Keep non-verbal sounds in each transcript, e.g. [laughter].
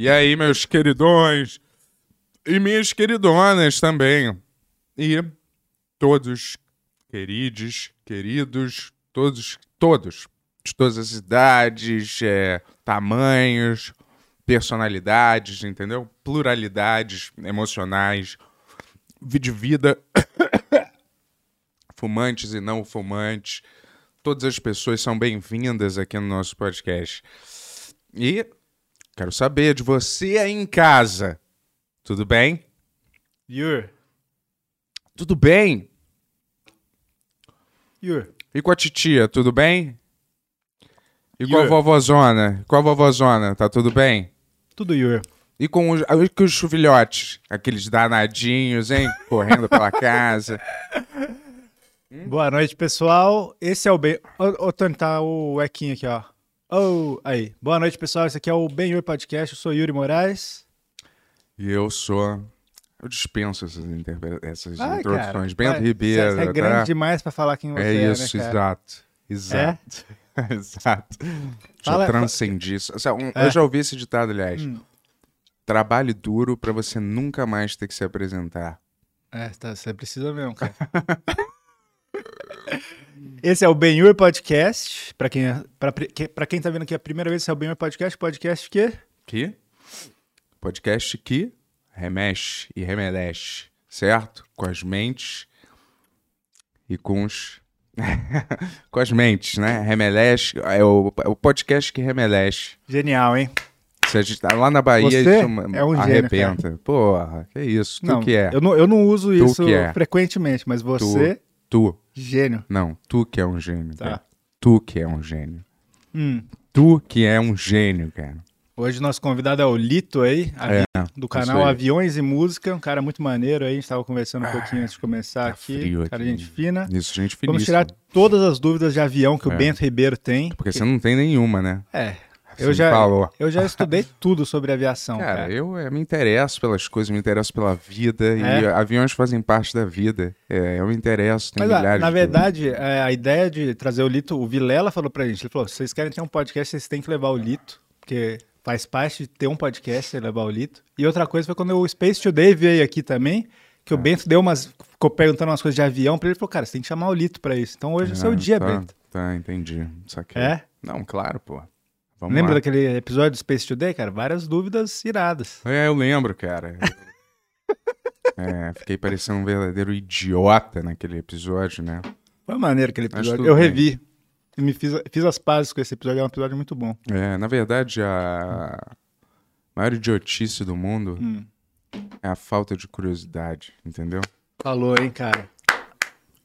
E aí, meus queridões e minhas queridonas também. E todos queridos, queridos, todos, todos, de todas as idades, é, tamanhos, personalidades, entendeu? Pluralidades emocionais, de vida, [coughs] fumantes e não fumantes. Todas as pessoas são bem-vindas aqui no nosso podcast. E quero saber de você aí em casa. Tudo bem? Yur, Tudo bem? Yur, E com a titia, tudo bem? E com a Yur. vovozona? Com a vovozona, tá tudo bem? tudo Yur. E com os, e com os chuvilhotes? Aqueles danadinhos, hein? Correndo pela [laughs] casa. Boa noite, pessoal. Esse é o Ben... Ô, ô, Tony, tá o equinho aqui, ó. Oh, aí. Boa noite, pessoal. Esse aqui é o Ben Yur Podcast. Eu sou Yuri Moraes. E eu sou. Eu dispenso essas, interpre- essas Ai, introduções. cara, Bento Ribeiro. Você é grande tá? demais pra falar quem você É é, isso, né, exato. Exato. [laughs] exato. Já Fala- transcendi isso. É. Eu já ouvi esse ditado, aliás. Hum. Trabalhe duro pra você nunca mais ter que se apresentar. É, tá, você precisa mesmo, cara. [laughs] Esse é o Ben Yur Podcast. Pra quem, é- pra, pra quem tá vendo aqui a primeira vez, esse é o Ben Yur Podcast. Podcast que... Que? Podcast que remexe e remedece, certo? Com as mentes e com os. [laughs] com as mentes, né? Remeleche. É o, é o podcast que remeleche. Genial, hein? Se a gente tá lá na Bahia, Você isso é um gênio, arrebenta. Porra, que isso? Tu não, que é? Eu não, eu não uso Tu isso é. frequentemente, mas você, Tu. Gênio. Não, tu que é um gênio. Tá. cara. Tu que é um gênio. Hum. Tu que é um gênio, cara. Hoje nosso convidado é o Lito aí, É, do canal. Aviões e Música, um cara muito maneiro aí, a gente tava conversando um pouquinho antes de começar tá aqui, cara aqui. gente fina. Isso, gente. Vamos tirar todas as dúvidas de avião que o É. Bento Ribeiro tem. Porque você não tem nenhuma, né? É, eu já, falou. eu já estudei [laughs] tudo sobre aviação, Cara, cara. eu eh, me interesso pelas coisas, me interesso pela vida e É? aviões fazem parte da vida. É, eu me interesso, tem Mas ah, milhares na de- verdade, é, a ideia de trazer o Lito, o Vilela falou pra gente, ele falou, vocês querem ter um podcast, vocês têm que levar o Lito, porque faz parte de ter um podcast e levar o Lito. E outra coisa foi quando o Space Today veio aqui também, que o É. Bento deu umas, ficou perguntando umas coisas de avião pra ele, ele falou, cara, você tem que chamar o Lito pra isso. Então hoje é o seu Ah, dia, tá, Bento. Tá, entendi. Isso aqui. É? Não, claro, pô. Vamos Lembra lá. daquele episódio do Space Today, cara? Várias dúvidas iradas. É, eu lembro, cara. [laughs] é, fiquei parecendo um verdadeiro idiota naquele episódio, né? Foi maneiro aquele episódio. Eu bem. revi. E me fiz, fiz as pazes com esse episódio, é um episódio muito bom. É, na verdade, a maior idiotice do mundo Hum. é a falta de curiosidade, entendeu? Falou, hein, cara.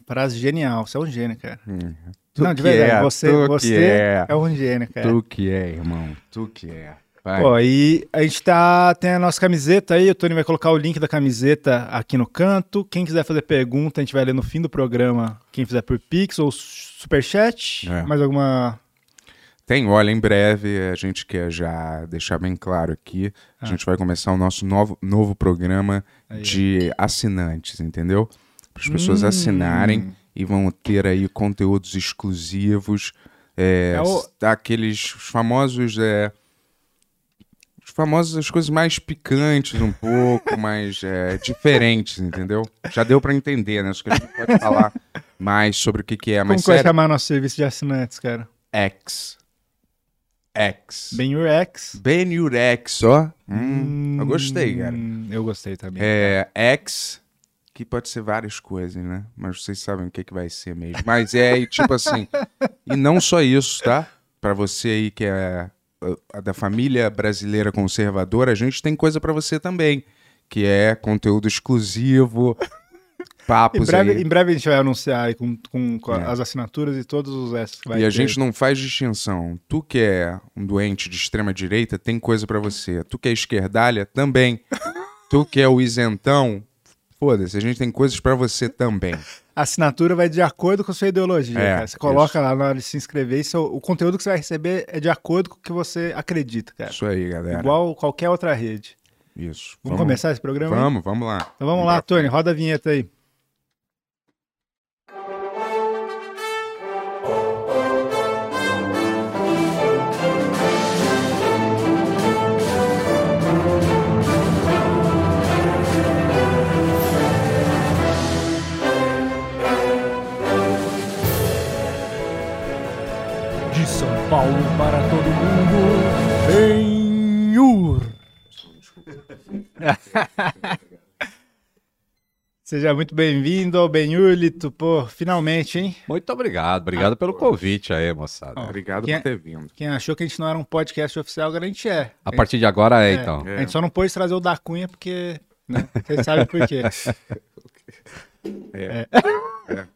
Frase genial. Você é um gênio, cara. Hum. Tu Não, de verdade. é, você você é. é. um gênio, cara. Tu que é, irmão. Tu que é. Vai. Pô, e a gente tá. Tem a nossa camiseta aí. O Tony vai colocar o link da camiseta aqui no canto. Quem quiser fazer pergunta, a gente vai ler no fim do programa. Quem fizer por Pix ou Superchat. É. Mais alguma. Tem, olha, em breve a gente quer já deixar bem claro aqui. A Ah. gente vai começar o nosso novo, novo programa Aí, de assinantes, entendeu? Para as pessoas Hum. assinarem e vão ter aí conteúdos exclusivos. É, É o- Aqueles os famosos. É, os famosos, as coisas mais picantes, um pouco, [laughs] mais é, diferentes, entendeu? Já deu para entender, né? Só que a gente pode falar mais sobre o que, que é. Como Mas que vai sério, chamar nosso serviço de assinantes, cara? X. X. Ben Your X. Ben ó. Hum, eu gostei, cara. Hum, Eu gostei também. É X, que pode ser várias coisas, né? Mas vocês sabem o que, que vai ser mesmo. Mas é e, tipo assim. E não só isso, tá? Pra você aí que é uh, da família brasileira conservadora, a gente tem coisa pra você também. Que é conteúdo exclusivo, Em papos breve, aí. em breve a gente vai anunciar aí com, com, com É. as assinaturas e todos os vai E a ter. gente não faz distinção. Tu que é um doente de extrema direita, tem coisa pra você. Tu que é esquerdalha, também. tu que é o isentão, foda-se, a gente tem coisas pra você também. [laughs] A assinatura vai de acordo com a sua ideologia. É, cara. Você coloca isso. lá na hora de se inscrever e seu- o conteúdo que você vai receber é de acordo com o que você acredita, cara. Isso aí, galera. Igual qualquer outra rede. Isso. Vamos, começar esse programa? aí? Vamos, vamos lá. Então vamos lá, Tony, roda a vinheta aí. Paulo para todo mundo. Benhur. [laughs] Seja muito bem-vindo ao Benhulito, pô, finalmente, hein? Muito obrigado, obrigado ah, pelo convite aí, moçada. Obrigado quem, por é- ter vindo. Quem achou que a gente não era um podcast oficial, agora a gente é. A, partir de agora é, é então. É. A gente só não pôde trazer o da Cunha porque, né, vocês sabem por quê. [laughs] é. é. é.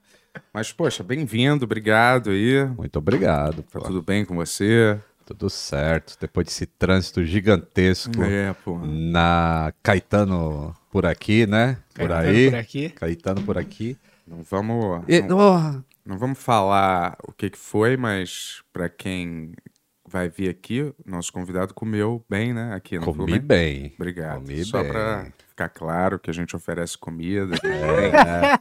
Mas, poxa, bem-vindo, obrigado aí. Muito obrigado. Tá pô. tudo bem com você? Tudo certo. Depois desse trânsito gigantesco É, na Caetano por aqui, né? Por Caetano aí. por aqui. Caetano por aqui. Não vamos, E- não, oh, não vamos falar o que, que foi, mas para quem vai vir aqui, nosso convidado comeu bem, né? Aqui, não ficou comi bem? bem. Obrigado. Comi Só bem. para ficar claro que a gente oferece comida. [laughs]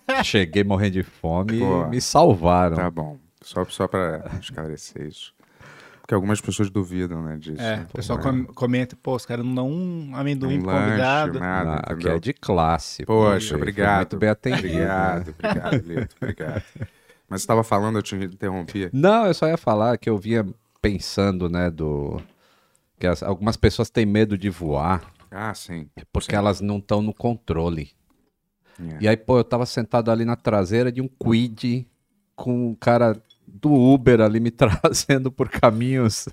É, cheguei morrendo de fome Pô. e me salvaram. Tá bom. Só, só para esclarecer isso. Porque algumas pessoas duvidam, né, disso. É, o Pô, pessoal é com- comenta, pô, os caras não dão um amendoim um pro lanche, convidado. nada, Ah, é de classe. Poxa, Fui obrigado. Muito bem atendido. Obrigado, obrigado, Lito, obrigado. Mas você estava falando, eu te interrompi. Não, eu só ia falar que eu vinha pensando, né, do... Que as- algumas pessoas têm medo de voar Ah, sim. porque Sim. elas não estão no controle. É. E aí, pô, eu tava sentado ali na traseira de um Quid com o cara do Uber ali me [laughs] trazendo por caminhos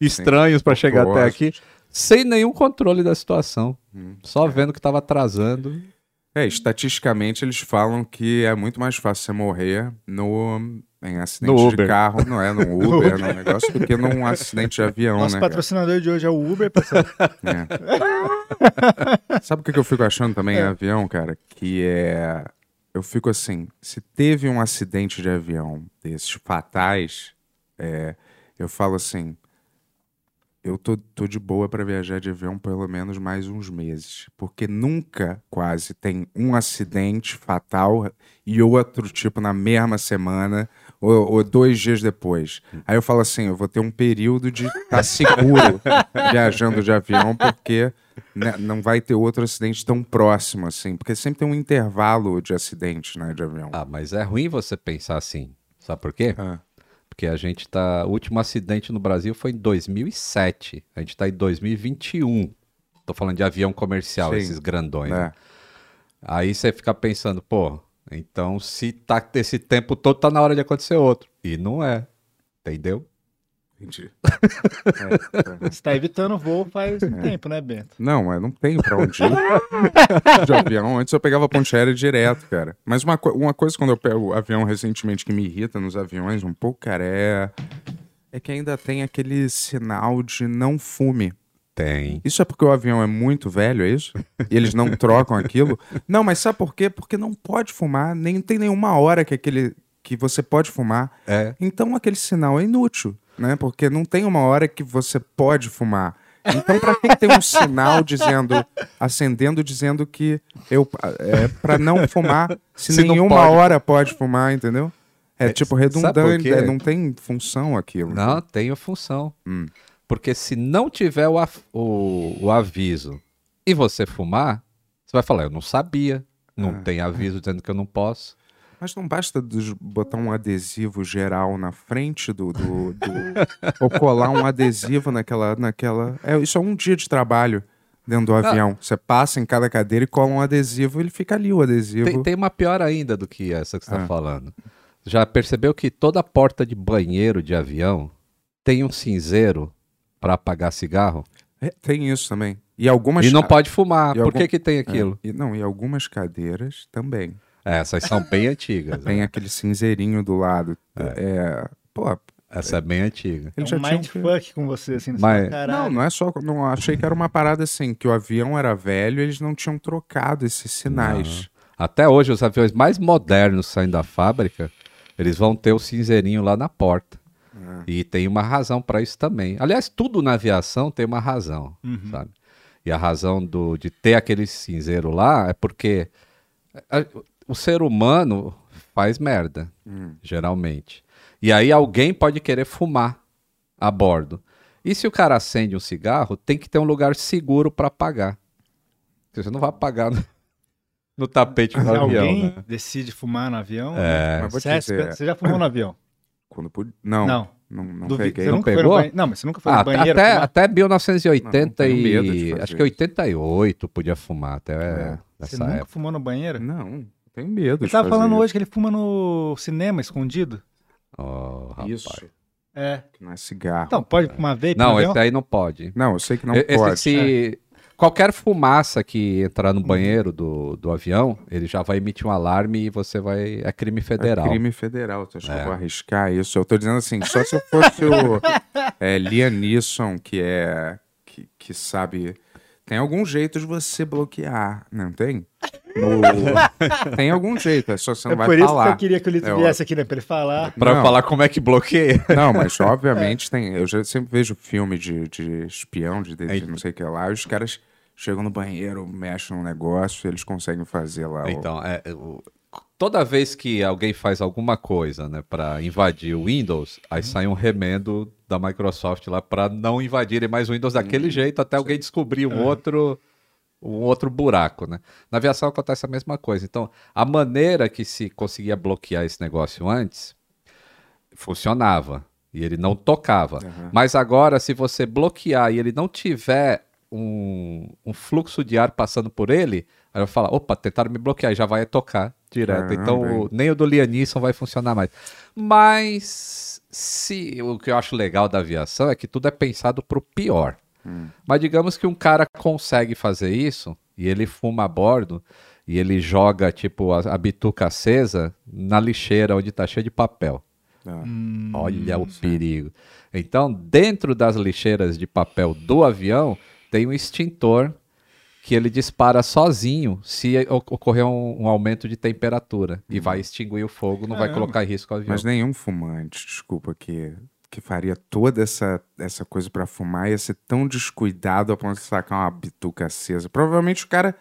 estranhos pra chegar até aqui, sem nenhum controle da situação. Hum. Só vendo que tava atrasando. É, estatisticamente eles falam que é muito mais fácil você morrer no, em acidente No de Uber. carro, não é no [laughs] Uber, no negócio, do que num acidente de avião, Nosso né? cara? patrocinador de hoje é o Uber, pessoal. É. Sabe o que que eu fico achando também em avião, cara? Que é. Eu fico assim, se teve um acidente de avião desses fatais, é, eu falo assim. Eu tô, tô de boa pra viajar de avião pelo menos mais uns meses. Porque nunca, quase, tem um acidente fatal e outro, tipo, na mesma semana ou, ou dois dias depois. Aí eu falo assim: eu vou ter um período de estar seguro [laughs] viajando de avião, porque né, não vai ter outro acidente tão próximo assim. Porque sempre tem um intervalo de acidente né, de avião. Ah, mas é ruim você pensar assim. Sabe por quê? Ah, Porque a gente tá. O último acidente no Brasil foi em 2007. A gente tá em 2021. Tô falando de avião comercial, Sim. esses grandões. né? né? Aí você fica pensando, pô, então se tá esse tempo todo, tá na hora de acontecer outro. E não é. Entendeu? Entendi. É, é. Você tá evitando voo faz um tempo, né, Bento? Não, eu não tenho pra onde ir [laughs] de avião. Antes eu pegava ponte aérea direto, cara. Mas uma, co- uma coisa quando eu pego avião recentemente que me irrita nos aviões um pouco, cara, é, é que ainda tem aquele sinal de não fume. Tem. Isso é porque o avião é muito velho, é isso? E eles não trocam aquilo? Não, mas sabe por quê? Porque não pode fumar, nem tem nenhuma hora que aquele que você pode fumar. É. Então aquele sinal é inútil, né? Porque não tem uma hora que você pode fumar. Então para que tem um sinal dizendo, acendendo dizendo que eu é para não fumar, se, Se nenhuma pode. hora pode fumar, entendeu? É, É, tipo redundante, é, não tem função aquilo. Não, tem a função. Hum. Porque se não tiver o, o- o aviso e você fumar, você vai falar, eu não sabia. Não Ah. tem aviso dizendo que eu não posso. Mas não basta botar um adesivo geral na frente do. do- do- [laughs] ou colar um adesivo naquela. naquela... É, isso é um dia de trabalho dentro do Ah. avião. Você passa em cada cadeira e cola um adesivo ele fica ali o adesivo. Tem, tem uma pior ainda do que essa que você está Ah. falando. Já percebeu que toda porta de banheiro de avião tem um cinzeiro para apagar cigarro? É, tem isso também. E algumas. e não pode fumar. e Por algum- que, que tem É, aquilo? e, não, e algumas cadeiras também. É, essas são bem [laughs] antigas. Tem né? aquele cinzeirinho do lado. É. pô, Essa é bem antiga. ele é já um tinha. mindfuck com você, assim. Mas-. Não, não é só. Não, achei que era uma parada assim, que o avião era velho e eles não tinham trocado esses sinais. Até hoje, os aviões mais modernos saindo da fábrica, eles vão ter o cinzeirinho lá na porta. É. E tem uma razão para isso também. Aliás, tudo na aviação tem uma razão, Uhum. sabe? E a razão do, de ter aquele cinzeiro lá é porque o ser humano faz merda, Hum. geralmente. E aí alguém pode querer fumar a bordo. E se o cara acende um cigarro, tem que ter um lugar seguro para apagar. Porque Você não vai apagar no, [laughs] no tapete do Se avião, alguém né? decide fumar no avião. É, te Você, dizer, você já fumou no [coughs] avião? quando pude. Não, Não. Não, não Duvido. peguei. Você Não nunca foi no pegou? banheiro? Não, mas você nunca foi Ah, no banheiro? até, fumar? até 1980 Não, não e... Acho que 88 podia fumar, até É. Você nunca época. fumou no banheiro? Não, tenho medo Ele de tava fazer falando isso. hoje que ele fuma no cinema escondido. Oh, rapaz. Isso, É. que não é cigarro. Então, pode fumar vape? Não, esse avião? aí não pode. Não, eu sei que não esse- pode. se qualquer fumaça que entrar no banheiro do, do avião, ele já vai emitir um alarme e você vai. É crime federal. É crime federal, tu acha que É. eu vou arriscar isso? Eu tô dizendo assim, só se eu fosse o [laughs] é, Liam Neeson, que é. Que, que sabe. Tem algum jeito de você bloquear, não tem? No- [laughs] tem algum jeito, é só você não É vai por isso que falar. eu queria que o Lito É viesse aqui, né? Pra ele falar. Pra Não. falar como é que bloqueia. [laughs] Não, mas [laughs] obviamente tem. Eu já sempre vejo filme de, de espião, de, de não sei o que lá, e os caras chegam no banheiro, mexem num negócio e eles conseguem fazer lá. o- Então, é, é, o- toda vez que alguém faz alguma coisa, né, para invadir o Windows, aí sai um remendo da Microsoft lá para não invadirem mais o Windows daquele jeito até alguém descobrir um outro um outro buraco, né? Na aviação acontece a mesma coisa. Então, a maneira que se conseguia bloquear esse negócio antes funcionava e ele não tocava. Uhum. Mas agora, se você bloquear e ele não tiver um, um fluxo de ar passando por ele, aí vai falar, opa, tentaram me bloquear, e já vai tocar direto. Caramba, então, o- nem o do Lianisson vai funcionar mais. Mas se o que eu acho legal da aviação é que tudo é pensado pro pior. Hum. Mas digamos que um cara consegue fazer isso e ele fuma a bordo e ele joga tipo a, a bituca acesa na lixeira onde tá cheio de papel. Ah. Hum, Olha o perigo. Então, dentro das lixeiras de papel do avião, tem um extintor que ele dispara sozinho se ocorrer um, um aumento de temperatura e vai extinguir o fogo, não vai Caramba. colocar em risco o avião. Mas nenhum fumante, desculpa, que, que faria toda essa, essa coisa pra fumar ia ser tão descuidado a ponto de sacar uma bituca acesa. Provavelmente o cara.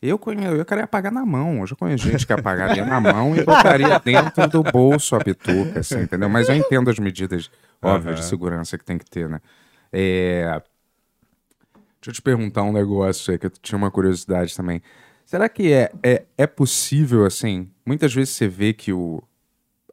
Eu conheço, eu queria apagar na mão. Eu já conheço gente que apagaria na mão e botaria dentro do bolso a bituca, assim, entendeu? Mas eu entendo as medidas óbvias de segurança que tem que ter, né? É... Deixa eu te perguntar um negócio aí que eu tinha uma curiosidade também. Será que é, é, é possível, assim? Muitas vezes você vê que o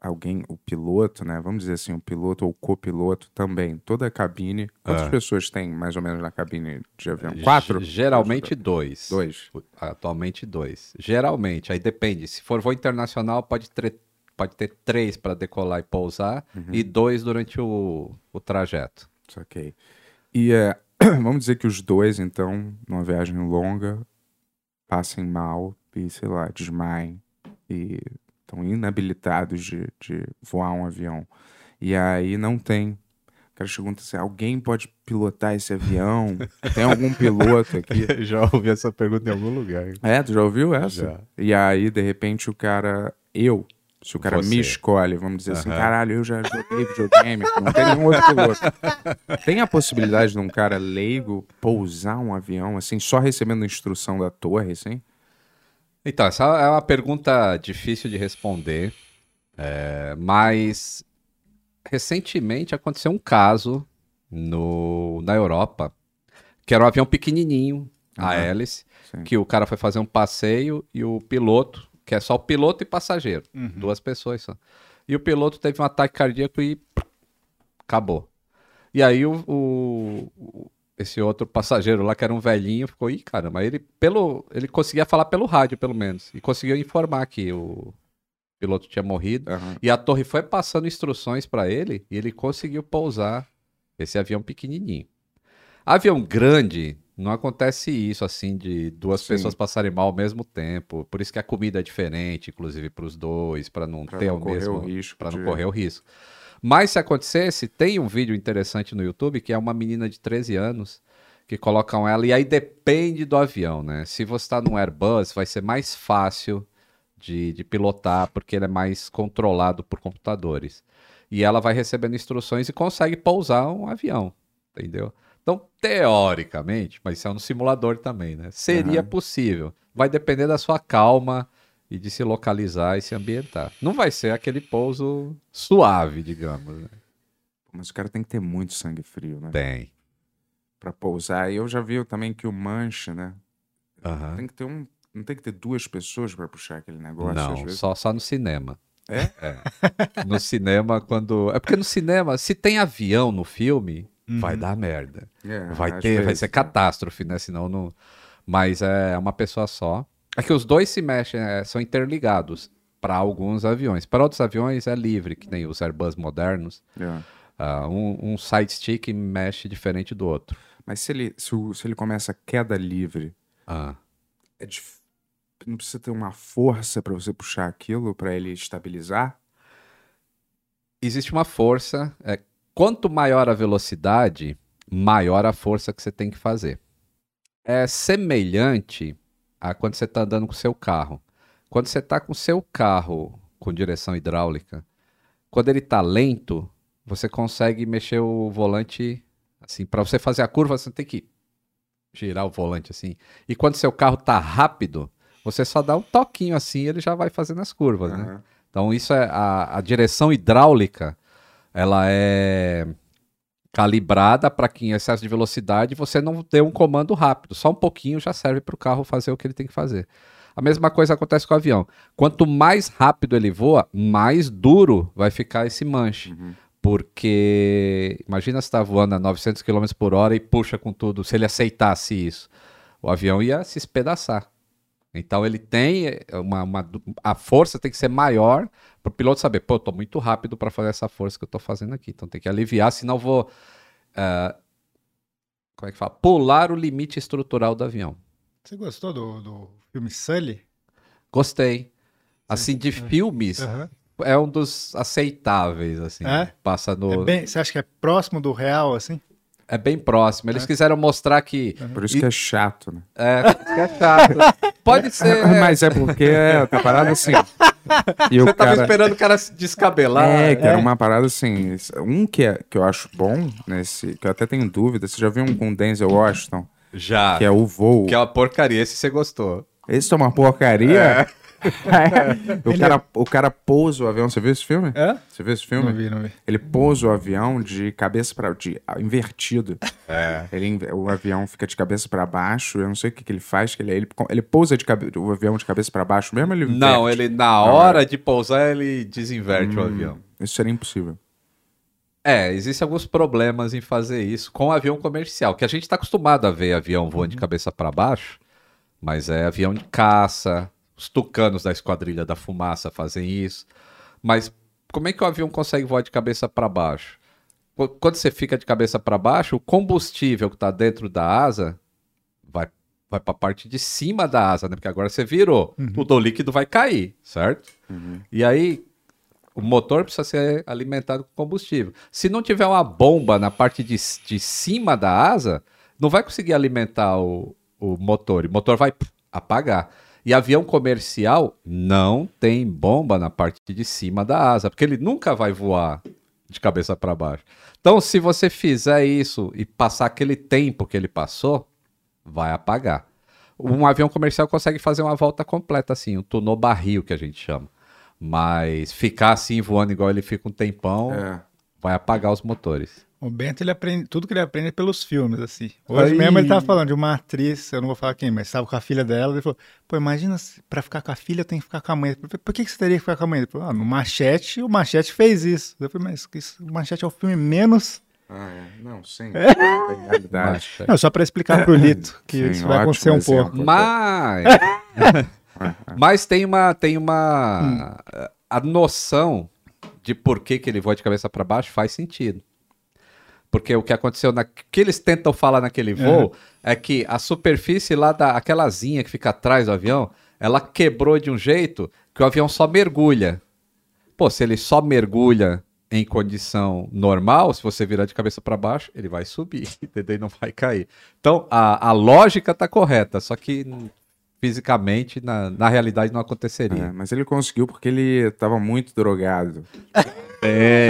alguém, o piloto, né? Vamos dizer assim, o piloto ou o copiloto também, toda a cabine. Quantas Ah. pessoas tem mais ou menos na cabine de avião? Quatro? G- Geralmente dois. Dois. Atualmente dois. Geralmente, aí depende. Se for voo internacional, pode ter, pode ter três para decolar e pousar Uhum. e dois durante o, o trajeto. Ok. E é, [clears throat] vamos dizer que os dois, então, numa viagem longa, passem mal e, sei lá, desmaiem e estão inabilitados de, de voar um avião. E aí não tem. O cara pergunta assim: alguém pode pilotar esse avião? Tem algum piloto aqui? [laughs] Já ouvi essa pergunta em algum lugar. É, tu já ouviu essa? Já. E aí, de repente, o cara. Eu. Se o cara Você. me escolhe, vamos dizer assim, caralho, eu já joguei videogame, não tem nenhum outro piloto. [laughs] Tem a possibilidade de um cara leigo pousar um avião, assim, só recebendo instrução da torre, assim? Então, essa é uma pergunta difícil de responder, é, mas recentemente aconteceu um caso no, na Europa, que era um avião pequenininho, a hélice, sim. que o cara foi fazer um passeio e o piloto, que é só o piloto e passageiro, duas pessoas só. E o piloto teve um ataque cardíaco e acabou. E aí o, o- esse outro passageiro lá, que era um velhinho, ficou, ih, caramba, ele, pelo, ele conseguia falar pelo rádio, pelo menos, e conseguiu informar que o piloto tinha morrido. Aham. E a torre foi passando instruções para ele e ele conseguiu pousar esse avião pequenininho. Avião grande, não acontece isso assim de duas Sim. pessoas passarem mal ao mesmo tempo. Por isso que a comida é diferente, inclusive para os dois, para não Pra ter não o mesmo, para não correr o risco. Mas se acontecesse, tem um vídeo interessante no YouTube que é uma menina de 13 anos que colocam ela e aí depende do avião, né? Se você está num Airbus, vai ser mais fácil de, de pilotar porque ele é mais controlado por computadores. E ela vai recebendo instruções e consegue pousar um avião, entendeu? Então, teoricamente, mas isso é um simulador também, né? Seria Aham. possível. Vai depender da sua calma e de se localizar e se ambientar. Não vai ser aquele pouso suave, digamos. Né? Mas o cara tem que ter muito sangue frio, né? Tem. Pra pousar. E eu já vi também que o manche, né? Aham. Tem que ter um. Não tem que ter duas pessoas pra puxar aquele negócio, Não, só, só no cinema. No cinema, quando. É porque no cinema, se tem avião no filme, vai dar merda. É, Vai ter, vai ser catástrofe, né? Senão não. Mas é uma pessoa só. É que os dois se mexem, é, são interligados para alguns aviões. Para outros aviões é livre, que nem os Airbus modernos. É. Ah, um, um side stick mexe diferente do outro. Mas se ele, se, o- se ele começa queda livre, Ah. é dif- não precisa ter uma força pra você puxar aquilo pra ele estabilizar? Existe uma força. é, quanto maior a velocidade, maior a força que você tem que fazer. É semelhante a quando você está andando com o seu carro. Quando você está com o seu carro com direção hidráulica, quando ele está lento, você consegue mexer o volante assim. Para você fazer a curva, você tem que girar o volante assim. E quando seu carro está rápido, você só dá um toquinho assim e ele já vai fazendo as curvas, né? Aham. Então isso é a, a direção hidráulica, ela é calibrada para que em excesso de velocidade você não dê um comando rápido, só um pouquinho já serve para o carro fazer o que ele tem que fazer. A mesma coisa acontece com o avião. Quanto mais rápido ele voa, mais duro vai ficar esse manche. Porque imagina se está voando a 900 km por hora e puxa com tudo. Se ele aceitasse isso, o avião ia se espedaçar. Então ele tem eh, uma, uma- a força tem que ser maior para o piloto saber, pô, eu tô muito rápido para fazer essa força que eu tô fazendo aqui, então tem que aliviar, senão eu vou ah, como é que fala? Pular o limite estrutural do avião. Você gostou do, do filme Sully? Gostei. Assim de filmes Aham. é um dos aceitáveis assim. É? Passa É no bem- você acha que é próximo do real, assim? É bem próximo. Eles quiseram mostrar que Por isso que é chato, né? é, que é chato. Pode ser. [laughs] Mas é porque é tá parada assim. E Você tava cara... esperando o cara se descabelar. É, que era uma parada assim. Um que, é, que eu acho bom, nesse, que eu até tenho dúvida, você já viu um com Denzel Washington, Já. que é o voo. Que é uma porcaria, esse você gostou. Esse é uma porcaria. [laughs] o, cara, o cara pousa o avião. Você viu esse filme? É? Você viu esse filme? Não vi, não vi. Ele pousa o avião de cabeça para de invertido. É. Ele, o avião fica de cabeça para baixo. Eu não sei o que, que ele faz. Que ele, ele, ele pousa de cabe, o avião de cabeça para baixo mesmo. Ele Não, inverte? ele na hora de pousar, ele desinverte o avião. Isso seria impossível. É, existem alguns problemas em fazer isso com avião comercial, que a gente está acostumado a ver avião voando de cabeça para baixo, mas é avião de caça, os tucanos da Esquadrilha da Fumaça fazem isso. Mas como é que o avião consegue voar de cabeça para baixo? Qu- Quando você fica de cabeça para baixo, o combustível que está dentro da asa vai, vai para a parte de cima da asa, né? Porque agora você virou, o do líquido vai cair, certo? E aí o motor precisa ser alimentado com combustível. Se não tiver uma bomba na parte de, de cima da asa, não vai conseguir alimentar o, o motor. E o motor vai apagar. E avião comercial não tem bomba na parte de cima da asa, porque ele nunca vai voar de cabeça para baixo. Então, se você fizer isso e passar aquele tempo que ele passou, vai apagar. Um avião comercial consegue fazer uma volta completa assim, um tunô barril que a gente chama. Mas ficar assim voando igual ele fica um tempão, É. vai apagar os motores. O Bento, ele aprende, tudo que ele aprende é pelos filmes, assim. Hoje Aí. mesmo ele tava falando de uma atriz, eu não vou falar quem, mas estava com a filha dela, ele falou, pô, imagina, se pra ficar com a filha eu tenho que ficar com a mãe. Falei, Por que, que você teria que ficar com a mãe? Ele falou, ah, no Machete, o Machete fez isso. Eu falei, mas isso- o Machete é o filme menos... Ah, é. Não, sim. É realidade. Mas, Não, só pra explicar pro Lito, que Sim, isso vai ótimo acontecer um exemplo. pouco. mas, [laughs] mas tem uma tem uma a noção de por que, que ele voa de cabeça para baixo faz sentido. Porque o que aconteceu na que eles tentam falar naquele voo é que a superfície lá da aquela asinha que fica atrás do avião, ela quebrou de um jeito que o avião só mergulha. Pô, se ele só mergulha em condição normal, se você virar de cabeça para baixo, ele vai subir, [laughs] entendeu? E não vai cair. Então, a, a lógica tá correta, só que fisicamente, na, na realidade, não aconteceria. É, mas ele conseguiu porque ele tava muito drogado. [laughs] É.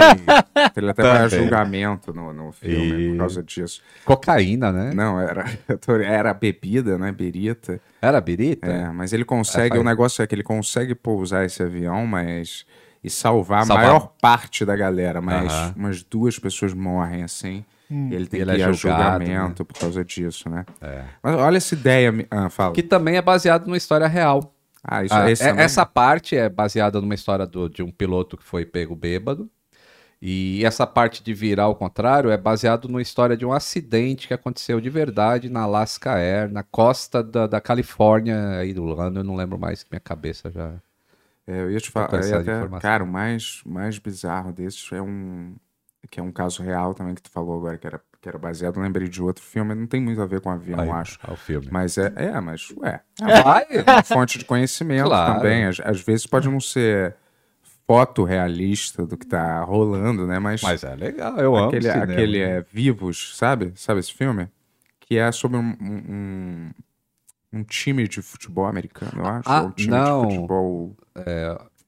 Ele até vai a Também. julgamento no, no filme E- por causa disso. Cocaína, né? Não, era, [laughs] era bebida, né? Berita. Era birita? É, mas ele consegue. faz- O negócio é que ele consegue pousar esse avião, mas. E salvar, Salvar. a maior parte da galera, mas Aham. umas duas pessoas morrem assim. e ele tem Ele que ir é a julgado, julgamento por causa disso, né? Mas olha essa ideia. Ah, fala. Que também é baseado numa história real. Ah, isso Ah, é- essa parte é baseada numa história do- de um piloto que foi pego bêbado. E essa parte de virar ao contrário é baseado numa história de um acidente que aconteceu de verdade na Alaska Air, na costa da, da Califórnia, aí do ano, eu não lembro mais, que minha cabeça já. É, eu ia te falar, ia até, cara, o mais, mais bizarro desses é um que é um caso real também que tu falou agora que era, que era baseado, lembrei de outro filme, não tem muito a ver com avião, eu acho. Ao filme. Mas é, é, mas ué, é Vai! uma fonte de conhecimento Claro. também. Às, às vezes pode não ser foto realista do que tá rolando, né? Mas, Mas é legal, eu amo aquele, cinema. aquele é Vivos, sabe? Sabe esse filme? Que é sobre um, um, um time de futebol americano, eu acho. Ah, ou um time não. de futebol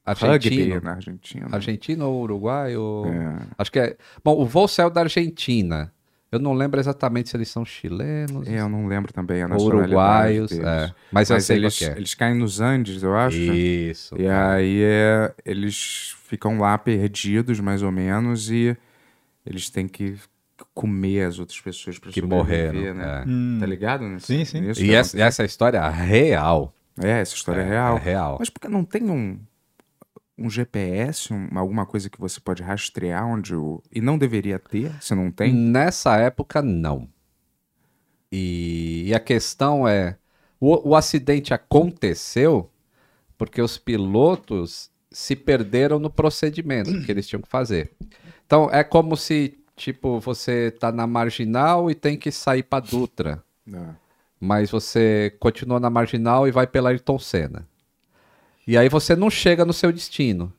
rugby Argentino. na Argentina. Argentina ou Uruguai? Ou... É. Acho que é. Bom, o voo saiu da Argentina. Eu não lembro exatamente se eles são chilenos É, eu não lembro também a nacionalidade uruguaios. deles. É. Mas, eu Mas sei eles, é. eles caem nos Andes, eu acho. Isso. E aí é, eles ficam lá perdidos, mais ou menos, e eles têm que comer as outras pessoas para Que sobreviver, morreram. né? é. Hum. Tá ligado? Nesse, Sim, sim. nisso E essa, essa é história real. É, essa história é, É, real. é real. Mas por que não tem um, um GPS, um- alguma coisa que você pode rastrear onde o... E não deveria ter, se não tem? Nessa época, não. E, e a questão é: o, o acidente aconteceu porque os pilotos se perderam no procedimento que eles tinham que fazer. Então, é como se, tipo, você tá na marginal e tem que sair pra Dutra. Não. mas você continua na marginal e vai pela Ayrton Senna. E aí você não chega no seu destino.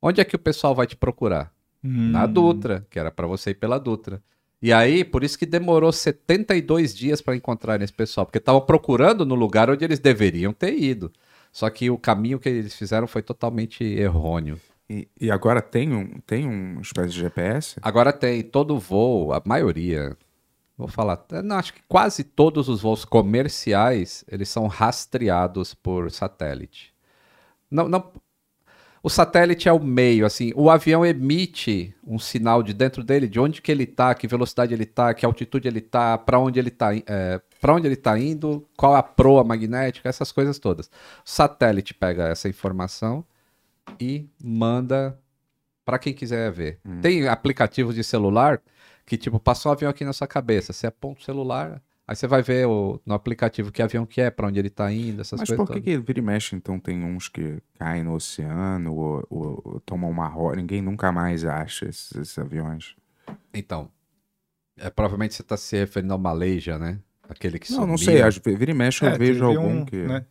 Onde é que o pessoal vai te procurar? Hum. Na Dutra, que era pra você ir pela Dutra. E aí, por isso que demorou 72 dias pra encontrar esse pessoal, porque estavam procurando no lugar onde eles deveriam ter ido. Só que o caminho que eles fizeram foi totalmente errôneo. E, e agora tem um, tem um espécie de GPS? Agora tem todo voo, a maioria, vou falar, não, acho que quase todos os voos comerciais, eles são rastreados por satélite. Não, não, o satélite é o meio, assim, o avião emite um sinal de dentro dele, de onde que ele tá, que velocidade ele tá, que altitude ele tá, para onde ele tá, para onde ele tá indo, qual a proa magnética, essas coisas todas. O satélite pega essa informação e manda para quem quiser ver. Tem aplicativos de celular que, tipo, passou um avião aqui na sua cabeça. Você aponta o celular, aí você vai ver o- no aplicativo que avião que é, para onde ele tá indo, essas Mas coisas. por que, que vira e mexe, então, tem uns que caem no oceano ou, ou- ou tomam uma rota? Ninguém nunca mais acha esses, esses aviões. Então, é, provavelmente você tá se referindo ao Malaysia, né? Aquele que Não, não sei. Vira e mexe, eu É, vejo algum um, que... né?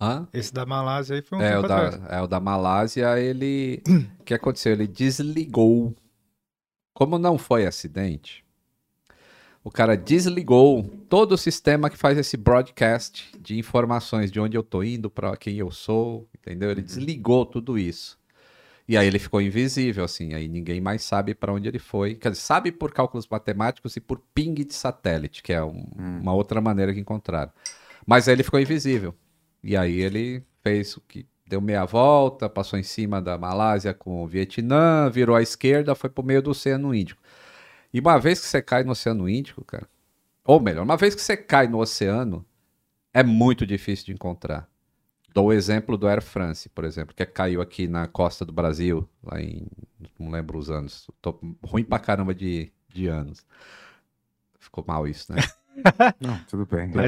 Hã? Esse da Malásia aí foi um É o, da, é o da Malásia, ele. [clears throat] O que aconteceu? Ele desligou. Como não foi acidente, o cara desligou todo o sistema que faz esse broadcast de informações de onde eu tô indo, para quem eu sou, entendeu? Ele desligou tudo isso. E aí ele ficou invisível, assim, aí ninguém mais sabe para onde ele foi. Quer dizer, sabe por cálculos matemáticos e por ping de satélite, que é um- uma outra maneira que encontraram. Mas aí ele ficou invisível. E aí ele fez o que deu meia volta, passou em cima da Malásia com o Vietnã, virou à esquerda, foi pro meio do Oceano Índico. E uma vez que você cai no Oceano Índico, cara, ou melhor, uma vez que você cai no oceano, é muito difícil de encontrar. Dou o exemplo do Air France, por exemplo, que caiu aqui na costa do Brasil, lá em. não lembro os anos. Tô ruim pra caramba de, de anos. Ficou mal isso, né? [laughs] Não, tudo bem. [laughs]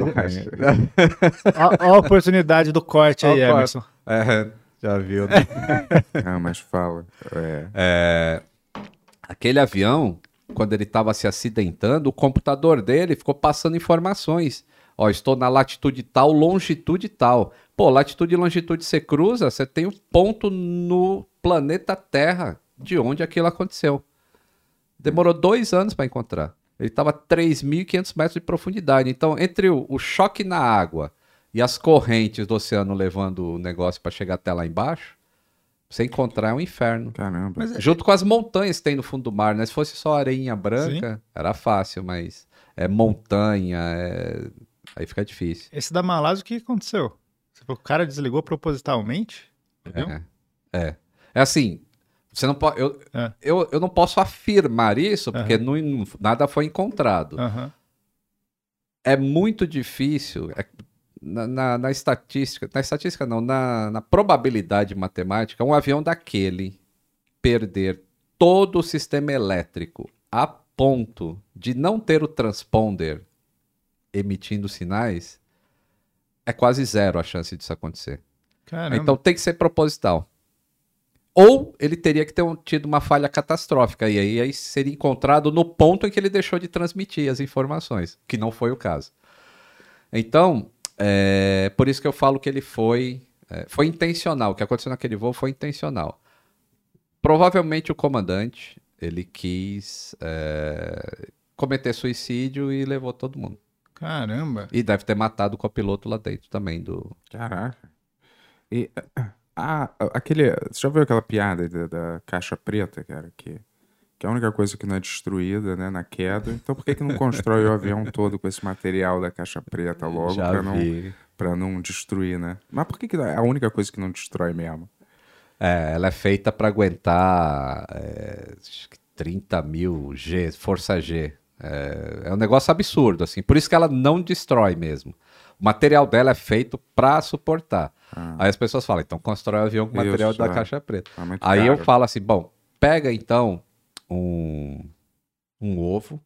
Ó, ó a oportunidade do corte aí. Emerson. É, já viu. [laughs] Ah, mas fala. É. É, aquele avião, quando ele estava se acidentando, o computador dele ficou passando informações. Ó, estou na latitude tal, longitude tal. Pô, latitude e longitude você cruza, você tem o ponto no planeta Terra de onde aquilo aconteceu. Demorou dois anos para encontrar. Ele estava a 3.500 metros de profundidade. Então, entre o, o choque na água e as correntes do oceano levando o negócio para chegar até lá embaixo, você encontrar é um inferno. Caramba. Mas é- Junto com as montanhas que tem no fundo do mar, né? Se fosse só areinha branca, era fácil, mas é montanha, é... aí fica difícil. Esse da Malásia, o que aconteceu? Você falou que o cara desligou propositalmente? Entendeu? É. é. É assim, você não pode. Eu, É. eu, eu não posso afirmar isso, porque não- não- nada foi encontrado. Aham. É muito difícil. é- na, na- na estatística, na estatística não, na, na probabilidade matemática, um avião daquele perder todo o sistema elétrico a ponto de não ter o transponder emitindo sinais, é quase zero a chance disso acontecer. Caramba. Então tem que ser proposital. Ou ele teria que ter um- tido uma falha catastrófica, e aí, aí seria encontrado no ponto em que ele deixou de transmitir as informações, que não foi o caso. Então, é, por isso que eu falo que ele foi, é, foi intencional. O que aconteceu naquele voo foi intencional. Provavelmente o comandante, ele quis é, cometer suicídio e levou todo mundo. Caramba. E deve ter matado o copiloto lá dentro também do... Caraca. E, ah, aquele. Você já viu aquela piada da, da caixa preta, cara? Que, que é a única coisa que não é destruída, né? Na queda. Então por que, que não constrói o avião todo com esse material da caixa preta logo pra não, pra não destruir, né? Mas por que, que é a única coisa que não destrói mesmo? É, ela é feita para aguentar é, acho que 30 mil G, força G. É, é um negócio absurdo, assim. Por isso que ela não destrói mesmo. O material dela é feito para suportar. Aí as pessoas falam, então constrói o avião com o material Isso, da é. caixa preta. É Aí eu caro. falo assim, bom, pega então um, um ovo,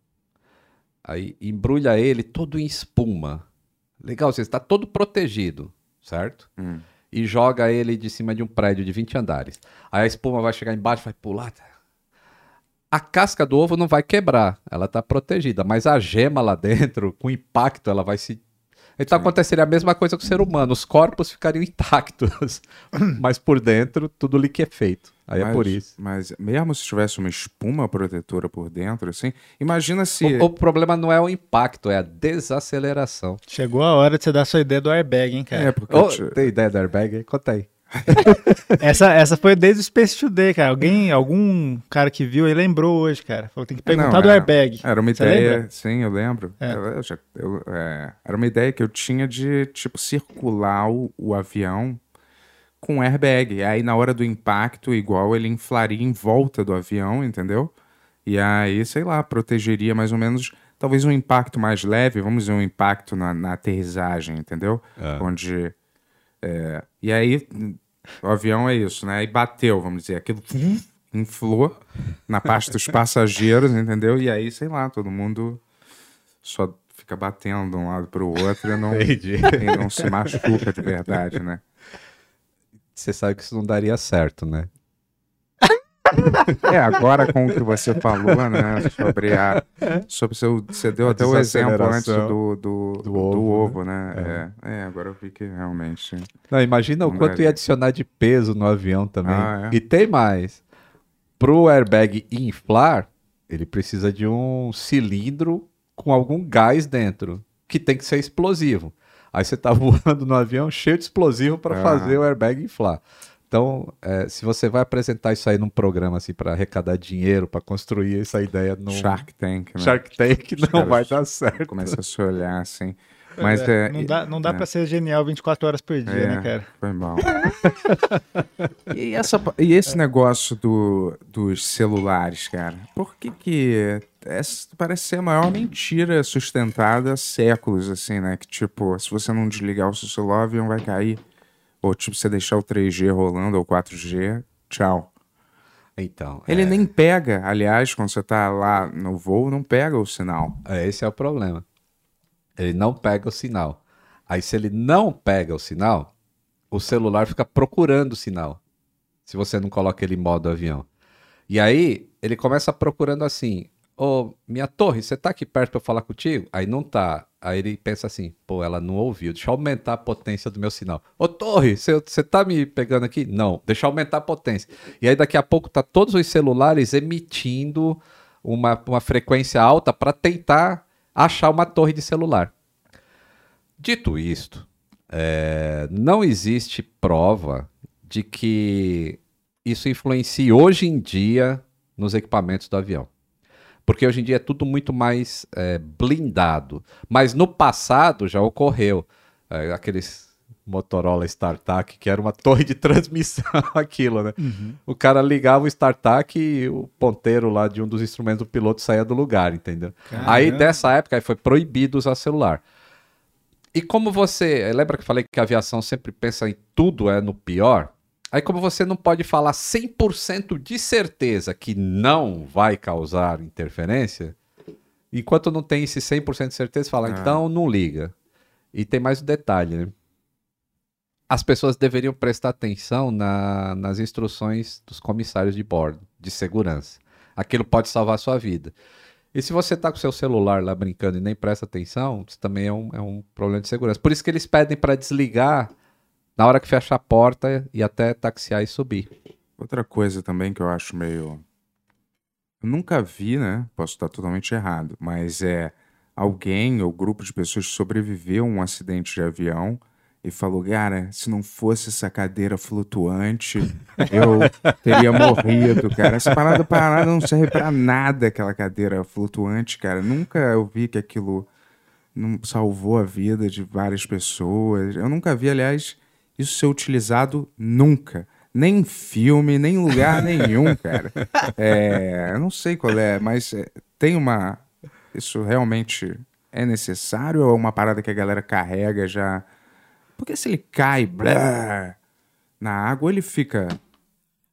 aí embrulha ele todo em espuma. Legal, você está todo protegido, certo? Hum. E joga ele de cima de um prédio de 20 andares. Aí a espuma vai chegar embaixo, vai pular. A casca do ovo não vai quebrar, ela está protegida, mas a gema lá dentro, com impacto, ela vai se. Então aconteceria a mesma coisa com o ser humano, os corpos ficariam intactos, [laughs] mas por dentro tudo liquefeito. Aí é Mas- por isso. Mas mesmo se tivesse uma espuma protetora por dentro, assim, imagina se. O, o problema não é o impacto, é a desaceleração. Chegou a hora de você dar sua ideia do airbag, hein, cara? É, porque. Ô, te- tem ideia do airbag? Conta aí. [laughs] Essa, essa foi desde o Space Today, cara. Alguém, algum cara que viu aí lembrou hoje, cara. Falou, tem que perguntar Não, do é- airbag. Era uma Você ideia, lembra? sim, eu lembro. É. Eu- eu já- eu- é, era uma ideia que eu tinha de, tipo, circular o, o avião com airbag. Aí, na hora do impacto, igual ele inflaria em volta do avião, entendeu? E aí, sei lá, protegeria mais ou menos, talvez um impacto mais leve, vamos dizer, um impacto na, na aterrissagem, entendeu? Onde. é, e aí, o avião é isso, né? Aí bateu, vamos dizer, aquilo inflou na parte dos passageiros, entendeu? E aí, sei lá, todo mundo só fica batendo de um lado pro outro e não, [laughs] e não se machuca de verdade, né? Você sabe que isso não daria certo, né? [laughs] É, agora com o que você falou, né, sobre a... Sobre seu, você deu até o exemplo antes desaceleração do, do, do, ovo, ovo, né? É. É, agora eu vi que realmente... Não, imagina o Não quanto daria. ia adicionar de peso no avião também. Ah, é? E tem mais. Pro airbag inflar, ele precisa de um cilindro com algum gás dentro, que tem que ser explosivo. Aí você tá [laughs] voando no avião cheio de explosivo para Ah. fazer o airbag inflar. Então, é, se você vai apresentar isso aí num programa assim para arrecadar dinheiro, para construir essa ideia no Shark Tank, né? Shark Tank, não vai dar certo. Começa a se olhar assim. Mas É, é... não dá, não dá é. pra ser genial 24 horas por dia, É, né, cara? Foi mal. [laughs] e, essa, e esse negócio do, dos celulares, cara? Por que que... Essa parece ser a maior mentira sustentada há séculos, assim, né? Que, tipo, se você não desligar o seu celular, o avião vai cair. Ou, tipo, você deixar o 3G rolando ou 4G, tchau. Então, Ele é, nem pega, aliás, quando você tá lá no voo, não pega o sinal. é, esse é o problema. Ele não pega o sinal. Aí, se ele não pega o sinal, o celular fica procurando o sinal. Se você não coloca ele em modo avião. E aí, ele começa procurando assim: Ô, minha torre, você tá aqui perto pra eu falar contigo? Aí não tá. Aí ele pensa assim: pô, ela não ouviu, deixa eu aumentar a potência do meu sinal. Ô, torre, você tá me pegando aqui? Não, deixa eu aumentar a potência. E aí daqui a pouco tá todos os celulares emitindo uma, uma frequência alta para tentar achar uma torre de celular. Dito isto, é, não existe prova de que isso influencie hoje em dia nos equipamentos do avião. Porque hoje em dia é tudo muito mais é, blindado. Mas no passado já ocorreu. É, aqueles Motorola StarTAC, que era uma torre de transmissão, [laughs] aquilo, né? O cara ligava o StarTAC e o ponteiro lá de um dos instrumentos do piloto saía do lugar, entendeu? Aí Caramba. dessa época aí foi proibido usar celular. E como você. Lembra que eu falei que a aviação sempre pensa em tudo é no pior? Aí, como você não pode falar 100% de certeza que não vai causar interferência, enquanto não tem esse 100% de certeza, fala, Ah. então não liga. E tem mais um detalhe, né? As pessoas deveriam prestar atenção na- nas instruções dos comissários de bordo, de segurança. Aquilo pode salvar a sua vida. E se você tá com seu celular lá brincando e nem presta atenção, isso também é um, é um problema de segurança. Por isso que eles pedem para desligar na hora que fecha a porta e até taxiar e subir. Outra coisa também que eu acho meio. Eu nunca vi, né? Posso estar totalmente errado, mas é alguém ou grupo de pessoas que sobreviveu a um acidente de avião e falou: Cara, se não fosse essa cadeira flutuante, [laughs] eu teria morrido, cara. Essa parada parada não serve pra nada, aquela cadeira flutuante, cara. Nunca eu vi que aquilo não salvou a vida de várias pessoas. Eu nunca vi, aliás, isso ser utilizado nunca. Nem em filme, nem em lugar nenhum, [laughs] cara. É, eu não sei qual é, mas é, tem uma. Isso realmente é necessário ou é uma parada que a galera carrega já? Porque se ele cai blá, na água, ele fica.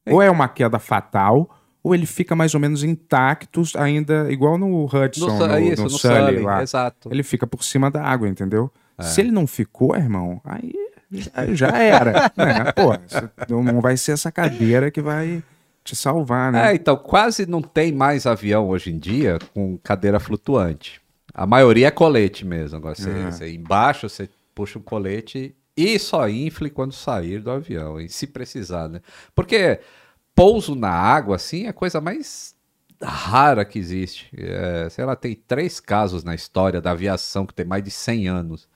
Ou é uma queda fatal, ou ele fica mais ou menos intacto, ainda igual no Hudson, No, no, isso, no no Sully Sully, lá. exato. Ele fica por cima da água, entendeu? Se ele não ficou, irmão, aí já- era. né? Pô, não vai ser essa cadeira que vai te salvar, né? É, então, quase não tem mais avião hoje em dia com cadeira flutuante. A maioria é colete mesmo. Agora, você, você- embaixo você puxa um colete e só infle quando sair do avião, e se precisar, né? Porque pouso na água, assim, é a coisa mais rara que existe. É, sei lá, tem três casos na história da aviação que tem mais de 100 anos.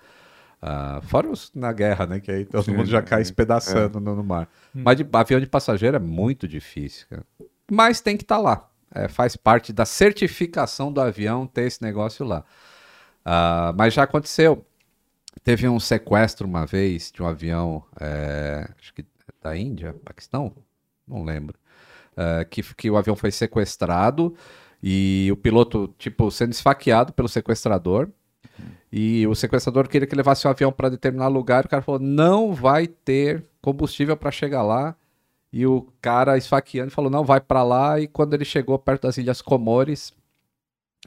Ah, fora os na guerra, né? Que aí todo Sim, mundo já cai é. espedaçando no, no mar. Mas de avião de passageiro é muito difícil, cara. Mas tem que estar lá. É, faz parte da certificação do avião ter esse negócio lá. Ah, mas já aconteceu. Teve um sequestro uma vez de um avião, é, acho que da Índia, Paquistão, não lembro, é, que, que o avião foi sequestrado e o piloto, tipo, sendo esfaqueado pelo sequestrador. E o sequestrador queria que levasse o avião para determinado lugar. O cara falou: não vai ter combustível para chegar lá. E o cara esfaqueando falou: não, vai para lá. E quando ele chegou perto das Ilhas Comores,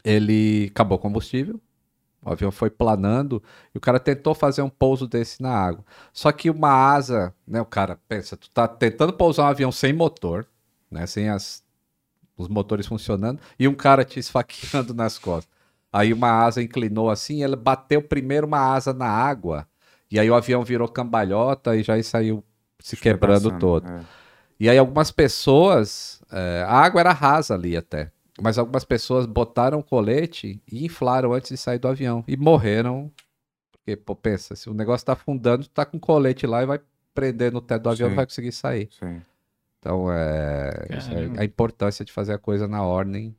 ele acabou o combustível. O avião foi planando e o cara tentou fazer um pouso desse na água. Só que uma asa, né? O cara pensa, tu tá tentando pousar um avião sem motor, né? Sem as, os motores funcionando, e um cara te esfaqueando [laughs] nas costas. Aí uma asa inclinou assim, ela bateu primeiro uma asa na água, e aí o avião virou cambalhota e já saiu se quebrando Despedaçando, todo. é. E aí algumas pessoas, é, a água era rasa ali até, mas algumas pessoas botaram colete e inflaram antes de sair do avião e morreram. Porque, pô, pensa, se o negócio tá afundando, tu tá com colete lá e vai prender no teto do avião não vai conseguir sair. Sim. Então, é, é a importância de fazer a coisa na ordem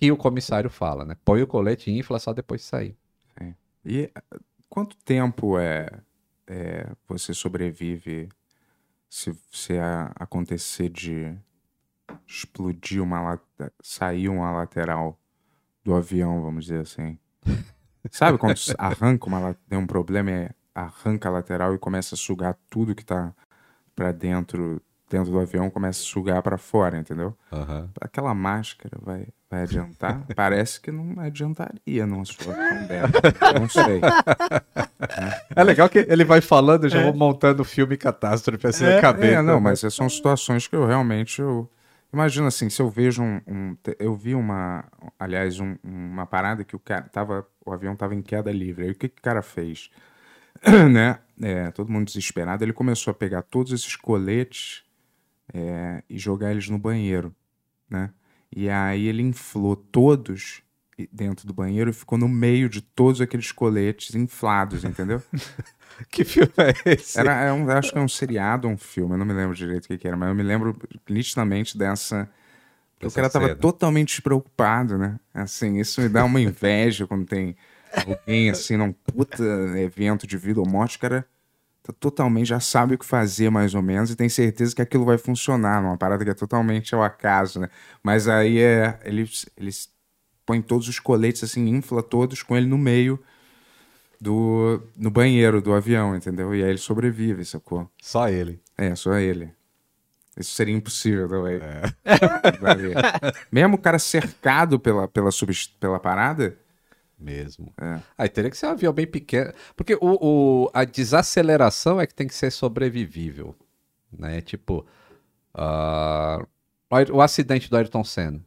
que o comissário fala, né? Põe o colete e infla só depois de sair. E eh, quanto tempo é, é, você sobrevive se, se a- acontecer de explodir uma lata- sair uma lateral do avião, vamos dizer assim? [laughs] Sabe quando arranca uma tem um problema e arranca a lateral e começa a sugar tudo que tá pra dentro dentro do avião, começa a sugar pra fora, entendeu? Aquela máscara vai, vai adiantar? [laughs] Parece que não adiantaria numa situação dessa. [laughs] Não sei. É legal que ele vai falando, eu já vou montando o filme catástrofe assim na cabeça. É, não, mas são situações que eu realmente. Eu... Imagina assim, se eu vejo um. um- eu vi uma. Aliás, um- uma parada que o cara tava. O avião tava em queda livre. Aí o que, que o cara fez? [clears throat] né? É, todo mundo desesperado. Ele começou a pegar todos esses coletes é, e jogar eles no banheiro, né? E aí ele inflou todos dentro do banheiro e ficou no meio de todos aqueles coletes inflados, entendeu? [laughs] Que filme é esse? Era, é um, acho que é um seriado um filme, eu não me lembro direito o que, que era, mas eu me lembro nitidamente dessa. que o cara tava totalmente despreocupado, né? Assim, isso me dá uma inveja quando tem alguém assim num puta evento de vida ou morte, o cara tá totalmente, já sabe o que fazer mais ou menos e tem certeza que aquilo vai funcionar, numa parada que é totalmente ao acaso, né? Mas aí é. Eles, eles põem todos os coletes assim, infla todos com ele no meio do, no banheiro do avião, entendeu? E aí ele sobrevive, sacou? Só ele. É, só ele. Isso seria impossível também. Vai ver. Mesmo o cara cercado pela, pela, pela parada, Mesmo. É. Aí teria que ser um avião bem pequeno. Porque o, o- a desaceleração é que tem que ser sobrevivível. Né? Tipo, ah, o acidente do Ayrton Senna.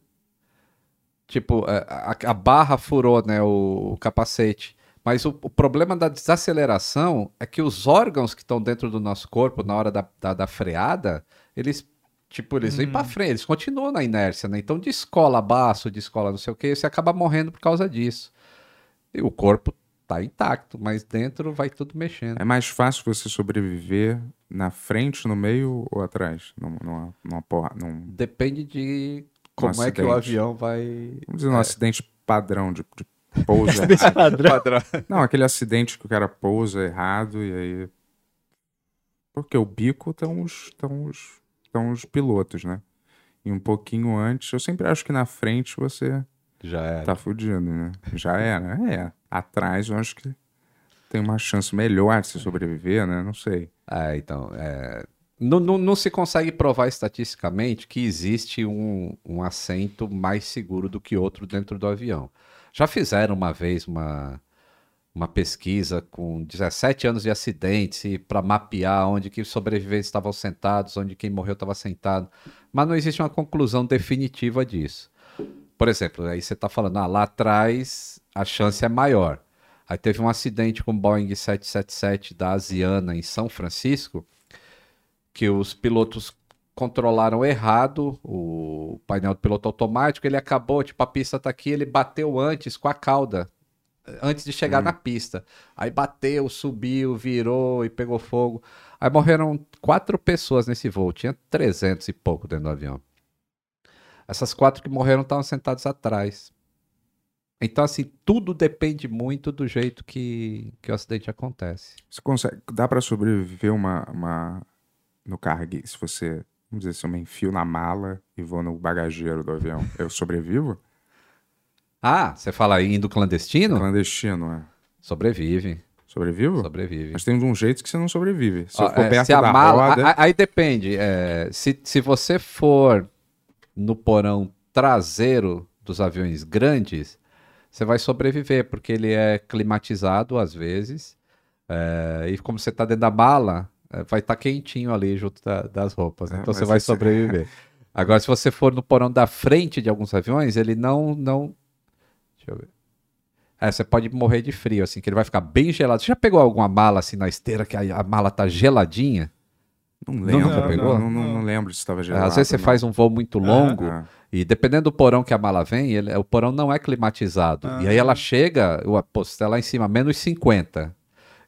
Tipo, é, a, a barra furou né, o, o capacete. Mas o, o problema da desaceleração é que os órgãos que estão dentro do nosso corpo na hora da, da, da freada, eles. Tipo, eles vêm pra frente, eles continuam na inércia, né? Então descola baço, descola não sei o que, e você acaba morrendo por causa disso. O corpo tá intacto, mas dentro vai tudo mexendo. é mais fácil você sobreviver na frente, no meio ou atrás? Num- Numa, numa porra, num, Depende de como é que o avião vai. vamos dizer, num acidente padrão de, de [laughs] pouso errado. Padrão. [laughs] Não, aquele acidente que o cara pousa errado e aí. Porque o bico estão os, tão os, tão os pilotos, né? E um pouquinho antes, eu sempre acho que na frente você Já é. tá fudido, né? Já era, é. Atrás eu acho que tem uma chance melhor de se sobreviver, né? Não sei. É, então, é, não, não, não se consegue provar estatisticamente que existe um, um assento mais seguro do que outro dentro do avião. Já fizeram uma vez uma, uma pesquisa com 17 anos de acidentes para mapear onde que os sobreviventes estavam sentados, onde quem morreu estava sentado, mas não existe uma conclusão definitiva disso. Por exemplo, aí você está falando, ah, lá atrás a chance é maior. Aí teve um acidente com o Boeing 777 da Asiana em São Francisco, que os pilotos controlaram errado o painel do piloto automático, ele acabou, tipo, a pista tá aqui, ele bateu antes com a cauda, antes de chegar na pista. Aí bateu, subiu, virou e pegou fogo. Aí morreram quatro pessoas nesse voo, tinha 300 e pouco dentro do avião. Essas quatro que morreram estavam sentadas atrás. Então, assim, tudo depende muito do jeito que, que o acidente acontece. Você consegue. Dá pra sobreviver uma, uma. No cargue, se você. Vamos dizer, se eu me enfio na mala e vou no bagageiro do avião, eu sobrevivo? Ah, você fala aí indo clandestino? Clandestino, é. Sobrevive, Sobrevivo? sobrevive. Mas tem um jeito que você não sobrevive. Se Ó, eu for é, perto se a da mala- roda. a- a- aí depende. é, se, se você for no porão traseiro dos aviões grandes, você vai sobreviver, porque ele é climatizado às vezes. é, e como você está dentro da mala, é, vai estar quentinho ali junto da- das roupas. né? É, então você mas vai sobreviver. [laughs] Agora, se você for no porão da frente de alguns aviões, ele não. não... Deixa eu ver. É, você pode morrer de frio, assim, que ele vai ficar bem gelado. Você já pegou alguma mala assim na esteira que a, a mala tá geladinha? Não lembro. Não, pegou? Não, não- não lembro se estava É, gelado. Às vezes você faz um voo muito longo Ah, e dependendo do porão que a mala vem, ele- o porão não é climatizado. E aí ela chega, o- pô, você tá lá em cima, menos 50.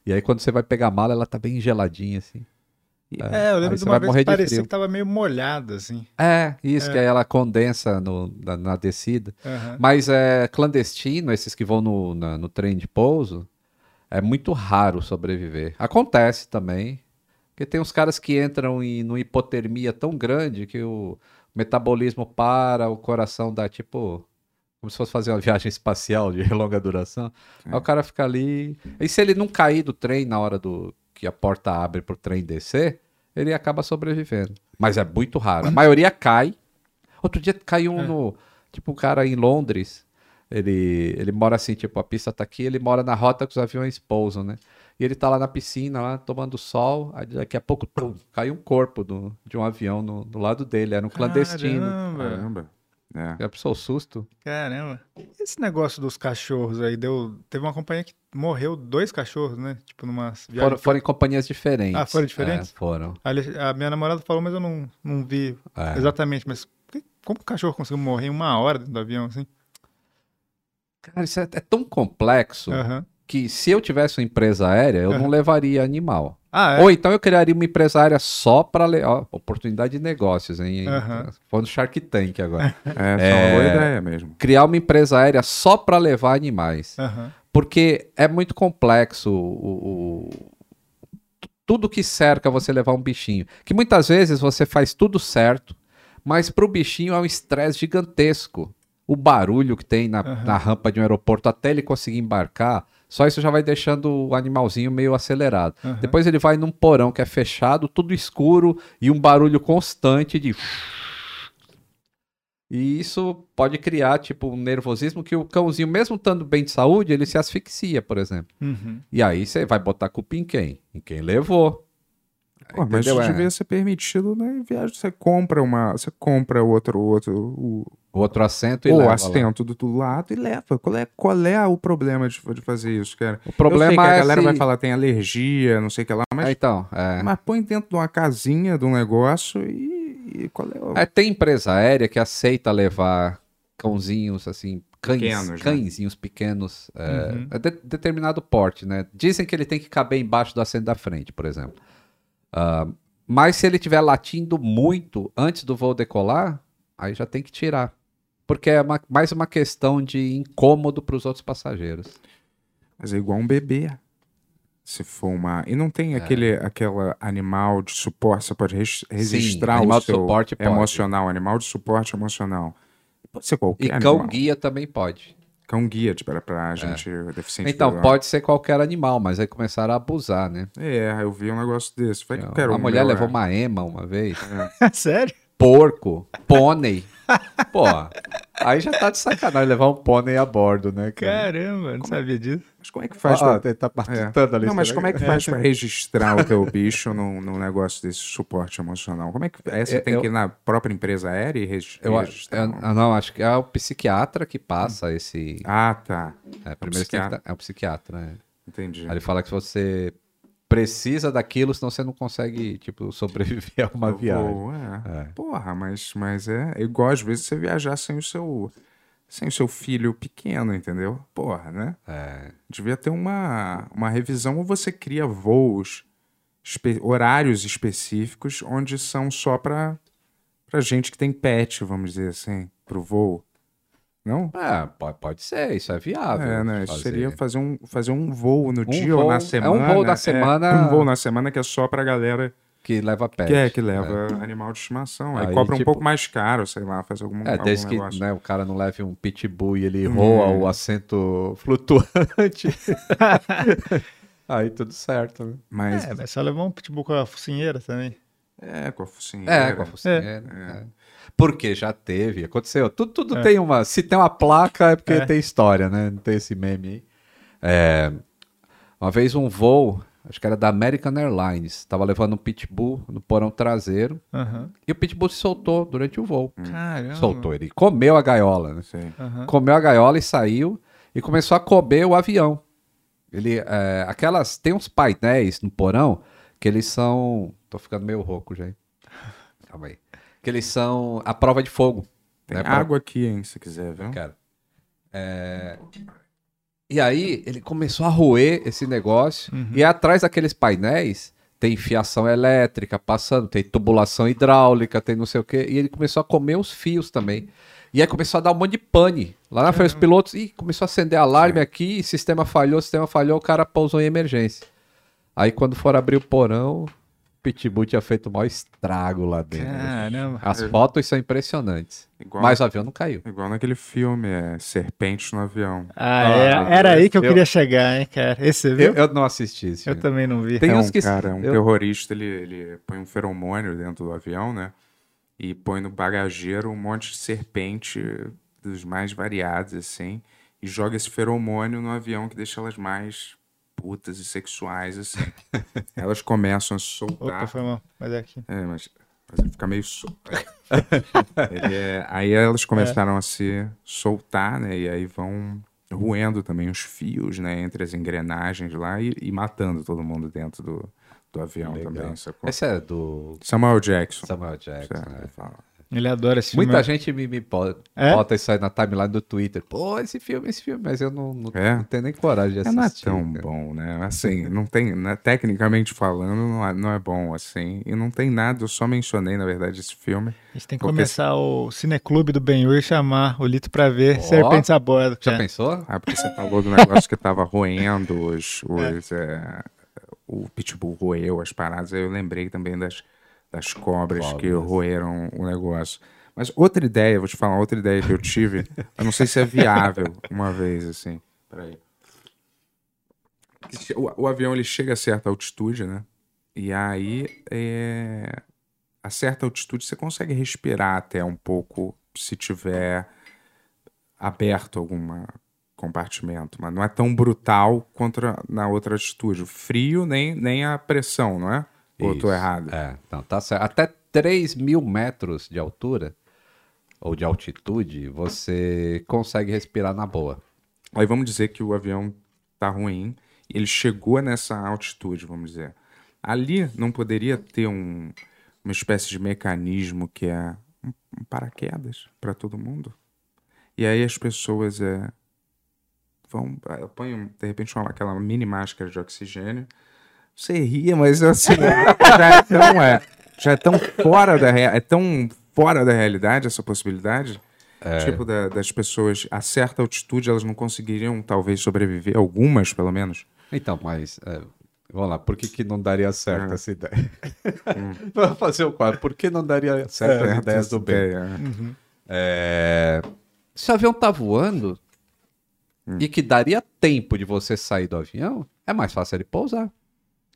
E aí quando você vai pegar a mala, ela tá bem geladinha, assim. É, eu Aí lembro de uma vez que parecia frio. que tava meio molhado, assim. É, isso, que aí ela condensa no- na, na descida. Aham. Mas é clandestino, esses que vão no, na- no trem de pouso, é muito raro sobreviver. Acontece também, porque tem uns caras que entram em numa hipotermia tão grande que o metabolismo para, o coração dá tipo. Como se fosse fazer uma [laughs] viagem espacial de longa duração. Aí o cara fica ali. E se ele não cair do trem na hora do que a porta abre pro trem descer, ele acaba sobrevivendo. Mas é muito raro. A maioria cai. Outro dia caiu um no. Tipo, um cara em Londres. Ele, ele mora assim, tipo, a pista tá aqui, ele mora na rota que os aviões pousam, né? E ele tá lá na piscina, lá tomando sol. Aí daqui a pouco, tum, caiu um corpo do, de um avião no, do lado dele. Era um clandestino. Caramba, Caramba. É. Já pensou o susto? caramba. Esse negócio dos cachorros aí, deu... teve uma companhia que morreu dois cachorros, né? Tipo, numa viagem... Foram, foram em companhias diferentes. Ah, foram diferentes? É, foram. A minha namorada falou, mas eu não, não vi É. exatamente. Mas como que o cachorro conseguiu morrer em uma hora dentro do avião, assim? Cara, isso é, é tão complexo Aham. Que se eu tivesse uma empresa aérea, eu não Aham. levaria animal. Ah, é? Ou então eu criaria uma empresa aérea só para oportunidade de negócios, hein? Aham. Foi no Shark Tank agora. [laughs] É, é uma boa ideia mesmo. Criar uma empresa aérea só para levar animais. Aham. Porque é muito complexo o, o- tudo que cerca você levar um bichinho. Que muitas vezes você faz tudo certo, mas para o bichinho é um estresse gigantesco. O barulho que tem na, na rampa de um aeroporto até ele conseguir embarcar, Só isso já vai deixando o animalzinho meio acelerado. Aham. Depois ele vai num porão que é fechado, tudo escuro e um barulho constante de. E isso pode criar, tipo, um nervosismo que o cãozinho, mesmo estando bem de saúde, ele se asfixia, por exemplo. Uhum. E aí você vai botar a culpa em quem? Em quem levou. Pô, mas isso É. devia ser permitido na viagem. Você compra uma. Você compra outro, outro. O, O outro assento e o leva lá. assento do, do lado e leva. Qual é, qual é o problema de, de fazer isso, cara? O problema que é a galera se- vai falar tem alergia, não sei o que lá, mas, É, então, é. mas põe dentro de uma casinha de um negócio e, e qual é o. É, tem empresa aérea que aceita levar cãozinhos, assim, cães, Pequenos, né? cãezinhos pequenos, é, Uhum. é de- determinado porte, né? Dizem que ele tem que caber embaixo do assento da frente, por exemplo. Ah, mas se ele estiver latindo muito antes do voo decolar, aí já tem que tirar. Porque é uma- mais uma questão de incômodo para os outros passageiros. Mas é igual um bebê. Se for uma. E não É. tem aquele aquela animal de suporte, você pode res- registrar animal o seu suporte pode. emocional, animal de suporte emocional. Pode ser qualquer E cão animal. guia também pode. Cão guia de- pra, pra gente deficiente Então, visual. pode ser qualquer animal, mas aí começaram a abusar, né? É, eu vi um negócio desse. Foi que eu quero a um mulher levou é. uma ema uma vez. [laughs] Sério? porco, pônei. Pô, aí já tá de sacanagem levar um pônei a bordo, né, cara? Caramba, não sabia disso. Mas como é que faz Ah, pra... tá É. ali. Não, mas como é que faz [laughs] pra registrar o teu bicho num, num negócio desse suporte emocional? Como é que é? Você Eu- tem eu- que ir na própria empresa aérea e regi- Eu, registrar? eu- ah, não, acho que é o psiquiatra que passa esse. Ah, tá. É, primeiro você tem que psiquiatra. dar- é o psiquiatra, né? Entendi. Aí ele fala que se você precisa daquilo, senão você não consegue, tipo, [laughs] sobreviver a uma viagem. vou, é. É. Porra, mas, mas é igual às vezes você viajar sem o seu sem o seu filho pequeno, entendeu? Porra, né? É. Devia ter uma, uma revisão ou você cria voos, espe- horários específicos, onde são só pra, pra gente que tem pet, vamos dizer assim, pro voo. Não? É, pode, pode ser, isso é viável. é, né? Isso fazer. seria fazer um, fazer um voo no Um dia ou voo- na é um semana. voo da semana- um voo na semana que é só pra galera Que leva pet. que, é, que leva animal de estimação. Aí, Aí, cobra um tipo- pouco mais caro, sei lá, fazer algum, É, algum desde que negócio. né, o cara não leve um pitbull e ele roa o assento [laughs] flutuante. [laughs] Aí tudo certo, né? Mas É, mas só levar um pitbull com a focinheira também. é, com a focinheira. É, com a focinheira. é. Porque já teve, aconteceu. Tudo, tudo tem uma. Se tem uma placa, é porque É. tem história, né? Não tem esse meme aí. É, uma vez um voo, acho que era da American Airlines, tava levando um pitbull no porão traseiro Aham. e o pitbull se soltou durante o voo. Caramba. Soltou, ele comeu a gaiola, né? Sei. Aham. comeu a gaiola e saiu e começou a comer o avião. Ele, é, aquelas, tem uns painéis no porão que eles são, tô ficando meio rouco já. hein? Calma aí. Que eles são a prova de fogo. Tem né, pra- água aqui, hein, se quiser, viu? Cara. É, E aí ele começou a roer esse negócio e atrás daqueles painéis tem fiação elétrica passando, tem tubulação hidráulica, tem não sei o quê, e ele começou a comer os fios também. E aí começou a dar um monte de pane. Lá na frente os pilotos, e começou a acender alarme aqui, sistema falhou, sistema falhou, o cara pousou em emergência. Aí quando for abrir o porão, Pitbull tinha feito o maior estrago lá dentro. Caramba. As fotos são impressionantes. Igual, Mas o avião não caiu. igual naquele filme, é Serpente no Avião. Ah, Ah, é- era aí que eu, eu- queria chegar, hein, cara. Esse viu? Eu, eu não assisti esse Eu filme. também não vi. Tem é uns um que- cara, um eu- terrorista, ele, ele põe um feromônio dentro do avião, né? E põe no bagageiro um monte de serpente dos mais variados, assim, e joga esse feromônio no avião que deixa elas mais putas e sexuais, assim. [laughs] elas começam a soltar. Opa, foi mal. Mas é aqui. É, mas, mas fica meio solto. É- aí elas [laughs] começaram a se soltar, né? E aí vão roendo também os fios, né? Entre as engrenagens lá e, e matando todo mundo dentro do, do avião Legal. também. Sacou? Esse é do Samuel Jackson. Samuel Jackson. certo, né? Ele adora esse filme. Muita gente me, me bota, É? bota isso aí na timeline do Twitter. Pô, esse filme, esse filme, mas eu não, não, É? não tenho nem coragem de É, não é assistir. tão cara. bom, né? Assim, não tem, né, tecnicamente falando, não é, não é bom, assim. E não tem nada, eu só mencionei, na verdade, esse filme. A gente tem que Porque- começar o cineclube do Ben-Hur e chamar o Lito pra ver Ó. Serpentes a bordo. Já pensou? Ah, porque você falou do negócio que tava roendo os. [laughs] os é, o Pitbull roeu as paradas. Aí eu lembrei também das, das cobras, que roeram o negócio. Mas outra ideia, vou te falar, outra ideia que eu tive, eu não sei se é viável uma vez, assim. Peraí. O, o avião ele chega a certa altitude, né? E aí, é, a certa altitude, você consegue respirar até um pouco se tiver aberto algum compartimento, mas não é tão brutal contra na outra altitude. O frio nem, nem a pressão, não é? Ou eu tô Isso. errado? É, então tá certo. Até 3 mil metros de altura ou de altitude, você consegue respirar na boa. Aí vamos dizer que o avião tá ruim, ele chegou nessa altitude, vamos dizer. Ali não poderia ter um, uma espécie de mecanismo que é um, um paraquedas para todo mundo? E aí as pessoas é, vão, ah, põem de repente uma, aquela mini máscara de oxigênio. Você ria, mas assim, [laughs] já é tão, é, já é tão fora da é tão fora da realidade essa possibilidade. Tipo, da- das pessoas a certa altitude elas não conseguiriam talvez sobreviver, algumas pelo menos. Então, mas é, vamos lá, por que, que não daria certo Ah. essa ideia? [laughs] Vamos fazer o quadro. Por que não daria certo as ideias do bem? É, É, Se o avião tá voando e que daria tempo de você sair do avião, é mais fácil ele pousar.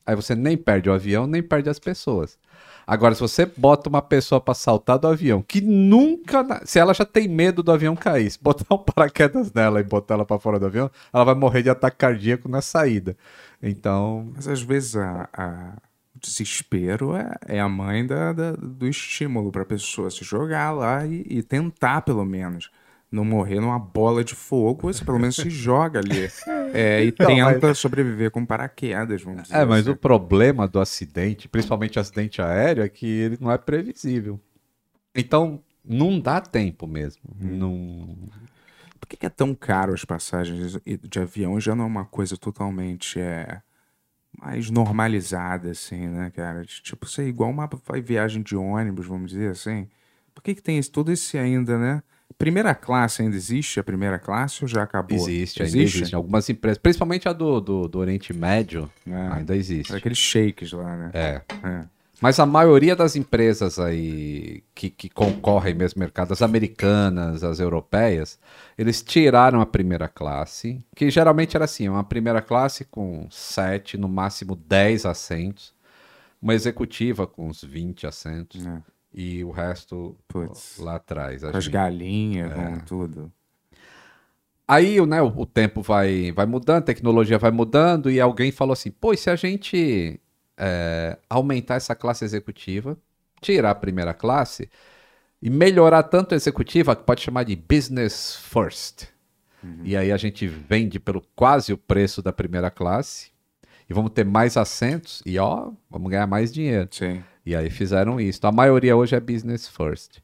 Aí você nem perde o avião, nem perde as pessoas. Agora, se você bota uma pessoa pra saltar do avião, que nunca. Se ela já tem medo do avião cair, se botar um [laughs] paraquedas nela e botar ela pra fora do avião, ela vai morrer de ataque cardíaco na saída. Então. Mas às vezes a, a- o desespero é, é a mãe da, da- do estímulo para a pessoa se jogar lá e, e tentar, pelo menos. Não morrer numa bola de fogo, você pelo menos se [laughs] joga ali. É, e Não, tenta sobreviver com paraquedas, vamos dizer. É, mas assim. o problema do acidente, principalmente acidente aéreo, é que ele não é previsível. Então, não dá tempo mesmo. Não... Por que, que é tão caro as passagens de avião? Já não é uma coisa totalmente é, mais normalizada, assim, né, cara? De, Tipo, sei, igual uma viagem de ônibus, vamos dizer assim. Por que, que tem esse, todo esse ainda, né? Primeira classe ainda existe? A primeira classe ou já acabou? Existe, ainda existe. Algumas empresas, principalmente a do, do, do Oriente Médio, É. ainda existe. Aqueles shakes lá, né? É. É. Mas a maioria das empresas aí que, que concorrem mesmo mercado, as americanas, as europeias, eles tiraram a primeira classe, que geralmente era assim, uma primeira classe com 7, no máximo 10 assentos, uma executiva com uns 20 assentos, É. e o resto Putz. lá atrás. As galinhas, É. com tudo. Aí né, o, o tempo vai, vai mudando, a tecnologia vai mudando, e alguém falou assim: pô, se a gente é, aumentar essa classe executiva, tirar a primeira classe e melhorar tanto a executiva, que pode chamar de business first. E aí a gente vende pelo quase o preço da primeira classe, e vamos ter mais assentos, e ó, vamos ganhar mais dinheiro. Sim. E aí fizeram isso. A maioria hoje é business first.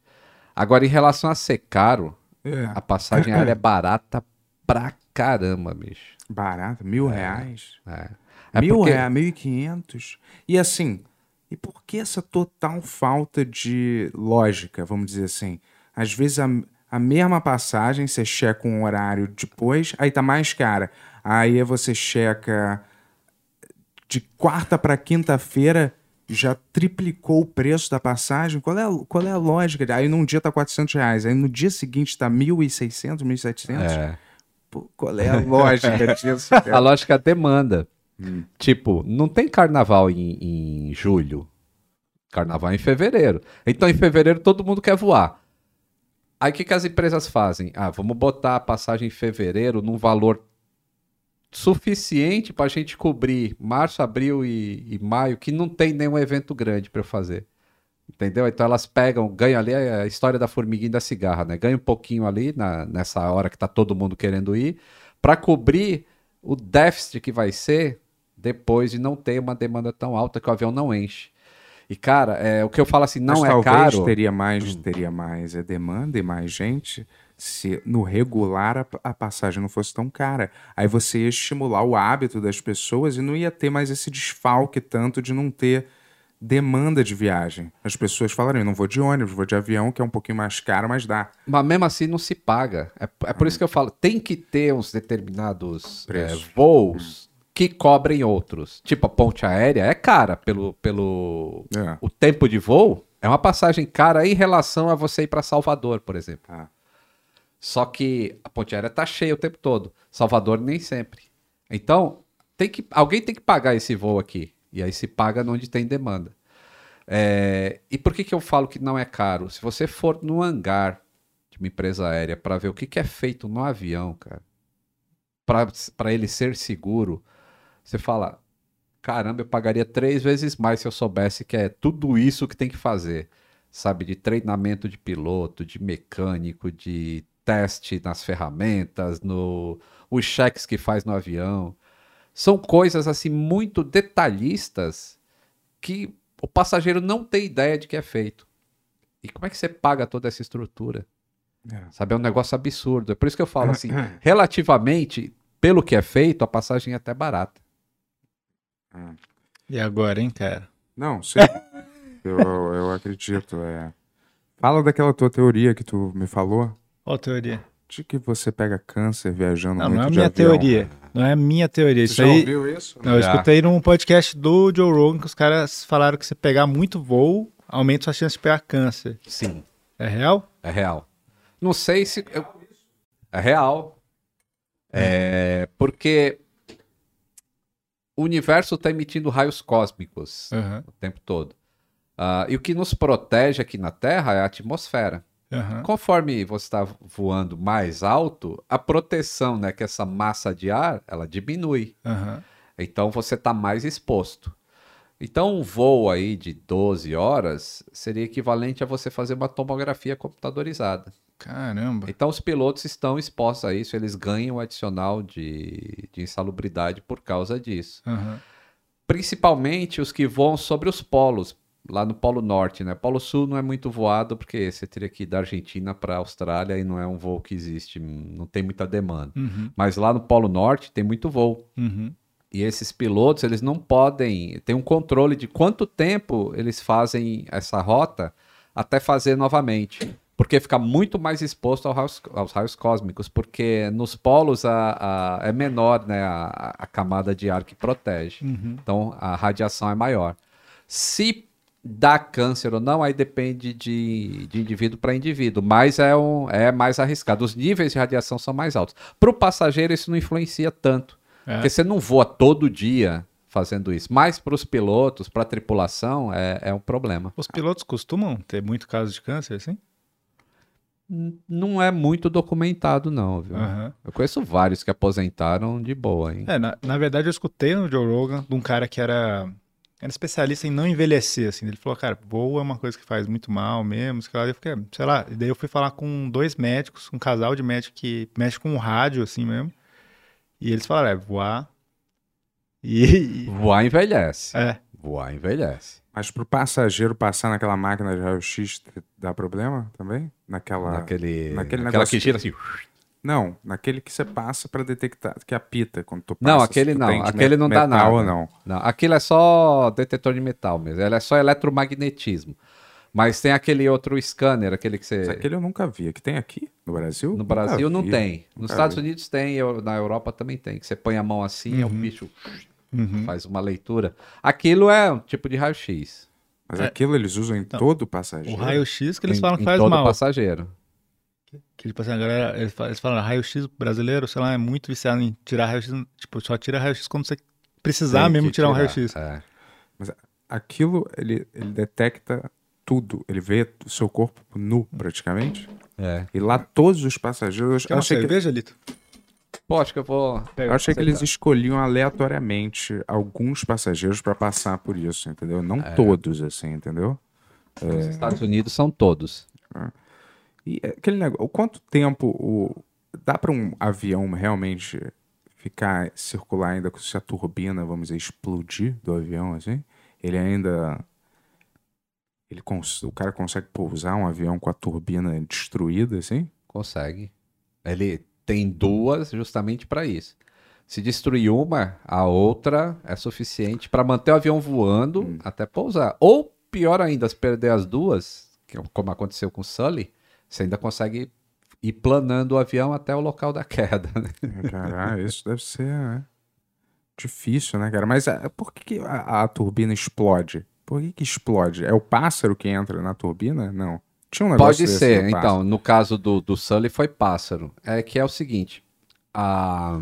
Agora, em relação a ser caro, É. a passagem aérea é [laughs] barata pra caramba, bicho. Barato, mil reais. É. É mil porque- reais, mil e quinhentos. E assim, e por que essa total falta de lógica, vamos dizer assim? Às vezes a, a mesma passagem, você checa um horário depois, aí tá mais cara. Aí você checa de quarta para quinta-feira, já triplicou o preço da passagem. Qual é, a- qual é a lógica? Aí num dia tá 400 reais, aí no dia seguinte tá 1.600, 1.700. É. Pô, qual é a lógica [laughs] disso? A lógica é a demanda. Hum. Tipo, não tem carnaval em, em julho. Carnaval é em fevereiro. Então, em fevereiro, todo mundo quer voar. Aí, o que, que as empresas fazem? Ah, vamos botar a passagem em fevereiro num valor suficiente para a gente cobrir março, abril e, e maio, que não tem nenhum evento grande para fazer. Entendeu? Então elas pegam, ganham ali a história da formiguinha e da cigarra, né? Ganha um pouquinho ali na, nessa hora que tá todo mundo querendo ir, para cobrir o déficit que vai ser depois de não ter uma demanda tão alta que o avião não enche. E cara, é, o que eu falo assim, não Mas é talvez caro. teria mais, teria mais é, demanda e mais gente se no regular a, a passagem não fosse tão cara. Aí você ia estimular o hábito das pessoas e não ia ter mais esse desfalque tanto de não ter demanda de viagem. As pessoas falariam, não vou de ônibus, vou de avião, que é um pouquinho mais caro, mas dá. Mas mesmo assim não se paga. É, é por isso que eu falo, tem que ter uns determinados é, voos que cobrem outros. Tipo, a ponte aérea é cara pelo, pelo É. o tempo de voo. É uma passagem cara em relação a você ir para Salvador, por exemplo. Tá. Só que a ponte aérea tá cheia o tempo todo. Salvador nem sempre. Então, tem que, alguém tem que pagar esse voo aqui. E aí se paga onde tem demanda. É, e por que, que eu falo que não é caro? Se você for no hangar de uma empresa aérea para ver o que, que é feito no avião, cara, para ele ser seguro, você fala: caramba, eu pagaria três vezes mais se eu soubesse que é tudo isso que tem que fazer. Sabe, de treinamento de piloto, de mecânico, de teste nas ferramentas, no, os cheques que faz no avião. São coisas assim muito detalhistas que o passageiro não tem ideia de que é feito. E como é que você paga toda essa estrutura? É. Sabe, é um negócio absurdo. É por isso que eu falo assim, [coughs] relativamente, pelo que é feito, a passagem é até barata. E agora, hein, cara? Não, sim. eu, eu acredito. É... Fala daquela tua teoria que tu me falou. Qual teoria? De que você pega câncer viajando não, muito não é de minha avião. teoria. Não é minha teoria. Você Isso já aí. ouviu isso? Não, eu Já. escutei num podcast do Joe Rogan que os caras falaram que você pegar muito voo aumenta sua chance de pegar câncer. Sim, É real? é real. Não sei se. eu- É real. É, porque o universo está emitindo raios cósmicos Aham. o tempo todo. Ah, e o que nos protege aqui na Terra é a atmosfera. Aham. Conforme você está voando mais alto, a proteção, né, que essa massa de ar, ela diminui. Aham. Então você está mais exposto. Então um voo aí de 12 horas seria equivalente a você fazer uma tomografia computadorizada. Caramba. Então os pilotos estão expostos a isso, eles ganham adicional de, de insalubridade por causa disso. Aham. Principalmente os que voam sobre os polos, lá no Polo Norte, né? Polo Sul não é muito voado porque você teria que ir da Argentina para a Austrália e não é um voo que existe, não tem muita demanda. Uhum. Mas lá no Polo Norte tem muito voo. Uhum. E esses pilotos, eles não podem, tem um controle de quanto tempo eles fazem essa rota até fazer novamente. Porque fica muito mais exposto ao raios- aos raios cósmicos, porque nos polos a, a- é menor né, a, a camada de ar que protege. Uhum. Então a radiação é maior. Se dá câncer ou não, aí depende de, de indivíduo para indivíduo, mas é, um, é mais arriscado. Os níveis de radiação são mais altos. Para o passageiro, isso não influencia tanto. É. Porque você não voa todo dia fazendo isso. Mas para os pilotos, para a tripulação, é, é um problema. Os pilotos costumam ter muito caso de câncer, assim? Não é muito documentado, não, viu? Aham. Eu conheço vários que aposentaram de boa, hein? É, na, na verdade eu escutei no Joe Rogan de um cara que era, era especialista em não envelhecer, assim. Ele falou, cara, voo é uma coisa que faz muito mal mesmo, sei lá. Eu fiquei, sei lá, e daí eu fui falar com dois médicos, um casal de médicos que mexe com rádio, assim mesmo. E eles falaram, é, voar... E... e- Voar envelhece. é, Voar envelhece. Mas pro passageiro passar naquela máquina de raio-x dá problema também? Naquela. Naquele, naquele naquela que gira assim. Não, naquele que você passa pra detectar, que apita quando tu Não, passa. aquele não. tem de Aquele não dá nada. ou não. Não, aquilo é só detetor de metal mesmo. Ele é só eletromagnetismo. Mas tem aquele outro scanner, aquele que você. Mas aquele eu nunca vi. Que tem aqui no Brasil? No Nunca Brasil não tem. Nos Nunca Estados vi. Unidos tem, eu- na Europa também tem. Que você põe a mão assim, é o bicho uhum. faz uma leitura. Aquilo é um tipo de raio-x. Mas É. aquilo eles usam em todo passageiro. o raio-x que eles em- falam que em faz todo mal. passageiro. Que, tipo assim, a galera, eles falam, eles falam raio-x brasileiro, sei lá, é muito viciado em tirar raio-x, tipo, só tira raio-x quando você precisar Tem mesmo que tirar um tirar, raio-x. é. Aquilo, ele, ele detecta tudo. Ele vê o seu corpo nu, praticamente. É. E lá todos os passageiros... Quer Eu uma achei, que, cerveja, Lito? Pô, acho que eu vou. eu achei que eles escolhiam aleatoriamente alguns passageiros pra passar por isso, entendeu? Não É. todos, assim, entendeu? Nos Estados Unidos são todos. E aquele negócio, o quanto tempo o, dá para um avião realmente ficar circular ainda se a turbina, vamos dizer, explodir do avião assim? Ele ainda ele cons- o cara consegue pousar um avião com a turbina destruída assim? Consegue. Ele tem duas justamente para isso. Se destruir uma, a outra é suficiente para manter o avião voando Hum. até pousar. Ou pior ainda, se perder as duas, é como aconteceu com o Sully, você ainda consegue ir planando o avião até o local da [laughs] queda. né? Caralho, isso deve ser né, difícil, né, cara? Mas ah, por que, a, a turbina explode? Por que, que explode? É o pássaro que entra na turbina? Não. Um Pode ser. Então, pássaro. no caso do, do Sully foi pássaro. É que é o seguinte: a,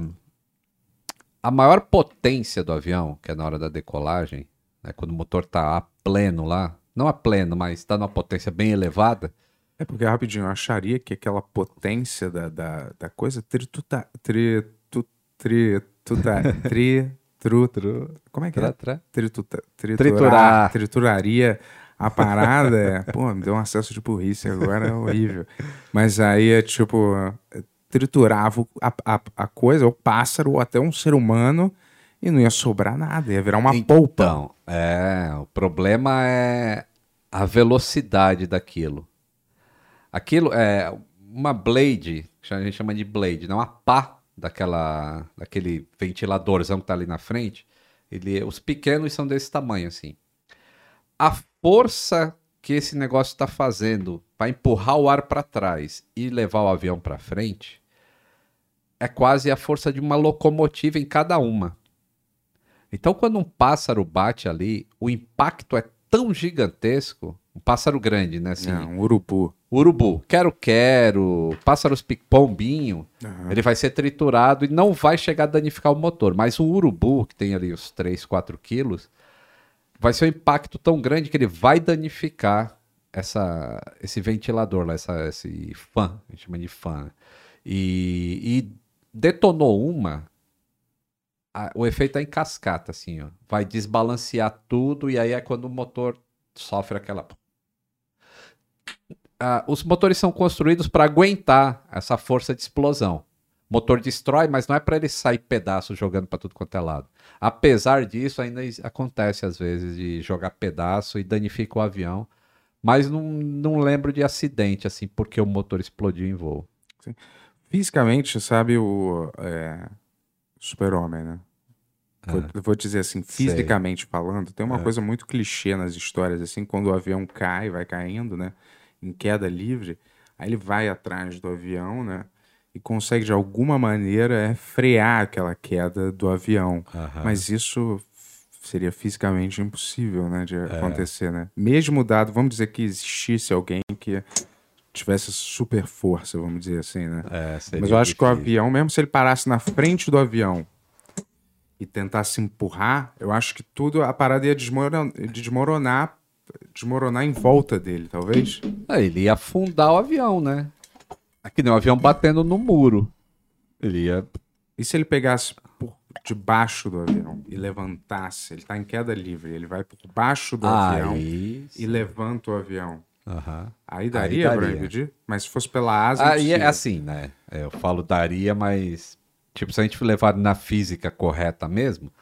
a maior potência do avião, que é na hora da decolagem, né, quando o motor está a pleno lá, não a pleno, mas está numa potência bem elevada. É porque, rapidinho, eu acharia que aquela potência da, da, da coisa trituta, tritu, trituta, tri, tru, [laughs] tru, como é que é? Tra. Trituta, triturar, Triturar. Trituraria a parada. é, pô, me deu um acesso de burrice agora, é horrível. Mas aí é tipo, é, triturava a, a, a coisa, o pássaro, ou até um ser humano, e não ia sobrar nada, ia virar uma polpa. Então, é, o problema é a velocidade daquilo. Aquilo é uma blade, a gente chama de blade, não uma pá daquela, daquele ventiladorzão que tá ali na frente. Ele, os pequenos são desse tamanho assim. A força que esse negócio está fazendo para empurrar o ar para trás e levar o avião para frente é quase a força de uma locomotiva em cada uma. Então, quando um pássaro bate ali, o impacto é tão gigantesco. Um pássaro grande, né? Assim, É, um urubu. Urubu, quero-quero, pássaros pic- pombinho, Aham. ele vai ser triturado e não vai chegar a danificar o motor. Mas um urubu, que tem ali os 3, 4 quilos, vai ser um impacto tão grande que ele vai danificar essa, esse ventilador lá, essa, esse fan, a gente chama de fan. E, e detonou uma, a- o efeito é em cascata, assim, ó. Vai desbalancear tudo e aí é quando o motor sofre aquela. Ah, os motores são construídos para aguentar essa força de explosão. O motor destrói, mas não é para ele sair pedaços jogando para tudo quanto é lado. Apesar disso, ainda acontece às vezes de jogar pedaço e danifica o avião. Mas não, não lembro de acidente, assim, porque o motor explodiu em voo. Fisicamente, sabe o é, super-homem, né? Vou, eu vou dizer assim, fisicamente falando, tem uma coisa muito clichê nas histórias, assim, quando o avião cai, vai caindo, né? Em queda livre, aí ele vai atrás do avião, né? E consegue, de alguma maneira, é, frear aquela queda do avião. Mas isso seria fisicamente impossível, né? De acontecer, né? Mesmo dado, vamos dizer que existisse alguém que tivesse super força, vamos dizer assim, né? É, Mas eu acho que o difícil. avião, mesmo se ele parasse na frente do avião e tentasse empurrar, eu acho que tudo, a parada ia desmoronar, desmoronar, desmoronar em volta dele, talvez. É, ele ia afundar o avião, né? Aqui nem o avião batendo no muro. Ele ia. E se ele pegasse por debaixo do avião e levantasse, ele tá em queda livre, ele vai por baixo do avião Aí. e levanta o avião. Aham. Aí daria, daria. pra impedir? Mas se fosse pela asa, Aí é assim, né? É, Eu falo daria, mas. Tipo, se a gente levar na física correta mesmo.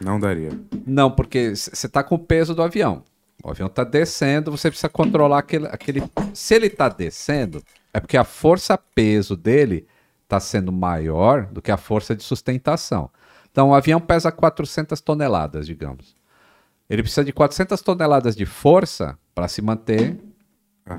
não daria. Não, porque você tá com o peso do avião. O avião tá descendo, você precisa controlar aquele. aquele... Se ele tá descendo, é porque a força-peso dele tá sendo maior do que a força de sustentação. Então, o avião pesa 400 toneladas, digamos. Ele precisa de 400 toneladas de força para se manter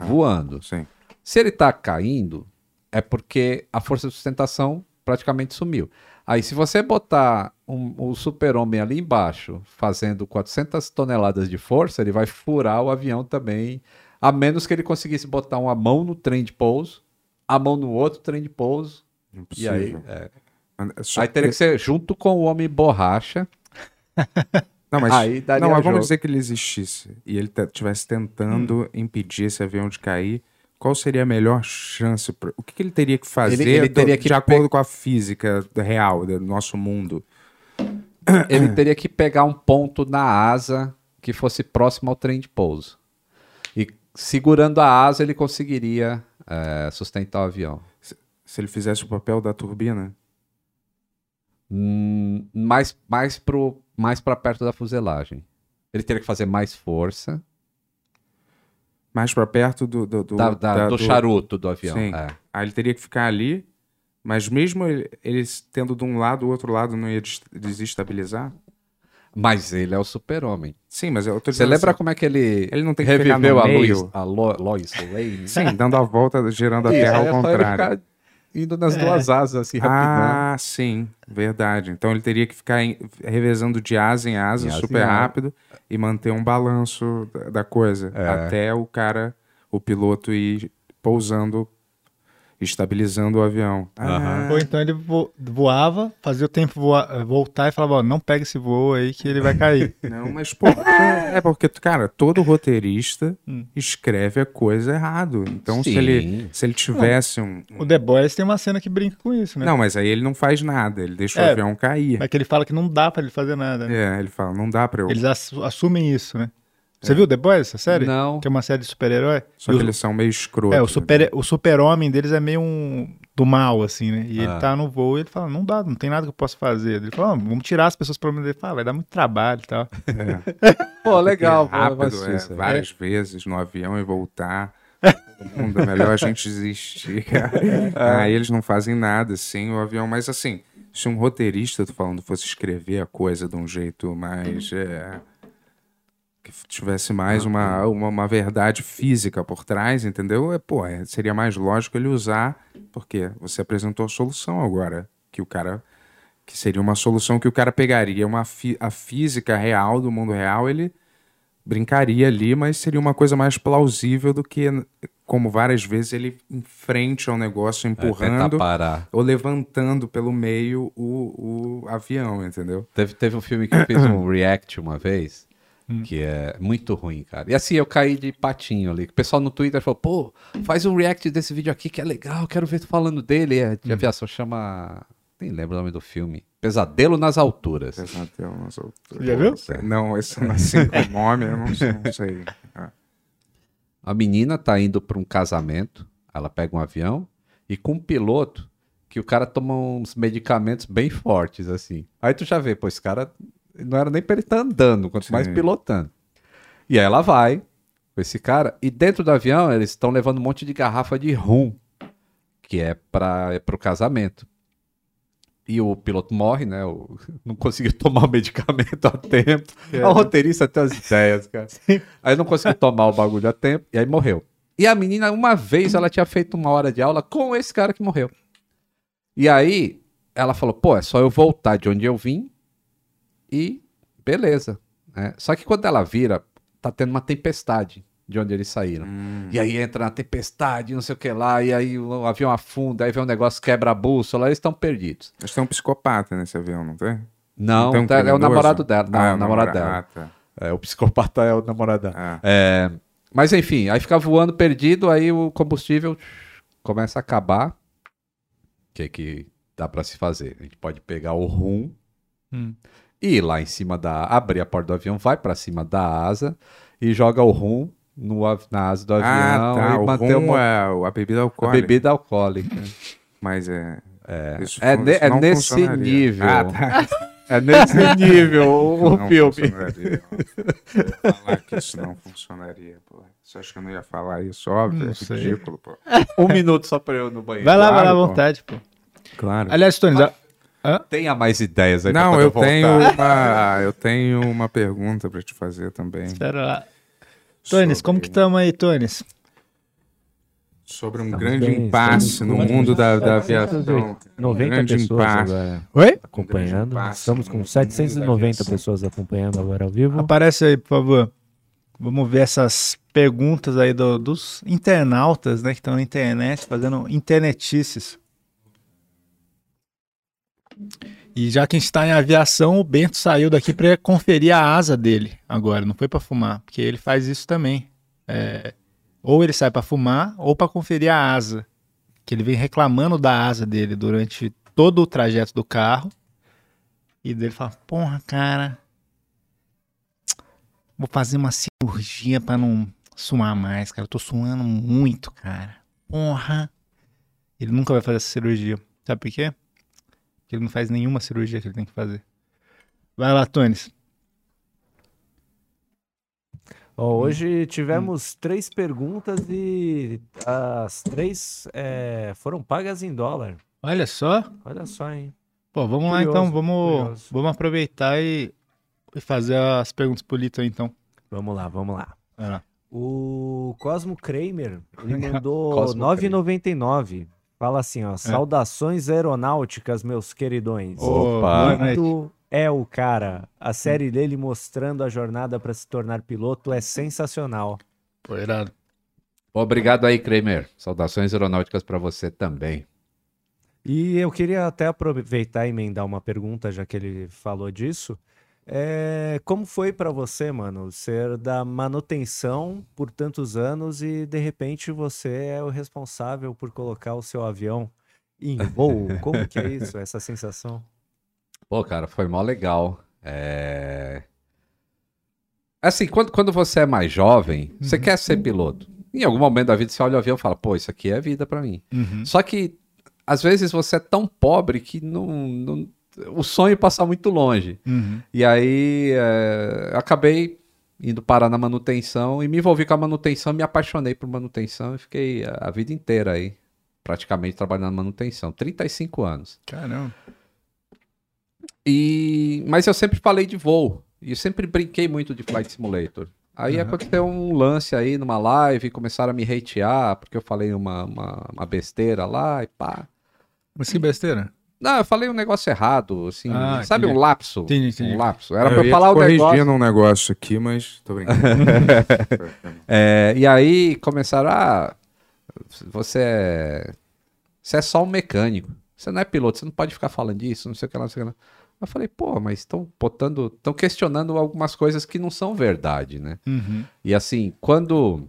voando. Sim. Se ele está caindo, é porque a força de sustentação praticamente sumiu. Aí, se você botar um, o super-homem ali embaixo, fazendo 400 toneladas de força, ele vai furar o avião também, a menos que ele conseguisse botar uma mão no trem de pouso, a mão no outro trem de pouso, e aí, Impossível. é. Só aí teria que ser junto com o homem borracha. [laughs] Não, mas, Aí não, mas vamos dizer que ele existisse e ele estivesse tentando Hum. impedir esse avião de cair. Qual seria a melhor chance? pra- O que, que ele teria que fazer Ele- ele do- teria que de acordo com a física real do nosso mundo? Ele teria que pegar um ponto na asa que fosse próximo ao trem de pouso. E segurando a asa, ele conseguiria é, sustentar o avião. Se ele fizesse o papel da turbina? Hum, mais mais pro mais para perto da fuselagem. Ele teria que fazer mais força Mais pra perto do, do, do, da- da- da- do, charuto do avião. Sim. é. Aí ele teria que ficar ali, mas mesmo ele, ele tendo de um lado, o outro lado não ia des- desestabilizar? Mas ele é o super-homem. Sim, mas eu tô Você lembra assim, como é que ele, Ele não tem que reviveu a, meio? Lois, a Lo, Lois Lane? [laughs] Sim, dando a volta, girando a Isso, Terra ao é contrário. ficar indo nas duas asas, assim, rapidão. Ah, sim, verdade. Então ele teria que ficar em- revezando de asa em asa, super asa. rápido, e manter um balanço da- da coisa. É. Até o cara, o piloto ir pousando, estabilizando o avião. Ah, Ou então ele vo- voava, fazia o tempo voa- voltar e falava, ó, não pega esse voo aí que ele vai cair. [laughs] Não, mas pô, é porque, cara, todo roteirista Hum. escreve a coisa errado. Então, se ele, se ele tivesse um. um- o The Boys tem uma cena que brinca com isso, né? Não, mas aí ele não faz nada, ele deixa o É. avião cair. Mas que ele fala que não dá pra ele fazer nada, né? É, ele fala, não dá pra eu. Eles assu- assumem isso, né? Você viu The Boys, essa série? Não. Que é uma série de super-herói? Só E que o- eles são meio escrotos. É, o super- o super-homem deles é meio um do mal, assim, né? E Ah. ele tá no voo e ele fala, não dá, não tem nada que eu possa fazer. Ele fala, "Ah, vamos tirar as pessoas pelo menos. Ele fala, vai dar muito trabalho e tal. É. [laughs] Pô, legal. levar rápido, isso, é, isso aí. várias vezes no avião e voltar. [laughs] Mundo, é melhor a gente desistir, cara. [laughs] Aí eles não fazem nada, assim, o avião. Mas assim, se um roteirista, tô falando, fosse escrever a coisa de um jeito mais. é, que tivesse mais uma, uma, uma verdade física por trás, entendeu? É, pô, é, seria mais lógico ele usar, porque você apresentou a solução agora, que o cara que seria uma solução que o cara pegaria uma fi- a física real do mundo real, ele brincaria ali, mas seria uma coisa mais plausível do que como várias vezes ele em frente ao negócio É, empurrando parar. ou levantando pelo meio o, o avião, entendeu? Teve, teve um filme que eu fiz um react uma vez, Hum. que é muito ruim, cara. E assim, eu caí de patinho ali. O pessoal no Twitter falou, pô, faz um react desse vídeo aqui que é legal, quero ver tu falando dele. É Hum. de aviação, chama... Nem lembro o nome do filme. Pesadelo nas Alturas. Pesadelo nas alturas. Já viu? Não, esse não assim com o nome, eu não sei. Não sei. Ah, A menina tá indo pra um casamento, ela pega um avião, e com um piloto, que o cara toma uns medicamentos bem fortes, assim. Aí tu já vê, pô, esse cara não era nem pra ele estar andando, quanto mais Sim. pilotando. E aí ela vai com esse cara, e dentro do avião eles estão levando um monte de garrafa de rum, que é para é pro casamento. E o piloto morre, né? o- [laughs] não conseguiu tomar o medicamento [laughs] a tempo. É. O roteirista tem as ideias, cara. [laughs] Aí não conseguiu tomar o bagulho a tempo e aí morreu. E a menina, uma vez, ela tinha feito uma hora de aula com esse cara que morreu. E aí ela falou: pô, é só eu voltar de onde eu vim e beleza. né? Só que quando ela vira, tá tendo uma tempestade de onde eles saíram. hum, E aí entra na tempestade, não sei o que lá, e aí o avião afunda, aí vem um negócio, quebra a bússola, eles estão perdidos. Mas tem um psicopata nesse avião, não tem? Não, tem um tá- é o namorado dela. Não, Ah, é o namorado dela. Ah, tá. É, o psicopata é o namorado dela. Ah, É, mas enfim, aí fica voando perdido, aí o combustível começa a acabar. O que que dá pra se fazer? A gente pode pegar o rum Hum. E ir lá em cima da abrir a porta do avião, vai pra cima da asa e joga o rum no, na asa do avião ah tá. e O manter rum uma é o- a bebida a alcoólica. bebida alcoólica. Mas é. Isso É, ne- isso é não nesse nível. Ah, tá. É nesse nível o Não filme. funcionaria. não. Eu falar que isso não funcionaria, pô. Você acha que eu não ia falar isso? Óbvio, Não é sei. ridículo, pô. Um minuto só pra eu ir no banheiro. Vai lá, vai lá à Claro, vontade, pô. Claro. Aliás, Tony, já- Tenha mais ideias aí pra Não, quando eu voltar. tenho, uma, eu tenho uma pergunta pra te fazer também. espera lá. Tones, sobre- como que estamos aí, Tones? Sobre um Estamos grande bem, impasse no mundo da, da 780, aviação. 90 grande pessoas impasse. agora Oi? acompanhando. impasse Estamos com mundo 790 da pessoas acompanhando agora ao vivo. Aparece aí, por favor. Vamos ver essas perguntas aí do- dos internautas, né, que estão na internet, fazendo internetices. E já que a gente está em aviação, o Bento saiu daqui para conferir a asa dele agora, não foi para fumar, porque ele faz isso também. É, ou ele sai para fumar ou para conferir a asa, que ele vem reclamando da asa dele durante todo o trajeto do carro. E dele fala: "Porra, cara, Vou fazer uma cirurgia pra não suar mais, cara. Eu tô suando muito, cara. Porra. Ele nunca vai fazer essa cirurgia. Sabe por quê? Porque ele não faz nenhuma cirurgia que ele tem que fazer. Vai lá, Tones. Ó, hoje tivemos três perguntas e as três é, foram pagas em dólar. Olha só. Olha só, hein? Pô, vamos lá Curioso, então. Vamos, curioso. vamos aproveitar e, e fazer as perguntas pro Lito aí, então. Vamos lá, vamos lá. Lá. O Cosmo Kramer, ele [laughs] mandou Cosmo 9,99. Fala assim, ó, saudações aeronáuticas, meus queridões. Opa. Muito é o cara. A série dele mostrando a jornada para se tornar piloto é sensacional. Pô, irado. Obrigado aí, Kramer. Saudações aeronáuticas para você também. E eu queria até aproveitar e emendar uma pergunta, já que ele falou disso. É, como foi para você, mano, ser da manutenção por tantos anos e de repente você é o responsável por colocar o seu avião em voo? Como que é isso, essa sensação? Pô, cara, foi mó legal. É... Assim, quando, quando você é mais jovem, você quer ser piloto. Em algum momento da vida você olha o avião e fala, pô, isso aqui é vida pra mim. Só que às vezes você é tão pobre que não, não- o sonho passa muito longe. Uhum. E aí é, acabei indo parar na manutenção e me envolvi com a manutenção, me apaixonei por manutenção e fiquei a, a vida inteira aí, praticamente trabalhando na manutenção. 35 anos. Caramba. E mas eu sempre falei de voo e eu sempre brinquei muito de Flight Simulator. Aí Uhum. aconteceu um lance aí numa live, começaram a me hatear porque eu falei uma, uma, uma besteira lá e pá. Mas que besteira. Não, eu falei um negócio errado, assim, Ah, sabe entendi. um lapso? Entendi, entendi. Um lapso. Era pra eu eu ia falar o negócio. corrigindo um negócio aqui, mas tô brincando. [laughs] É, e aí começaram, ah, você é, você é só um mecânico, você não é piloto, você não pode ficar falando disso, não sei o que lá, não sei o que lá. Eu falei, pô, mas estão botando, estão questionando algumas coisas que não são verdade, né? Uhum. E assim, quando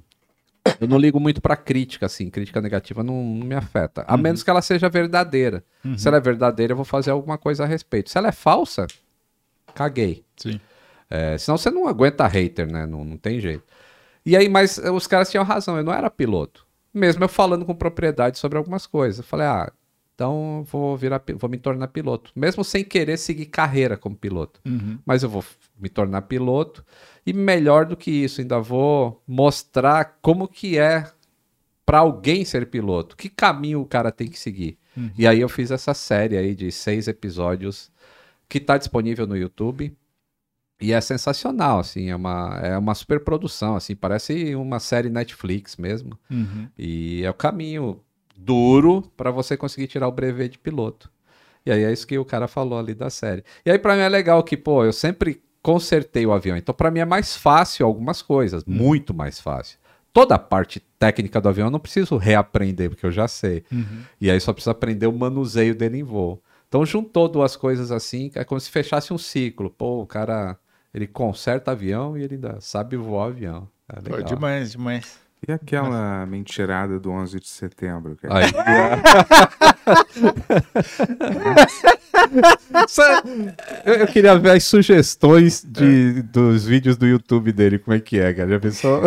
[laughs] eu não ligo muito pra crítica, assim, crítica negativa não, não me afeta, a menos que ela seja verdadeira. Se ela é verdadeira, eu vou fazer alguma coisa a respeito. Se ela é falsa, caguei. Sim. É, senão você não aguenta hater, né? Não, não tem jeito. E aí, mas os caras tinham razão, eu não era piloto. Mesmo eu falando com propriedade sobre algumas coisas. Eu falei, ah, então vou virar, vou me tornar piloto. Mesmo sem querer seguir carreira como piloto. Uhum. Mas eu vou me tornar piloto. E melhor do que isso, ainda vou mostrar como que é para alguém ser piloto. Que caminho o cara tem que seguir. E aí eu fiz essa série aí de seis episódios que tá disponível no YouTube. E é sensacional, assim, é uma, é uma super produção, assim, parece uma série Netflix mesmo. Uhum. E é o caminho duro para você conseguir tirar o brevet de piloto. E aí é isso que o cara falou ali da série. E aí para mim é legal que, pô, eu sempre consertei o avião. Então para mim é mais fácil algumas coisas, muito mais fácil. Toda a parte técnica do avião eu não preciso reaprender, porque eu já sei. E aí só preciso aprender o manuseio dele em voo. Então juntou duas coisas assim, é como se fechasse um ciclo. Pô, o cara, ele conserta avião e ele ainda sabe voar avião. É Pô, legal. demais, demais. E aquela mentirada do 11 de setembro? cara? Aí. [laughs] Sa- eu, eu queria ver as sugestões de, dos vídeos do YouTube dele, como é que é, cara? Já pensou?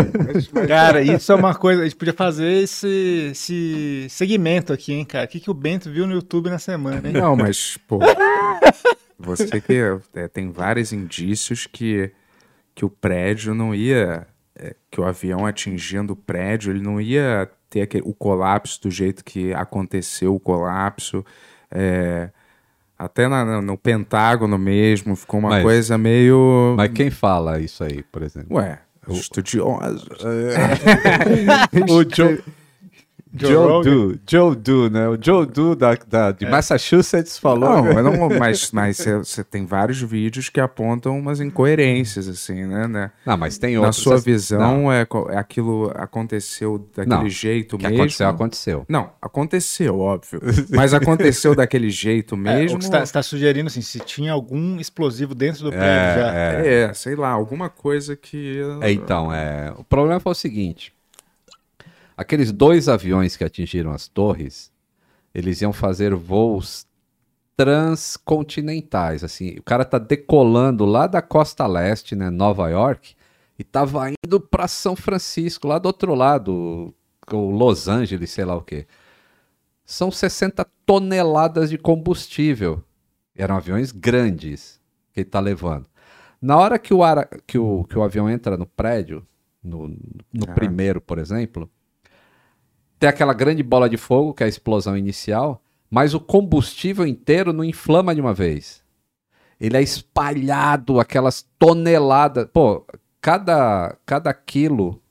Cara, isso é uma coisa. A gente podia fazer esse, esse segmento aqui, hein, cara? O que, que o Bento viu no YouTube na semana, hein? Não, mas, pô. Você que é, tem vários indícios que, que o prédio não ia. Que o avião atingindo o prédio, ele não ia ter aquele, o colapso do jeito que aconteceu o colapso. é, até na- no Pentágono mesmo, ficou uma Mas- coisa meio. Mas quem fala isso aí, por exemplo? Ué, estudiosos. [laughs] O Joe, Joe Joe. Do, Joe Do, né? O Joe Do da, da- de Massachusetts falou. Não, mas, não, [laughs] mas, mas você- tem vários vídeos que apontam umas incoerências, assim, né? né? Não, mas tem Na outros. sua Não, visão, é, é aquilo aconteceu daquele Não, jeito que mesmo? aconteceu, aconteceu. Não, aconteceu, óbvio. Mas aconteceu daquele jeito [laughs] É, mesmo. que você tá, você tá sugerindo, assim, se tinha algum explosivo dentro do prédio já. É, sei lá, alguma coisa que. É, então, é, o problema foi o seguinte: aqueles dois aviões que atingiram as torres, eles iam fazer voos transcontinentais, assim. O cara tá decolando lá da costa leste, né, Nova York, e tava indo para São Francisco, lá do outro lado, ou Los Angeles, sei lá o quê. São 60 toneladas de combustível. Eram aviões grandes que ele tá levando. Na hora que o, ara- que o, que o avião entra no prédio, no, no Ah. primeiro, por exemplo, tem aquela grande bola de fogo, que é a explosão inicial, mas o combustível inteiro não inflama de uma vez. Ele é espalhado, aquelas toneladas. Pô, cada, cada quilo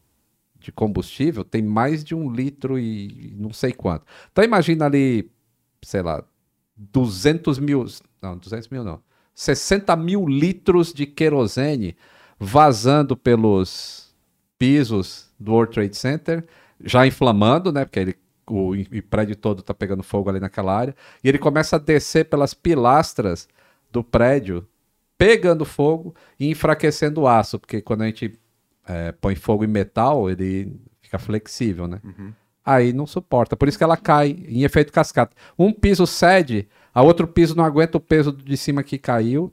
de combustível tem mais de um litro e não sei quanto. Então imagina ali, sei lá, 200 mil. Não, 200 mil não. 60 mil litros de querosene vazando pelos pisos do World Trade Center, já inflamando, né? Porque ele, o, o prédio todo tá pegando fogo ali naquela área. E ele começa a descer pelas pilastras do prédio, pegando fogo e enfraquecendo o aço, porque quando a gente é, põe fogo em metal, ele fica flexível, né? Aí não suporta. Por isso que ela cai em efeito cascata. Um piso cede, a outro piso não aguenta o peso de cima que caiu.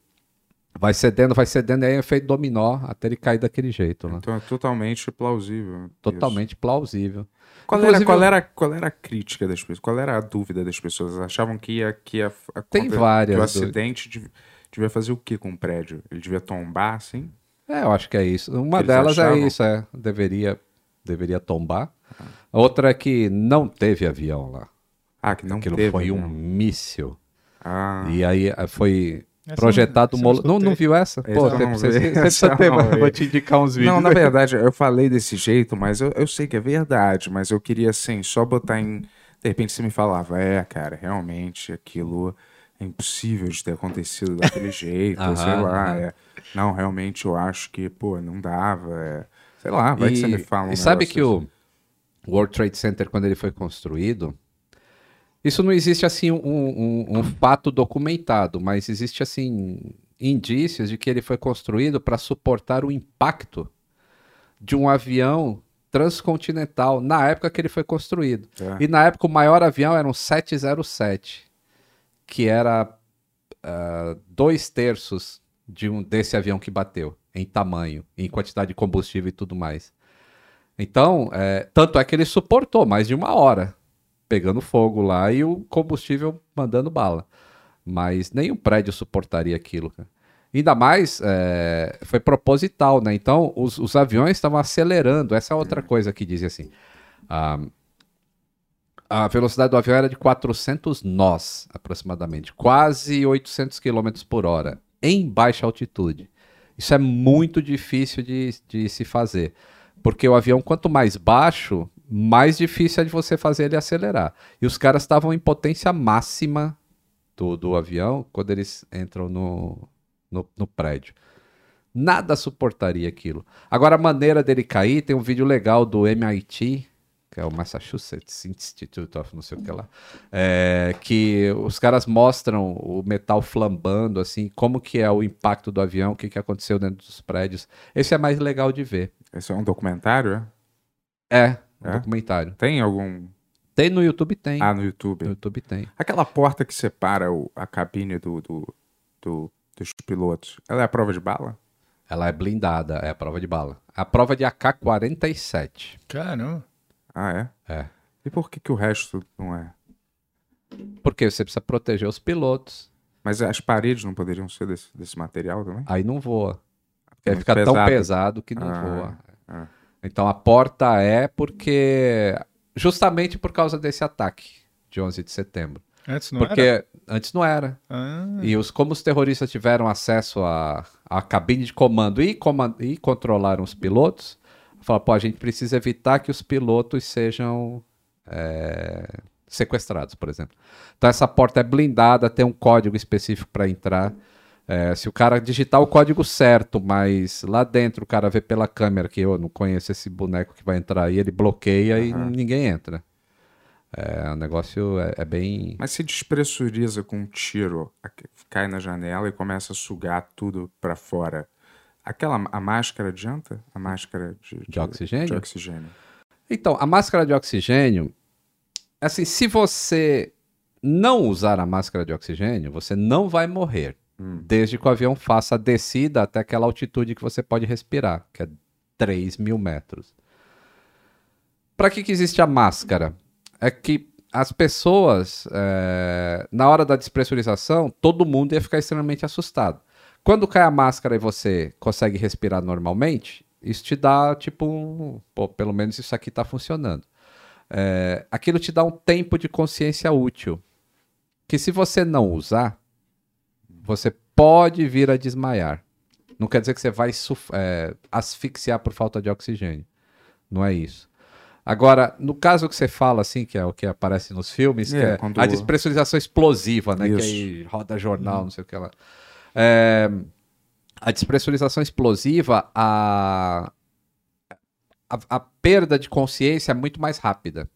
Vai cedendo, vai cedendo, e aí é efeito dominó até ele cair daquele jeito. Né? Então é totalmente plausível. Totalmente plausível. Qual era, qual, era, qual era a crítica das pessoas? Qual era a dúvida das pessoas? Achavam que ia, que ia a- Tem várias que o acidente dev- devia fazer o que com o prédio? Ele devia tombar, assim? É, eu acho que é isso. Uma Eles delas achavam? é isso, é. Deveria, deveria tombar. A outra é que não teve avião lá. Ah, que não Aquilo teve. foi um né? míssil. Ah, E aí eh, foi Essa projetado não-. Não, não viu essa? Essa Pô, você, vi. você Essa precisa eu ter, vou te indicar uns vídeos. Não, na verdade, eu falei desse jeito, mas eu, eu sei que é verdade, mas eu queria, assim, só botar em. De repente você me falava, é, cara, realmente aquilo é impossível de ter acontecido daquele [laughs] jeito, sei lá. é. Não, realmente eu acho que, pô, não dava. é. Sei lá, vai que você me fala um e sabe que assim. o World Trade Center, quando ele foi construído, isso não existe assim um, um- um fato documentado, mas existe assim indícios de que ele foi construído para suportar o impacto de um avião transcontinental na época que ele foi construído. É. E na época o maior avião era um 707, que era ah, dois terços de um desse avião que bateu em tamanho, em quantidade de combustível e tudo mais. Então, é, tanto é que ele suportou mais de uma hora pegando fogo lá e o combustível mandando bala. Mas nenhum prédio suportaria aquilo. cara. Ainda mais, é, foi proposital, né? Então, os, os aviões estavam acelerando. Essa é outra coisa que dizia assim. ah, a velocidade do avião era de 400 nós, aproximadamente. Quase 800 km por hora, em baixa altitude. Isso é muito difícil de, de se fazer. Porque o avião, quanto mais baixo, mais difícil é de você fazer ele acelerar. E os caras estavam em potência máxima do, do avião quando eles entram no, no, no prédio. Nada suportaria aquilo. Agora, a maneira dele cair, tem um vídeo legal do MIT, que é o Massachusetts Institute of não sei o que lá, é, que os caras mostram o metal flambando, assim, como que é o impacto do avião, o que, que aconteceu dentro dos prédios. Esse é mais legal de ver. Esse é um documentário, é? É, um É? documentário. Tem algum. Tem no YouTube, tem. Ah, no YouTube. No YouTube tem. Aquela porta que separa o- a cabine do, do- do- dos pilotos, ela é a prova de bala? Ela é blindada, é a prova de bala. A prova de AK-47. Caramba. Ah, é? É. E por que, que o resto não é? Porque você precisa proteger os pilotos. Mas as paredes não poderiam ser desse, desse material também? Aí não voa. Porque é fica tão pesado. pesado que não Ah, voa. ah. Então a porta é porque. Justamente por causa desse ataque de 11 de setembro. Antes não porque era? antes não era. Ah, E os, como os terroristas tiveram acesso à, à cabine de comando e, e controlaram os pilotos, falaram, pô, a gente precisa evitar que os pilotos sejam é, sequestrados, por exemplo. Então essa porta é blindada, tem um código específico para entrar. É, se o cara digitar o código certo, mas lá dentro o cara vê pela câmera que eu não conheço esse boneco que vai entrar aí, ele bloqueia e ninguém entra. É, o negócio é- é bem. Mas se despressuriza com um tiro, cai na janela e começa a sugar tudo pra fora. Aquela a máscara adianta? A máscara de, De oxigênio? De oxigênio. Então, a máscara de oxigênio, assim, se você não usar a máscara de oxigênio, você não vai morrer, desde que o avião faça a descida até aquela altitude que você pode respirar, que é 3 mil metros. Para que, que existe a máscara? É que as pessoas, é, na hora da despressurização, todo mundo ia ficar extremamente assustado. Quando cai a máscara e você consegue respirar normalmente, isso te dá tipo um. Pô, pelo menos isso aqui está funcionando. É, aquilo te dá um tempo de consciência útil. Que se você não usar, você pode vir a desmaiar. Não quer dizer que você vai é, asfixiar por falta de oxigênio. Não é isso. Agora, no caso que você fala, assim, que é o que aparece nos filmes, que É, é quando- a despressurização explosiva, né? Que Isso. aí roda jornal, não sei o que lá. É, a despressurização explosiva, a, a, a perda de consciência é muito mais rápida.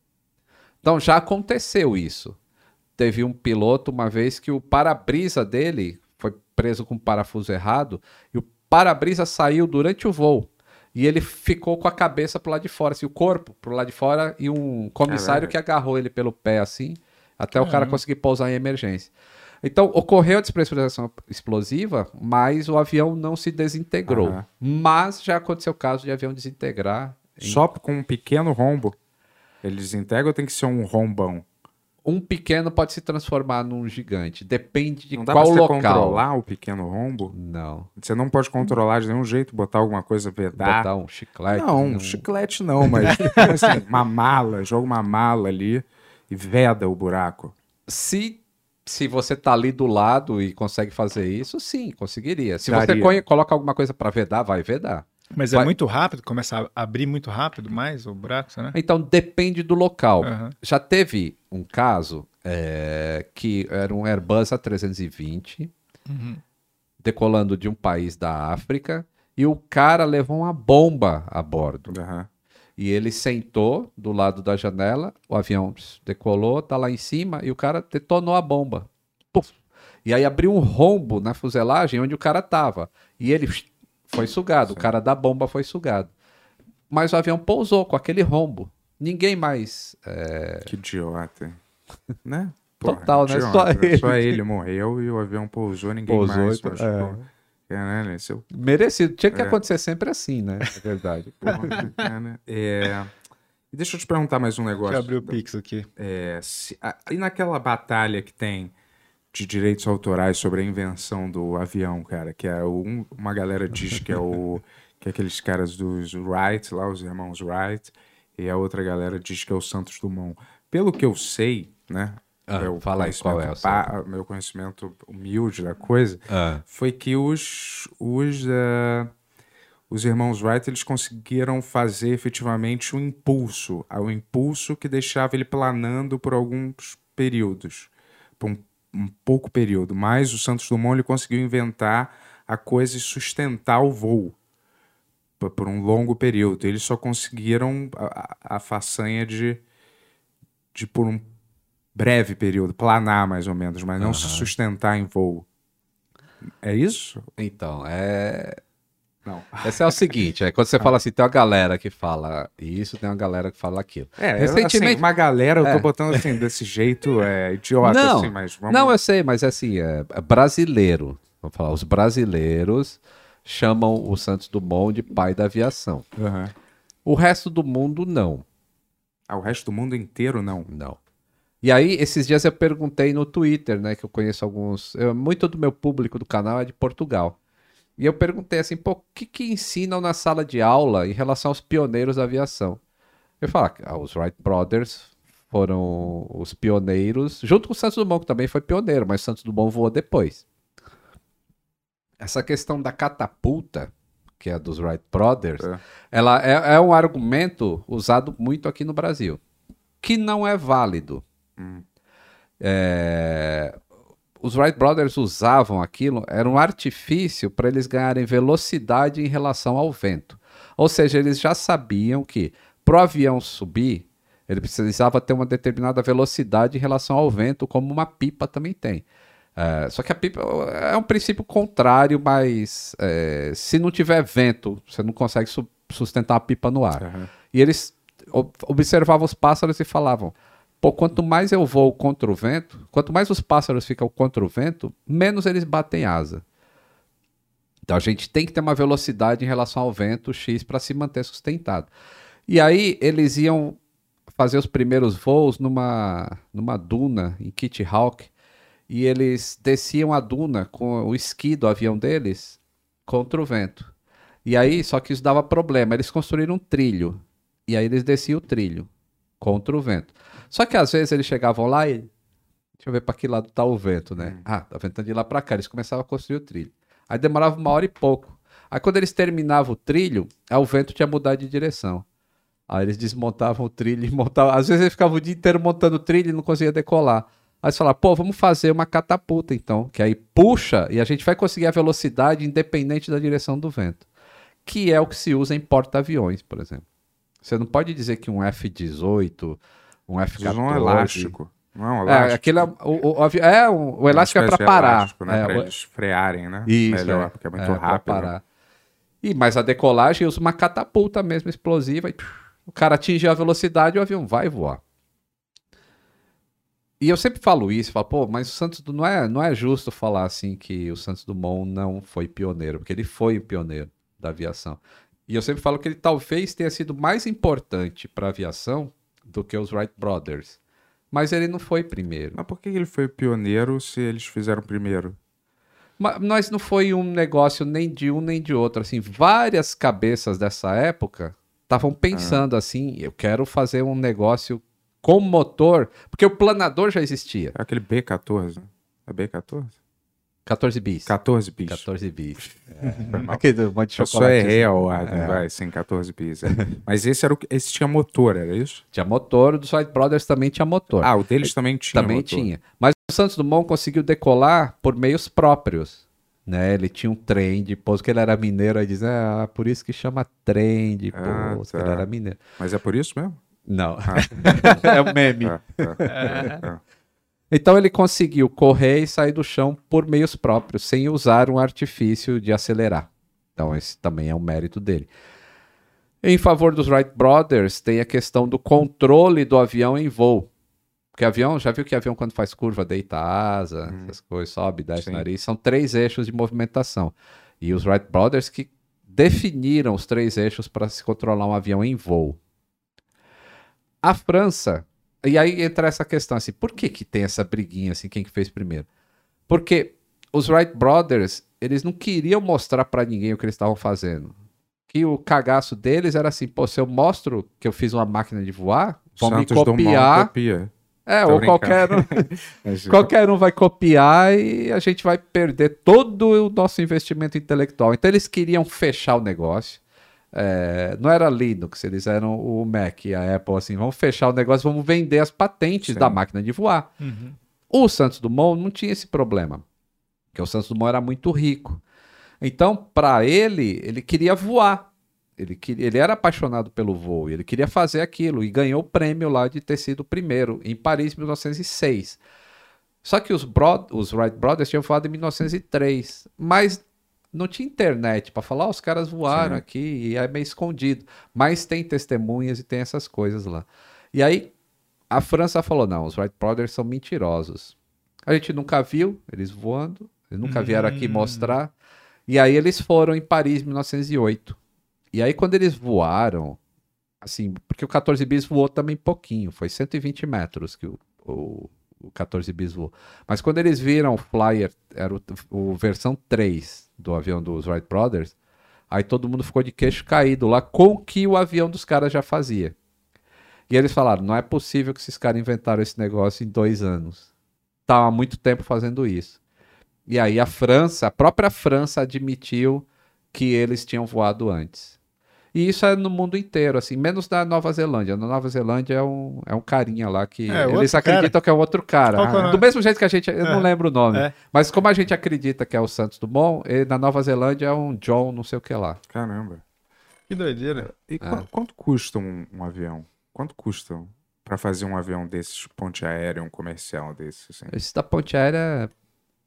Então já aconteceu isso. Teve um piloto uma vez que o para-brisa dele preso com o parafuso errado e o para-brisa saiu durante o voo. E ele ficou com a cabeça pro lado de fora, assim, o corpo pro lado de fora e um comissário Caralho. que agarrou ele pelo pé assim, até o cara Caramba. conseguir pousar em emergência. Então, ocorreu a despressurização explosiva, mas o avião não se desintegrou. Aham. Mas já aconteceu o caso de avião desintegrar. em- Só com um pequeno rombo. Ele desintegra ou tem que ser um rombão? Um pequeno pode se transformar num gigante. Depende de não dá qual pra você local. controlar o pequeno rombo? Não. Você não pode controlar de nenhum jeito, botar alguma coisa, vedar. Botar um chiclete. não, um- chiclete não, mas [laughs] assim, uma mala, joga uma mala ali e veda o buraco. Se, se você tá ali do lado e consegue fazer isso, sim, conseguiria. Se você Daria. conhe- coloca alguma coisa para vedar, vai vedar. Mas é Vai- muito rápido, começa a abrir muito rápido mais o buraco, né? Então depende do local. Aham. Já teve um caso é, que era um Airbus A320 Uhum. decolando de um país da África e o cara levou uma bomba a bordo. Aham. E ele sentou do lado da janela, o avião decolou, tá lá em cima e o cara detonou a bomba. Puf. E aí abriu um rombo na fuselagem onde o cara tava. E ele foi sugado, o cara da bomba foi sugado. Mas o avião pousou com aquele rombo. Ninguém mais. é, Que idiota. né? Total, né? idiota. Só ele. Só ele morreu e o avião pousou, ninguém Pousou mais. machucou. Caralho, esse é o Merecido. Tinha que É. acontecer sempre assim, né? É verdade. porra, cara. É... E deixa eu te perguntar mais um negócio. Deixa eu abrir o Pix aqui. É, se- a- e naquela batalha que tem de direitos autorais sobre a invenção do avião, cara, que é um- uma galera diz que é o que é aqueles caras dos Wright, lá os irmãos Wright, e a outra galera diz que é o Santos Dumont. Pelo que eu sei, né? Ah, meu fala aí, qual é pa- meu conhecimento humilde da coisa, Ah, foi que os os, eh, os irmãos Wright eles conseguiram fazer efetivamente um impulso, ah, um impulso que deixava ele planando por alguns períodos, por um, um pouco período. Mas o Santos Dumont ele conseguiu inventar a coisa e sustentar o voo por um longo período. Eles só conseguiram a, a- façanha de, de por um breve período planar mais ou menos, mas não se sustentar em voo. É isso? então, é. Não. Esse é o seguinte, é quando você fala assim, tem uma galera que fala isso, tem uma galera que fala aquilo. É, Recentemente- assim, uma galera, eu tô É. botando assim, desse jeito, é idiota, Não, assim, mas vamos... Não, eu sei, mas é assim, é é brasileiro. Vamos falar, os brasileiros chamam o Santos Dumont de pai da aviação. Aham. O resto do mundo não, Ah, o resto do mundo inteiro, não. não. E aí, esses dias eu perguntei no Twitter, né, que eu conheço alguns, eu- muito do meu público do canal é de Portugal. E eu perguntei assim, pô, o que que ensinam na sala de aula em relação aos pioneiros da aviação? Eu falo, ah, os Wright Brothers foram os pioneiros, junto com o Santos Dumont, que também foi pioneiro, mas o Santos Dumont voou depois. Essa questão da catapulta, que é a dos Wright Brothers, É. ela é, é um argumento usado muito aqui no Brasil, que não é válido. Hum. É, os Wright Brothers usavam aquilo, era um artifício para eles ganharem velocidade em relação ao vento. Ou seja, eles já sabiam que para o avião subir, ele precisava ter uma determinada velocidade em relação ao vento, como uma pipa também tem. É, só que a pipa é um princípio contrário, mas é, se não tiver vento, você não consegue su- sustentar a pipa no ar. Aham. E eles ob- observavam os pássaros e falavam: pô, quanto mais eu vou contra o vento, quanto mais os pássaros ficam contra o vento, menos eles batem asa. Então a gente tem que ter uma velocidade em relação ao vento X para se manter sustentado. E aí eles iam fazer os primeiros voos numa, numa duna em Kitty Hawk e eles desciam a duna com o esqui do avião deles contra o vento. E aí, só que isso dava problema. Eles construíram um trilho. E aí eles desciam o trilho contra o vento. Só que às vezes eles chegavam lá e. Deixa eu ver para que lado tá o vento, né? Ah, tá ventando de lá para cá. Eles começavam a construir o trilho. Aí demorava uma hora e pouco. Aí quando eles terminavam o trilho, aí o vento tinha mudado de direção. Aí eles desmontavam o trilho e montavam. Às vezes eles ficavam o dia inteiro montando o trilho e não conseguia decolar. Aí eles falaram, pô, vamos fazer uma catapulta então, que aí puxa e a gente vai conseguir a velocidade independente da direção do vento. Que é o que se usa em porta-aviões, por exemplo. Você não pode dizer que um F-18, um F-14... Usa um elástico. Não é um É, elástico. aquele é, o, o, avi- é, o, o elástico é para parar. elástico, né? É, pra o- eles frearem, né? Isso, Melhor, é. porque é muito É, rápido. né? parar. E, mas a decolagem usa uma catapulta mesmo explosiva. E, o cara atinge a velocidade e o avião vai voar. E eu sempre falo isso, falo, pô, mas o Santos não é, não é justo falar assim que o Santos Dumont não foi pioneiro, porque ele foi o pioneiro da aviação. E eu sempre falo que ele talvez tenha sido mais importante para a aviação do que os Wright Brothers. Mas ele não foi primeiro. Mas por que ele foi pioneiro se eles fizeram primeiro? Mas não foi um negócio nem de um nem de outro. Assim, várias cabeças dessa época estavam pensando assim: eu quero fazer um negócio com motor, porque o planador já existia. É aquele B14. né? É B14? 14 bis. 14 bis. 14 bis. Mal. Aquele monte de Eu só errei a ordem, É. vai, sem 14 bis. é. Mas esse era o. Esse tinha motor, era isso? Tinha motor, o dos Wright Brothers também tinha motor. Ah, o deles também tinha. também motor. tinha. Mas o Santos Dumont conseguiu decolar por meios próprios. Né? Ele tinha um trem de pouso, que ele era mineiro, aí diz, ah, por isso que chama trem de Ah, pouso, tá. que ele era mineiro. Mas é por isso mesmo? Não. [laughs] é o meme. Tá, tá. Então ele conseguiu correr e sair do chão por meios próprios, sem usar um artifício de acelerar. Então esse também é um mérito dele. Em favor dos Wright Brothers, tem a questão do controle do avião em voo. Porque avião, já viu que avião quando faz curva deita a asa, essas coisas, sobe, desce o nariz, são três eixos de movimentação. E os Wright Brothers que definiram os três eixos para se controlar um avião em voo. A França e aí entra essa questão assim, por que que tem essa briguinha assim, quem que fez primeiro? Porque os Wright Brothers, eles não queriam mostrar pra ninguém o que eles estavam fazendo. Que o cagaço deles era assim, pô, se eu mostro que eu fiz uma máquina de voar, vão Santos me copiar. copia. É, Tô ou brincando. qualquer um, [laughs] Mas, qualquer um vai copiar e a gente vai perder todo o nosso investimento intelectual. Então eles queriam fechar o negócio. É, não era Linux, eles eram o Mac e a Apple, assim, vamos fechar o negócio, vamos vender as patentes Sim. da máquina de voar. Uhum. O Santos Dumont não tinha esse problema, porque o Santos Dumont era muito rico. Então, para ele, ele queria voar. Ele, queria, ele era apaixonado pelo voo, e ele queria fazer aquilo e ganhou o prêmio lá de ter sido o primeiro, em Paris, em 1906. Só que os, os Wright Brothers tinham voado em 1903, mas não tinha internet para falar, "Ó, os caras voaram Sim. aqui e é meio escondido. Mas tem testemunhas e tem essas coisas lá. E aí a França falou: não, os Wright Brothers são mentirosos. A gente nunca viu eles voando, eles nunca vieram aqui Hum. mostrar. E aí eles foram em Paris em 1908. E aí quando eles voaram, assim, porque o 14 bis voou também pouquinho, foi 120 metros que o, o, o 14 bis voou. Mas quando eles viram o Flyer, era o, o versão 3 do avião dos Wright Brothers, aí todo mundo ficou de queixo caído lá com o que o avião dos caras já fazia. E eles falaram: não é possível que esses caras inventaram esse negócio em dois anos. Tá há muito tempo fazendo isso. E aí a França, a própria França admitiu que eles tinham voado antes. E isso é no mundo inteiro, assim, menos na Nova Zelândia. Na Nova Zelândia é um, é um carinha lá que É, eles acreditam que é um outro cara. É Ah? Do mesmo jeito que a gente, eu não É. lembro o nome, É. mas como a gente acredita que é o Santos Dumont, ele, na Nova Zelândia é um John não sei o que lá. Caramba. Que doideira. E qua- quanto custa um, um avião? Quanto custa pra fazer um avião desses, ponte aérea, um comercial desses? Assim? Esse da ponte aérea é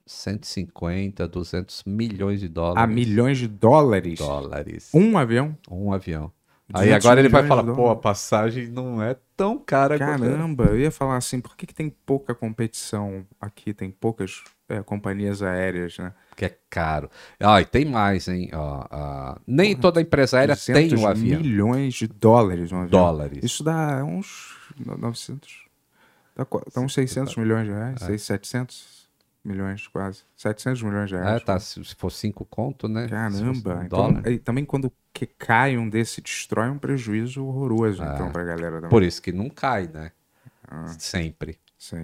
150, 200 milhões de dólares. Ah, milhões de dólares? dólares. Um avião? Um avião. Aí 200 agora ele vai falar, pô, a passagem não é tão cara quanto- Caramba, eu ia falar assim, por que, que tem pouca competição aqui? Tem poucas é, companhias aéreas, né? Que é caro. Ah, e tem mais, hein? Ó, ah, nem toda empresa aérea tem 200 um avião. milhões de dólares um avião. Dólares. Isso dá uns no- 900, dá, dá uns 600 milhões de reais, 600, 700 milhões quase, 700 milhões de reais. tá, se se for cinco conto, né? Caramba, então, e também quando que cai um desse, destrói um prejuízo horroroso, Ah. então, pra galera também. Por isso que não cai, né? Ah. Sempre. Sim.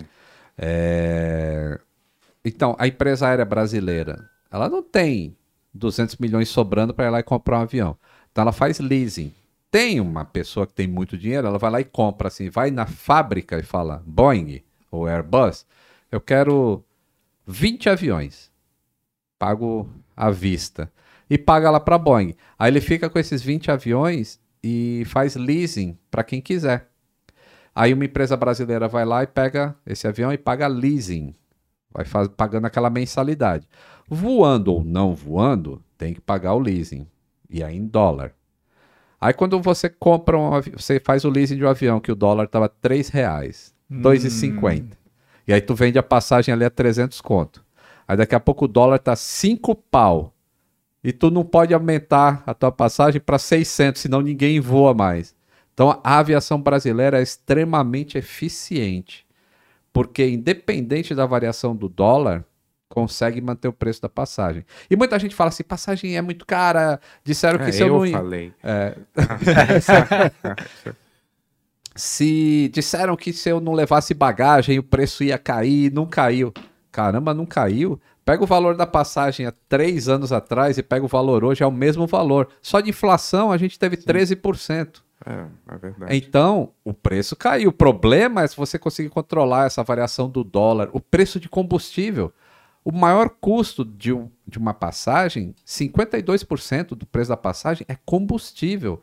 É, Então, a empresa aérea brasileira, ela não tem 200 milhões sobrando para ir lá e comprar um avião. Então, ela faz leasing. Tem uma pessoa que tem muito dinheiro, ela vai lá e compra, assim, vai na fábrica e fala, Boeing ou Airbus, eu quero 20 aviões. Pago à vista. E paga lá para Boeing. Aí ele fica com esses 20 aviões e faz leasing para quem quiser. Aí uma empresa brasileira vai lá e pega esse avião e paga leasing. Vai faz, pagando aquela mensalidade. Voando ou não voando, tem que pagar o leasing. E aí em dólar. Aí quando você compra um você faz o leasing de um avião que o dólar estava 3 reais, 2,50. E aí tu vende a passagem ali a 300 conto. Aí daqui a pouco o dólar tá 5 pau. E tu não pode aumentar a tua passagem para 600, senão ninguém voa mais. Então a aviação brasileira é extremamente eficiente, porque independente da variação do dólar, consegue manter o preço da passagem. E muita gente fala assim, passagem é muito cara, disseram que É, se eu, eu não falei. [laughs] [laughs] [laughs] se disseram que se eu não levasse bagagem o preço ia cair, não caiu. Caramba, não caiu? Pega o valor da passagem há três anos atrás e pega o valor hoje, é o mesmo valor. Só de inflação a gente teve 13%. É, é verdade. Então, o preço caiu. O problema é se você conseguir controlar essa variação do dólar, o preço de combustível. O maior custo de, um- de uma passagem, 52% do preço da passagem é combustível.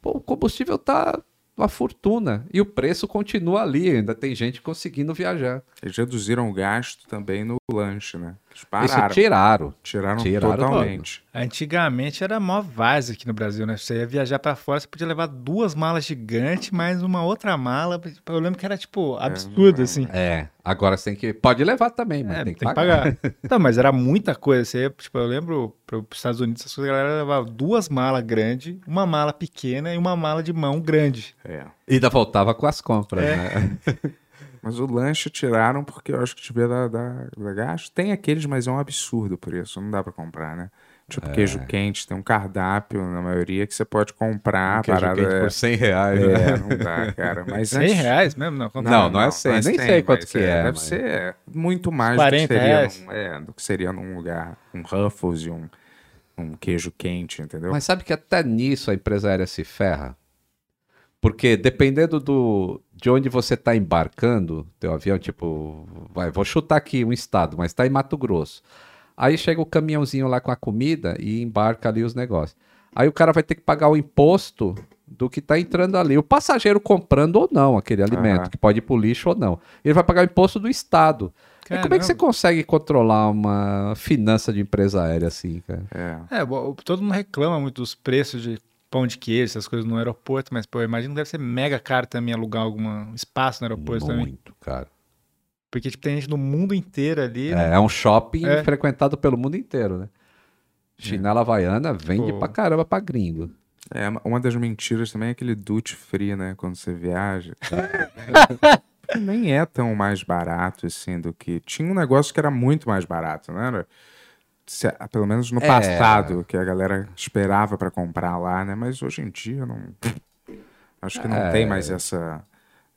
Pô, o combustível tá uma fortuna e o preço continua ali, ainda tem gente conseguindo viajar. Eles reduziram o gasto também no lanche, né? Eles Isso tiraram. Tiraram, tiraram totalmente. Antigamente era mó vase aqui no Brasil, né? Você ia viajar pra fora, você podia levar duas malas gigantes, mais uma outra mala. Eu lembro que era, tipo, absurdo, não- assim. É, agora você tem que. Pode levar também, mas É, tem que tem que pagar. pagar. [laughs] Não, mas era muita coisa. Você, ia, tipo, eu lembro para os Estados Unidos, essas coisas, a galera levava duas malas grandes, uma mala pequena e uma mala de mão grande. É. E ainda voltava com as compras, É. né? [laughs] Mas o lanche tiraram porque eu acho que devia dar, dar, dar gasto. Tem aqueles, mas é um absurdo o preço. Não dá pra comprar, né? É. Tipo queijo quente, tem um cardápio na maioria que você pode comprar. a Queijo parada quente é... por 100 reais, né? É, não dá, cara. [laughs] Mas 100 antes- reais mesmo? Não, quanto- Não, não é 100, nem sei quanto que é, Deve mas- ser muito mais 40 do que, seria reais. num, é, do que seria num lugar, um Ruffles e um, um queijo quente, entendeu? Mas sabe que até nisso a empresa aérea se ferra? Porque dependendo do, de onde você está embarcando, teu avião, tipo, vai, vou chutar aqui um estado, mas está em Mato Grosso. Aí chega o caminhãozinho lá com a comida e embarca ali os negócios. Aí o cara vai ter que pagar o imposto do que está entrando ali. O passageiro comprando ou não aquele alimento, que pode ir pro lixo ou não. Ele vai pagar o imposto do estado. E como é que você consegue controlar uma finança de empresa aérea assim, cara? É. É, todo mundo reclama muito dos preços de pão de queijo, essas coisas no aeroporto, mas, pô, eu imagino que deve ser mega caro também alugar algum espaço no aeroporto também. Muito, cara. Porque, tipo, tem gente do mundo inteiro ali. né? É, é um shopping É. frequentado pelo mundo inteiro, né? Chinela havaiana vende Pô. pra caramba pra gringo. É, uma das mentiras também é aquele duty free, né? Quando você viaja. [laughs] Nem é tão mais barato assim do que. Tinha um negócio que era muito mais barato, né? Era- se- Pelo menos no É. passado, que a galera esperava pra comprar lá, né? Mas hoje em dia não. Acho que não É. tem mais essa,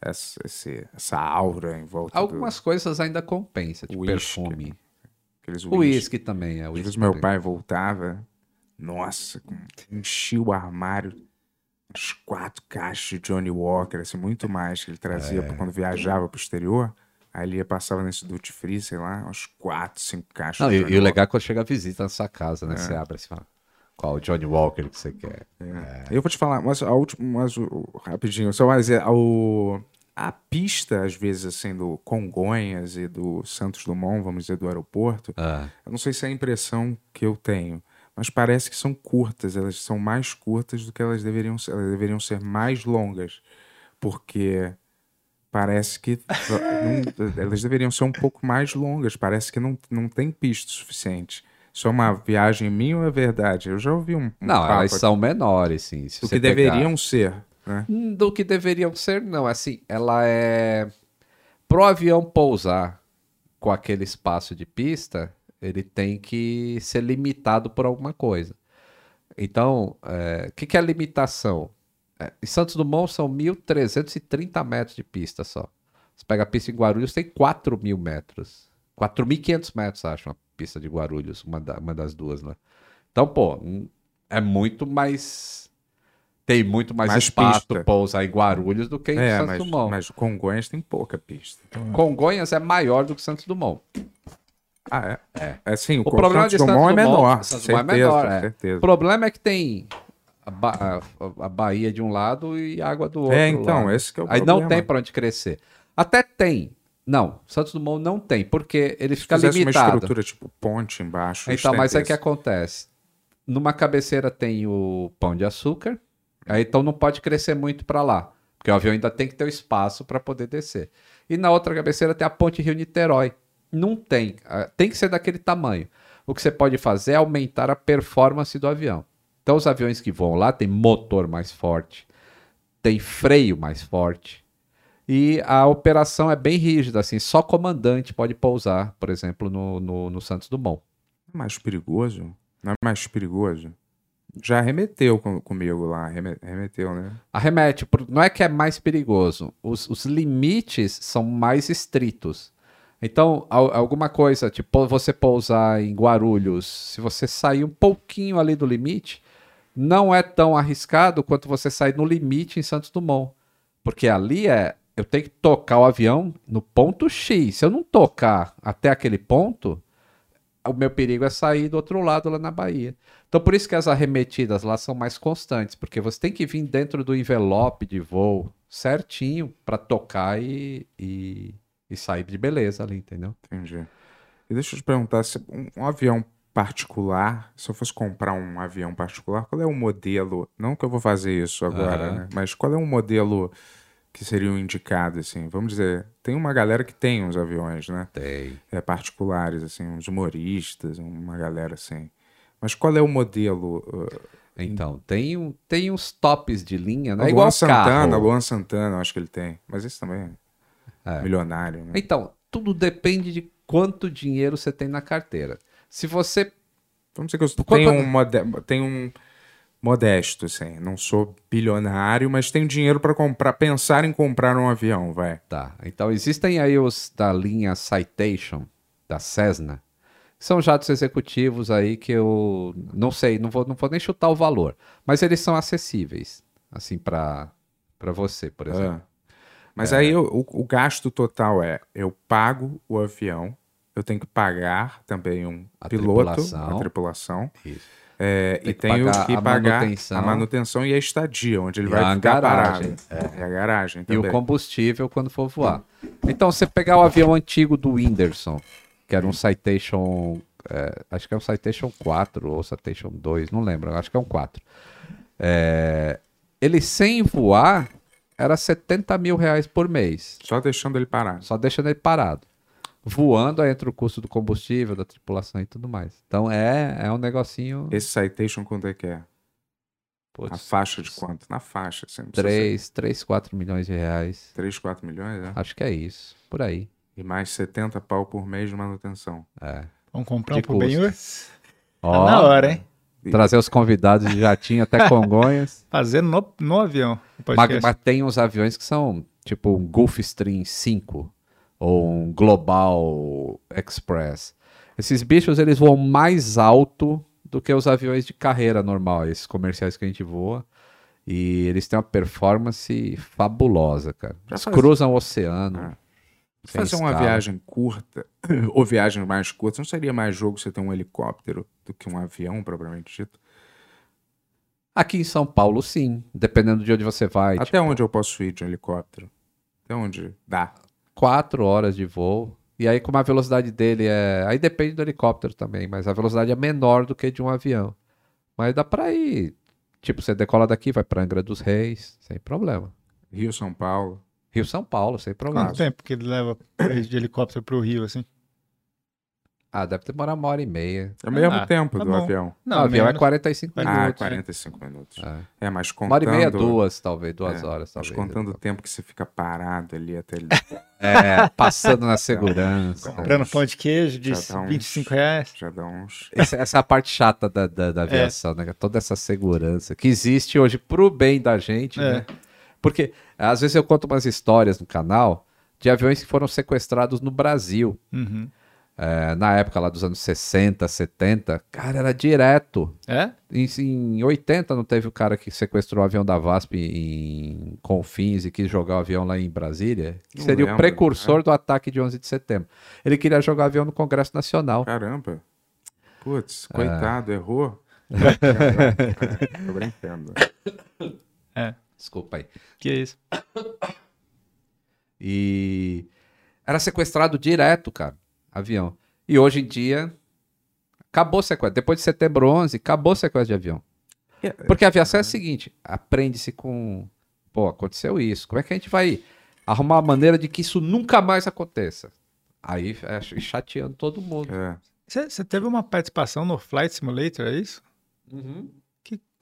essa, esse- essa aura em volta Algumas coisas ainda compensa, tipo Whisky. perfume. do, aqueles O uísque também é. Whisky meu pai voltava, nossa, enchia o armário, uns quatro caixas de Johnny Walker, assim, muito mais que ele trazia É. quando viajava pro exterior. Aí ele ia, passava nesse duty free, sei lá, uns quatro, cinco caixas Não, e, e o legal é quando chega a visita na sua casa, É. né? Você abre assim, fala, qual o Johnny Walker que você quer? É. Eu vou te falar, mas a última, mas rapidinho, só mais é, o, a pista, às vezes, assim, do Congonhas e do Santos Dumont, vamos dizer, do aeroporto, Ah, Eu não sei se é a impressão que eu tenho, mas parece que são curtas, elas são mais curtas do que elas deveriam ser, elas deveriam ser mais longas, porque parece que não- elas deveriam ser um pouco mais longas, parece que não, não tem pista suficiente. Isso é uma viagem minha ou é verdade? Eu já ouvi um, um não, elas são menores, sim. Do que pegar- deveriam ser, né? Hum, Do que deveriam ser, não. Assim, ela é. Pro avião pousar com aquele espaço de pista, ele tem que ser limitado por alguma coisa. Então, é, o que, que é a limitação? É, em Santos Dumont são 1.330 metros de pista só. Você pega a pista em Guarulhos, tem 4 mil metros. 4.500 metros, acho, uma pista de Guarulhos, uma, da- uma das duas lá. Então, pô, é muito mais. Tem muito mais, Mais espaço para usar em Guarulhos do que em É, Santos mas, Dumont. mas Congonhas tem pouca pista. Congonhas é maior do que Santos Dumont. Ah, é? É, sim, o, O problema Santos de Santos Dumont é Dumont- menor, Santos Dumont é menor, é. certeza. O problema é que tem a, ba- a- Bahia de um lado e água do outro. É, então, lado. esse que é o Aí problema. não tem pra onde crescer. Até tem. Não, Santos Dumont não tem, porque ele Se fica uma limitado. estrutura tipo ponte embaixo. Então, mas aí o que acontece? Numa cabeceira tem o pão de açúcar, aí então não pode crescer muito para lá, porque o avião ainda tem que ter o espaço para poder descer. E na outra cabeceira tem a ponte Rio-Niterói. Não tem, ah, tem que ser daquele tamanho. O que você pode fazer é aumentar a performance do avião. Então os aviões que voam lá tem motor mais forte, tem freio mais forte. E a operação é bem rígida, assim, só comandante pode pousar, por exemplo, no, no, no Santos Dumont. É mais perigoso? Não é mais perigoso? Já remeteu com- comigo lá, reme- remeteu, né? Arremete, não é que é mais perigoso, os, os limites são mais estritos. Então, al- alguma coisa, tipo você pousar em Guarulhos, se você sair um pouquinho ali do limite, não é tão arriscado quanto você sair no limite em Santos Dumont. Porque ali é, eu tenho que tocar o avião no ponto X. Se eu não tocar até aquele ponto, o meu perigo é sair do outro lado lá na Bahia. Então, por isso que as arremetidas lá são mais constantes, porque você tem que vir dentro do envelope de voo certinho para tocar e, e, e sair de beleza ali, entendeu? Entendi. E deixa eu te perguntar, se um, um avião particular, se eu fosse comprar um avião particular, qual é o modelo? Não que eu vou fazer isso agora, Aham. né? Mas qual é o modelo que seria o indicado, assim? Vamos dizer, tem uma galera que tem uns aviões, né? Tem. É, particulares, assim, uns humoristas, uma galera assim. Mas qual é o modelo? uh, Então, tem, um, tem uns tops de linha, o é Luan igual Santana, carro. Luan Santana, acho que ele tem. Mas esse também é, milionário, né? Então, tudo depende de quanto dinheiro você tem na carteira. Se você Vamos dizer que eu tenho um, mode... tenho um modesto, assim. Não sou bilionário, mas tenho dinheiro para comprar, pensar em comprar um avião, vai. Tá. Então existem aí os da linha Citation, da Cessna, que são jatos executivos aí que eu não sei, não vou, não vou nem chutar o valor, mas eles são acessíveis, assim, para você, por exemplo. Ah. Mas aí eu- o, o gasto total é: eu pago o avião, eu tenho que pagar também um A piloto, tripulação. a tripulação. Isso. É, Tem e que tenho pagar que a pagar manutenção. a manutenção e a estadia, onde ele E vai a ficar garagem. parado. E a garagem E também. o combustível quando for voar. Então, você pegar o avião antigo do Whindersson, que era um Citation, é, acho que é um Citation 4 ou Citation 2, não lembro, acho que é um 4. É, ele sem voar era 70 mil reais por mês, Só deixando ele parado. só deixando ele parado. Voando, aí entra o custo do combustível, da tripulação e tudo mais. Então é, é um negocinho. Esse Citation quanto é que é? putz, A faixa de quanto? Na faixa. Assim, não precisa ser 3, 3, 4 milhões de reais. 3, 4 milhões, né? Acho que é isso. Por aí. E mais 70 pau por mês de manutenção. É. Vamos comprar De um pro Benhur? [laughs] Tá na hora, hein? Trazer os convidados de jatinho até [laughs] Congonhas. Fazendo no, no avião. mas, mas tem uns aviões que são tipo um Gulfstream 5 ou um Global Express. Esses bichos eles voam mais alto do que os aviões de carreira normal, esses comerciais que a gente voa. E eles têm uma performance fabulosa, cara. Eles faz- cruzam o oceano. Ah. Fazer uma escala. viagem curta, [coughs] ou viagens mais curtas, não seria mais jogo você ter um helicóptero do que um avião, propriamente dito? Aqui em São Paulo, sim. Dependendo de onde você vai. Até tipo, onde eu posso ir de um helicóptero? Até onde dá? Quatro horas de voo. E aí, como a velocidade dele é. Aí depende do helicóptero também, mas a velocidade é menor do que de um avião. Mas dá pra ir. Tipo, você decola daqui, vai pra Angra dos Reis, sem problema. Rio, São Paulo. Rio São Paulo, sem problema. Quanto tempo que ele leva [coughs] de helicóptero pro Rio, assim? Ah, deve demorar uma hora e meia. É o mesmo Ah, tempo tá do bom. avião. o avião é menos. 45 Ah, Ah, minutos. 45 minutos. É. É, mas Uma contando... hora e meia, duas, talvez, duas É, horas, Mas talvez. contando o tempo que você fica parado ali até ele... [laughs] É, passando na segurança. Comprando pão de queijo de uns- 25 reais. já dá uns... Essa, essa é a parte chata da, da, da aviação, né? Toda essa segurança que existe hoje pro bem da gente, É. né? Porque às vezes eu conto umas histórias no canal de aviões que foram sequestrados no Brasil. Uhum. É, na época lá dos anos 60, 70, cara, era direto. É? Em, em 80 não teve o cara que sequestrou o avião da VASP em Confins e quis jogar o avião lá em Brasília? Que Não seria o lembro, precursor do ataque de 11 de setembro. Ele queria jogar o avião no Congresso Nacional. Caramba. Putz, É. coitado, errou. [laughs] Tô brincando. Desculpa aí. Que isso? E era sequestrado direto, cara, avião. E hoje em dia, acabou o sequestro. Depois de setembro 11, acabou o sequestro de avião. Porque a aviação é o seguinte, aprende-se com... Pô, aconteceu isso. Como é que a gente vai arrumar uma maneira de que isso nunca mais aconteça? Aí, é, chateando todo mundo. É. Você você teve uma participação no Flight Simulator, é isso?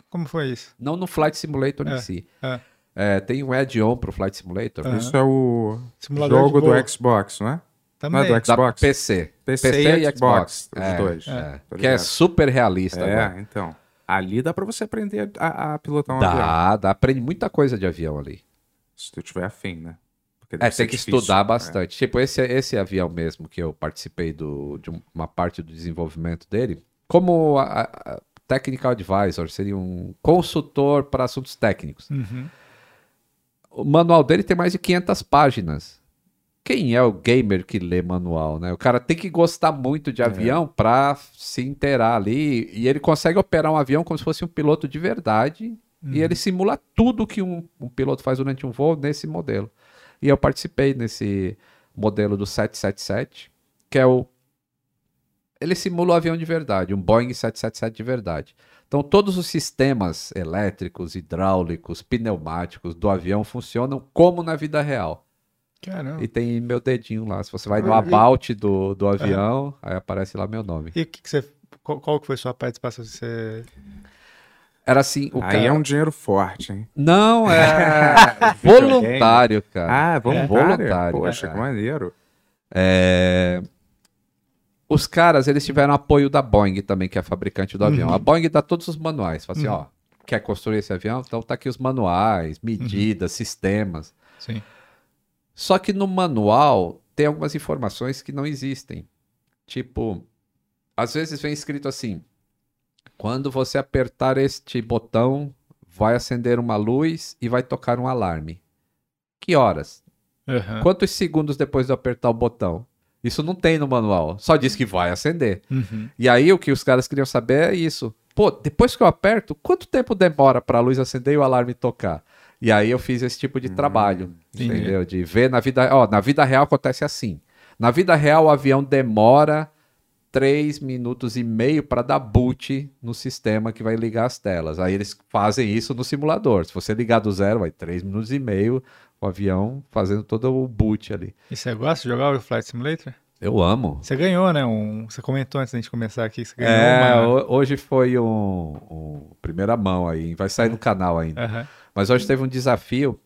Como foi isso? Não no Flight Simulator em É, si. é. É, tem um add-on pro Flight Simulator. Aham. Isso é o Simulador jogo do Xbox, não é? Também. Não é do Da Xbox? PC. PC, e Xbox, os É, dois. é. Tô Que é super realista. agora. É, então. Ali dá pra você aprender a, a pilotar um avião. Dá, dá. Aprende muita coisa de avião ali. Se tu tiver afim, né? Porque É, tem que difícil. estudar É. bastante. Tipo, esse, esse avião mesmo que eu participei do, de um- uma parte do desenvolvimento dele, como a, a- technical advisor, seria um consultor para assuntos técnicos. Uhum. O manual dele tem mais de 500 páginas. Quem é o gamer que lê manual, né? O cara tem que gostar muito de avião pra se inteirar ali. E ele consegue operar um avião como se fosse um piloto de verdade. E ele simula tudo que um, um piloto faz durante um voo nesse modelo. E eu participei nesse modelo do 777, que é o. Ele simula o avião de verdade, um Boeing 777 de verdade. Então, todos os sistemas elétricos, hidráulicos, pneumáticos do avião funcionam como na vida real. Caramba. E tem meu dedinho lá. Se você vai no Ah, about do, do avião, aí aparece lá meu nome. E o que, que você. Qual, qual que foi sua participação? Você... Era assim, o Aí cara... é um dinheiro forte, hein? Não, é [laughs] voluntário, cara. Ah, voluntário? voluntário, Poxa, é. que maneiro. É, Os caras, eles tiveram apoio da Boeing também, que é a fabricante do avião. A Boeing dá todos os manuais. Fala assim, ó, quer construir esse avião? Então tá aqui os manuais, medidas, sistemas. Sim. Só que no manual tem algumas informações que não existem. Tipo, às vezes vem escrito assim: quando você apertar este botão, vai acender uma luz e vai tocar um alarme. Que horas? Aham. Quantos segundos depois de eu apertar o botão? Isso não tem no manual. Só diz que vai acender. Uhum. E aí o que os caras queriam saber é isso. Pô, depois que eu aperto, quanto tempo demora para a luz acender e o alarme tocar? E aí eu fiz esse tipo de trabalho, entendi. entendeu? De ver na vida, ó, na vida real acontece assim. Na vida real o avião demora 3 minutos e meio para dar boot no sistema que vai ligar as telas. Aí eles fazem isso no simulador. Se você ligar do zero, vai 3 minutos e meio o avião fazendo todo o boot ali. E você gosta de jogar o Flight Simulator? Eu amo. Você ganhou, né? Um... Você comentou antes da gente começar aqui que você ganhou É, uma. ho- hoje foi um, um primeira mão aí, vai sair no canal ainda. Aham. Mas hoje teve um desafio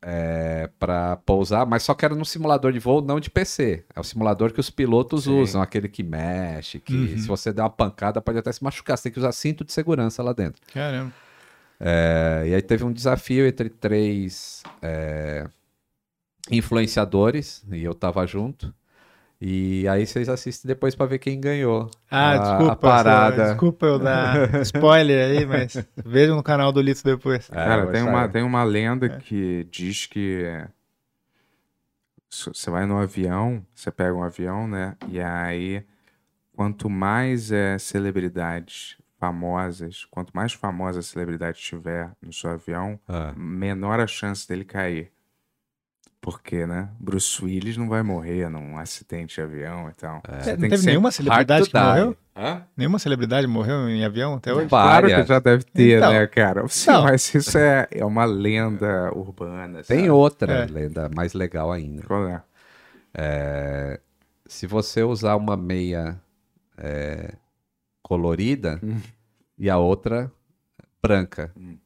é, para pousar, mas só que era num simulador de voo, não de PC. É o simulador que os pilotos Sim. usam, aquele que mexe, que Uhum. se você der uma pancada pode até se machucar. Você tem que usar cinto de segurança lá dentro. Caramba. É, e aí teve um desafio entre três é, influenciadores, e eu tava junto. E aí vocês assistem depois para ver quem ganhou. Ah, a- desculpa. a parada. só- Desculpa eu dar [laughs] spoiler aí, mas vejam no canal do Lito depois. É, Cara, tem sair. uma, tem uma lenda É. que diz que você vai no avião, você pega um avião, né? E aí, quanto mais é, celebridades famosas, quanto mais famosa a celebridade tiver no seu avião, Ah. menor a chance dele cair. Porque, né? Bruce Willis não vai morrer num acidente de avião e tal. É. Você não tem teve nenhuma celebridade que die. morreu? Hã? Nenhuma celebridade morreu em avião até hoje? Claro que já deve ter, Então. né, cara? Sim, Não. mas isso é, é uma lenda urbana. Tem sabe? outra É. lenda mais legal ainda. Qual é? É, se você usar uma meia é, colorida Hum. e a outra branca, Hum.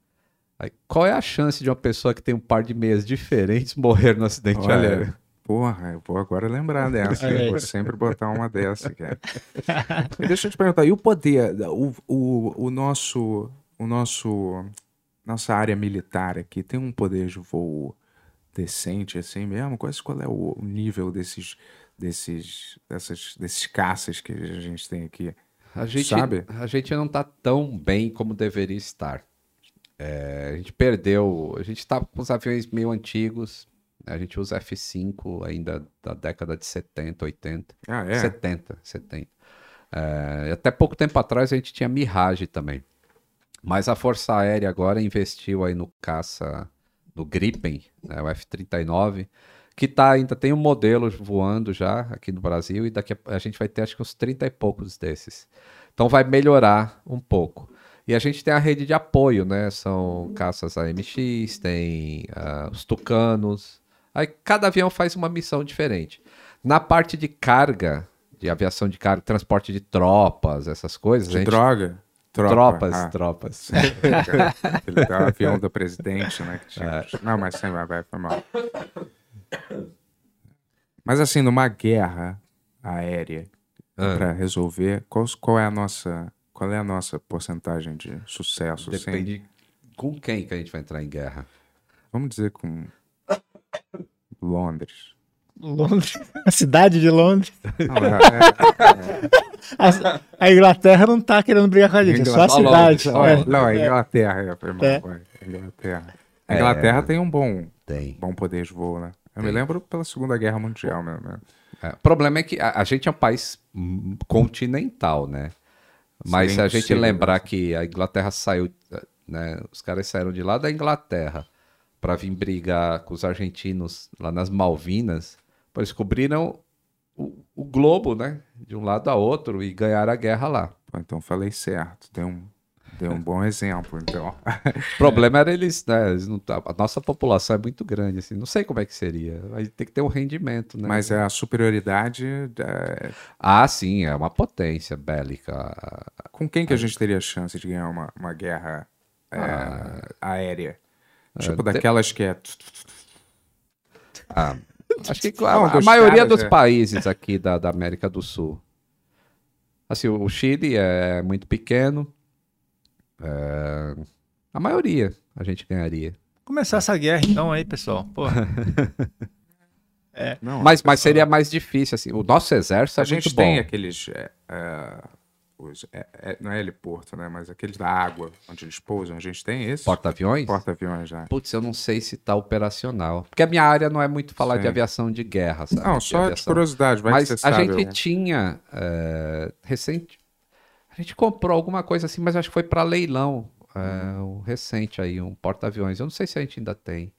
Aí, qual é a chance de uma pessoa que tem um par de meias diferentes morrer no acidente aéreo? Olha, porra, eu vou agora lembrar [laughs] dessa. Eu vou sempre botar uma dessa, cara. [laughs] E deixa eu te perguntar, e o poder, o, o, o nosso, o nosso, nossa área militar aqui tem um poder de voo decente assim mesmo? Qual, qual é o nível desses, desses, dessas, desses caças que a gente tem aqui? A gente, Sabe? a gente não tá tão bem como deveria estar. É, a gente perdeu, a gente tá com os aviões meio antigos, a gente usa F5 ainda da década de 70, 80. Ah, é? 70, 70. É, até pouco tempo atrás a gente tinha Mirage também. Mas a Força Aérea agora investiu aí no caça do Gripen, né, o F-39, que tá, ainda tem um modelo voando já aqui no Brasil e daqui a, a gente vai ter acho que uns 30 e poucos desses. Então vai melhorar um pouco. E a gente tem a rede de apoio, né? São caças AMX, tem ah, os Tucanos. Aí cada avião faz uma missão diferente. Na parte de carga, de aviação de carga, transporte de tropas, essas coisas. De gente- droga? Tropa. Tropas, Ah, tropas. [laughs] Aquele da avião do [laughs] presidente, né? tinha- Não, mas sem vai, vai, foi mal. Mas assim, numa guerra aérea, Ah. pra resolver, qual, qual é a nossa. Qual é a nossa porcentagem de sucesso? assim? Depende com quem que a gente vai entrar em guerra. Vamos dizer com Londres. Londres, a cidade de Londres. Não, é- [laughs] A, a Inglaterra não tá querendo brigar com a gente, é só a Inglaterra- cidade. Olha, É. Não, a Inglaterra, é, foi mal, É. vai, Inglaterra. A Inglaterra tem um bom, Tem. bom poder de voo, né? Eu me Tem. lembro pela Segunda Guerra Mundial, meu, meu. É, o problema é que a, a gente é um país continental, né? Mas se a gente lembrar né? que a Inglaterra saiu, né? Os caras saíram de lá da Inglaterra para vir brigar com os argentinos lá nas Malvinas, pois descobriram o, o globo, né? De um lado a outro e ganharam a guerra lá. Pô, então falei certo. Deu um, deu um bom exemplo, então. O problema era eles, né? eles não, a nossa população é muito grande, assim. Não sei como é que seria. Aí tem que ter um rendimento, né? Mas a superioridade. é, Ah, sim, é uma potência bélica. Com quem que a gente teria chance de ganhar uma, uma guerra é, aérea? Tipo, de- daquelas que é. Ah, acho que Não, a, a maioria dos é. países aqui da, da América do Sul. Assim, o Chile é muito pequeno. É, a maioria a gente ganharia. Começar essa guerra então aí, pessoal. Pô, [laughs] Não, Mas, mas seria mais difícil, assim. O nosso exército é a gente muito tem bom. aqueles. é, é, os- é- é- não é heliporto, né? Mas aqueles da água, onde eles pousam. A gente tem esse. Porta-aviões? Porta-aviões já. Putz, eu não sei se tá operacional. Porque a minha área não é muito falar Sim. de aviação de guerra, sabe? Não, De só de aviação. curiosidade, vai Mas que você a sabe. gente algum. tinha é, recente. A gente comprou alguma coisa assim, mas acho que foi para leilão. é, um recente aí, um porta-aviões. Eu não sei se a gente ainda tem.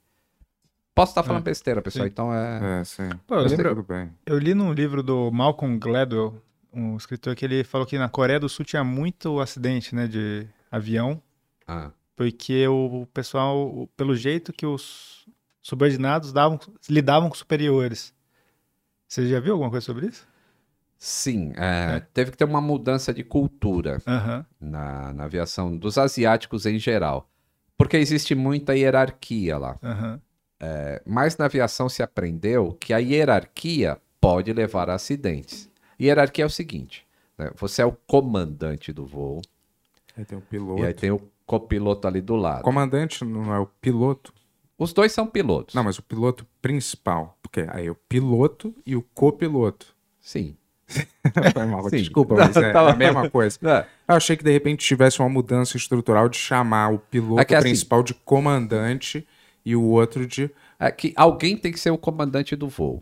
Posso estar falando besteira, pessoal, Sim. então é. É, sim. Pô, eu Mas lembro- Tudo bem. eu li num livro do Malcolm Gladwell, um escritor que ele falou que na Coreia do Sul tinha muito acidente, né, de avião, Ah, porque o pessoal, pelo jeito que os subordinados davam, lidavam com superiores. Você já viu alguma coisa sobre isso? Sim, é, É. teve que ter uma mudança de cultura Aham. na, na aviação dos asiáticos em geral. Porque existe muita hierarquia lá. Aham. Mas na aviação se aprendeu que a hierarquia pode levar a acidentes. Hierarquia é o seguinte: né, você é o comandante do voo, Aí tem o piloto. e aí tem o copiloto ali do lado. Comandante não é o piloto? Os dois são pilotos. Não, mas o piloto principal. Porque aí é o piloto e o copiloto. Sim. [laughs] Foi mal, Sim. desculpa, mas é Tava- a mesma coisa. [laughs] É, Eu achei que de repente tivesse uma mudança estrutural de chamar o piloto É que, assim, principal de comandante e o outro de. é que alguém tem que ser o comandante do voo.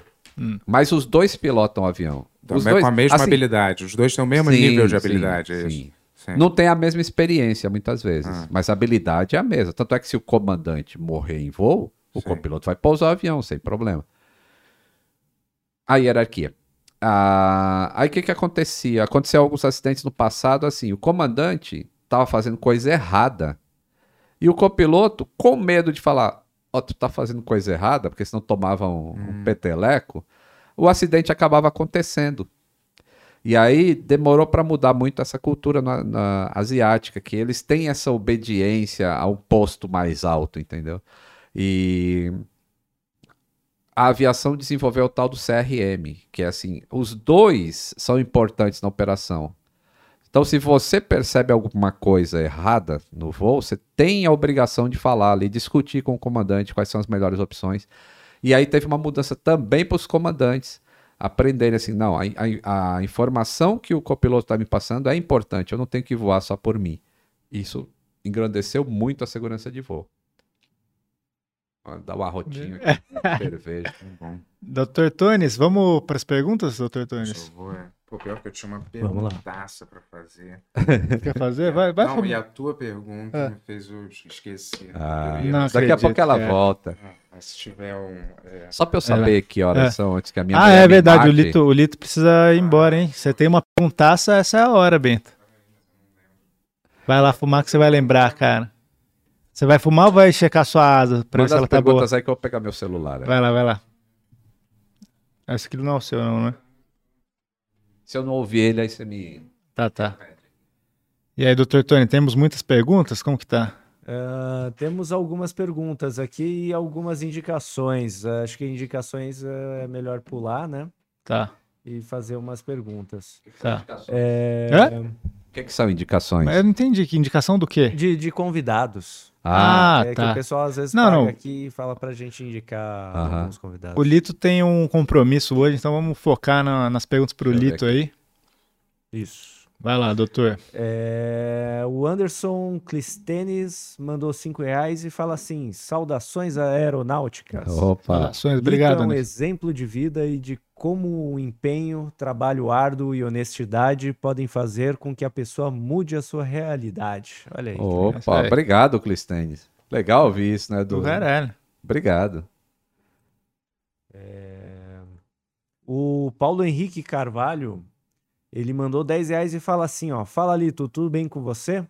Mas os dois pilotam o avião. Os Também dois, com a mesma assim, habilidade. Os dois têm o mesmo sim, nível de sim, habilidade. é sim. Sim. Não tem a mesma experiência muitas vezes, Ah. mas a habilidade é a mesma. Tanto é que se o comandante morrer em voo, o Sim. copiloto vai pousar o avião sem problema. A hierarquia. Ah, aí o que, que acontecia? Aconteceu alguns acidentes no passado, assim, o comandante estava fazendo coisa errada e o copiloto, com medo de falar, ó, tu tá fazendo coisa errada, porque senão tomava um, um peteleco, o acidente acabava acontecendo. E aí demorou para mudar muito essa cultura na, na asiática, que eles têm essa obediência a um posto mais alto, entendeu? E a aviação desenvolveu o tal do CRM, que é assim, os dois são importantes na operação. Então, se você percebe alguma coisa errada no voo, você tem a obrigação de falar ali, discutir com o comandante quais são as melhores opções. E aí teve uma mudança também para os comandantes aprenderem assim, não, a, a- a informação que o copiloto está me passando é importante, eu não tenho que voar só por mim. Isso engrandeceu muito a segurança de voo. Dá um arrotinho aqui, [laughs] cerveja. Bom, Dr. Tones, vamos para as perguntas, Dr. eu Tones? vou, é. Pô, pior que eu tinha uma perguntaça pra fazer. [laughs] Quer fazer? Vai, vai. não, e a tua pergunta É. me fez eu esquecer. Ah, Eu Não daqui a acredito, pouco ela cara. volta. Ah, se tiver um. é, Só pra eu saber que horas É. são antes que a minha Ah, é verdade. O. Lito, o Lito precisa ir embora, hein? Você tem uma perguntaça, essa é a hora, Bento. Vai lá fumar que você vai lembrar, cara. Você vai fumar ou vai checar sua asa pra ver se as ela tá boa? perguntas aí que eu vou pegar meu celular. é. Vai lá, vai lá. Esse aqui não é o seu, não, né? Se eu não ouvir ele, aí você me. Tá, tá. E aí, doutor Tony, temos muitas perguntas? Como que tá? Ah, temos algumas perguntas aqui e algumas indicações. Ah, acho que indicações ah, é melhor pular, né? Tá, E fazer umas perguntas. tá. É, O que, que são indicações? Mas eu não entendi. Que indicação do quê? De, de convidados. Ah, Ah, é que tá. o pessoal às vezes Não, paga não. aqui e fala pra gente indicar Aham. alguns convidados. O Lito tem um compromisso hoje, então vamos focar na- nas perguntas pro Deixa Lito aí. Isso. Vai lá, doutor. É, o Anderson Clistenes mandou cinco reais e fala assim: saudações aeronáuticas. opa. Ações, Lito obrigado, é um exemplo de vida e de como o empenho, trabalho árduo e honestidade podem fazer com que a pessoa mude a sua realidade. Olha aí. Opa, aí. obrigado, Clistênis. Legal ouvir isso, né? Do Do... caralho. Obrigado. O Paulo Henrique Carvalho, ele mandou 10 reais e fala assim, ó. Fala, Lito, tudo bem com você?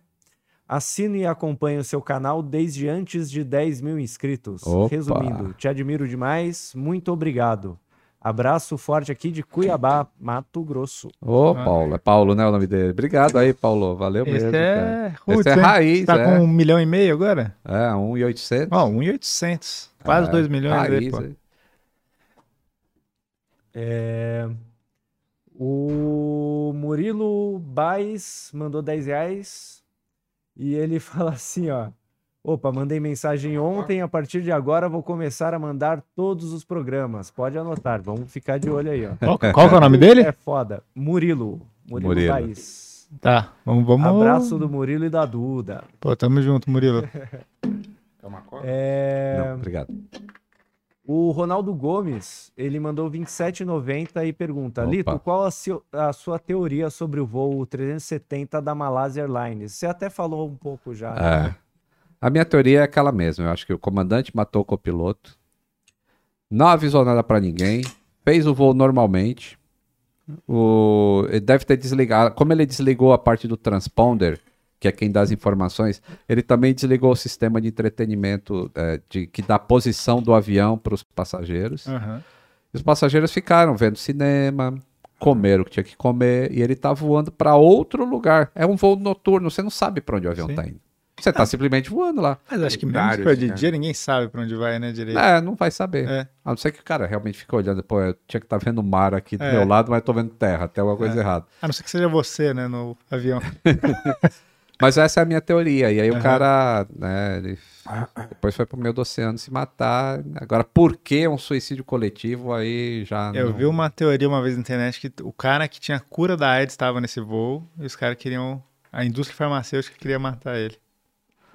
Assino e acompanho o seu canal desde antes de 10 mil inscritos. Opa. Resumindo, te admiro demais, muito obrigado. Abraço forte aqui de Cuiabá, Mato Grosso. Ô, Ah. Paulo. É Paulo, né? O nome dele. Obrigado aí, Paulo. Valeu Esse mesmo. cara. é roots, Esse é raiz, Tá é. com um milhão e meio agora? É, 1,800. Ó, 1,800. Quase É, 2 milhões aí, raiz, pô. aí. É, Baez mandou 10 reais e ele [laughs] fala assim, ó. Opa, mandei mensagem ontem, a partir de agora vou começar a mandar todos os programas. Pode anotar, vamos ficar de olho aí, ó. Qual, qual que é o nome dele? É foda. Murilo. Murilo, Murilo. Baez. Tá, vamos... vamos... Abraço do Murilo e da Duda. Pô, tamo junto, Murilo. [laughs] É uma coisa? É, Não, obrigado. O Ronaldo Gomes, ele mandou 27,90 e pergunta: Opa. Lito, qual a, seu- a sua teoria sobre o voo 370 da Malaysia Airlines? Você até falou um pouco já. né? É. A minha teoria é aquela mesma. Eu acho que o comandante matou o copiloto, não avisou nada pra ninguém, fez o voo normalmente. O... Ele deve ter desligado. Como ele desligou a parte do transponder, que é quem dá as informações, ele também desligou o sistema de entretenimento é, de, que dá a posição do avião para os passageiros. E os passageiros ficaram vendo cinema, comeram o que tinha que comer, e ele tá voando para outro lugar. É um voo noturno, você não sabe para onde o avião Sim. tá indo. Você tá simplesmente voando lá. Mas acho que mesmo Vários, se for de né? dia, ninguém sabe pra onde vai, né, direito? É, não vai saber. É. A não ser que o cara realmente fica olhando, pô, eu tinha que estar vendo o mar aqui do É. meu lado, mas tô vendo terra, tem alguma coisa É. errada. A não ser que seja você, né, no avião. [laughs] Mas essa é a minha teoria. E aí o Aham. cara, né, ele depois foi pro meio do oceano se matar. Agora, por que um suicídio coletivo aí já Eu não- vi uma teoria uma vez na internet que o cara que tinha cura da AIDS estava nesse voo e os caras queriam. A indústria farmacêutica queria matar ele.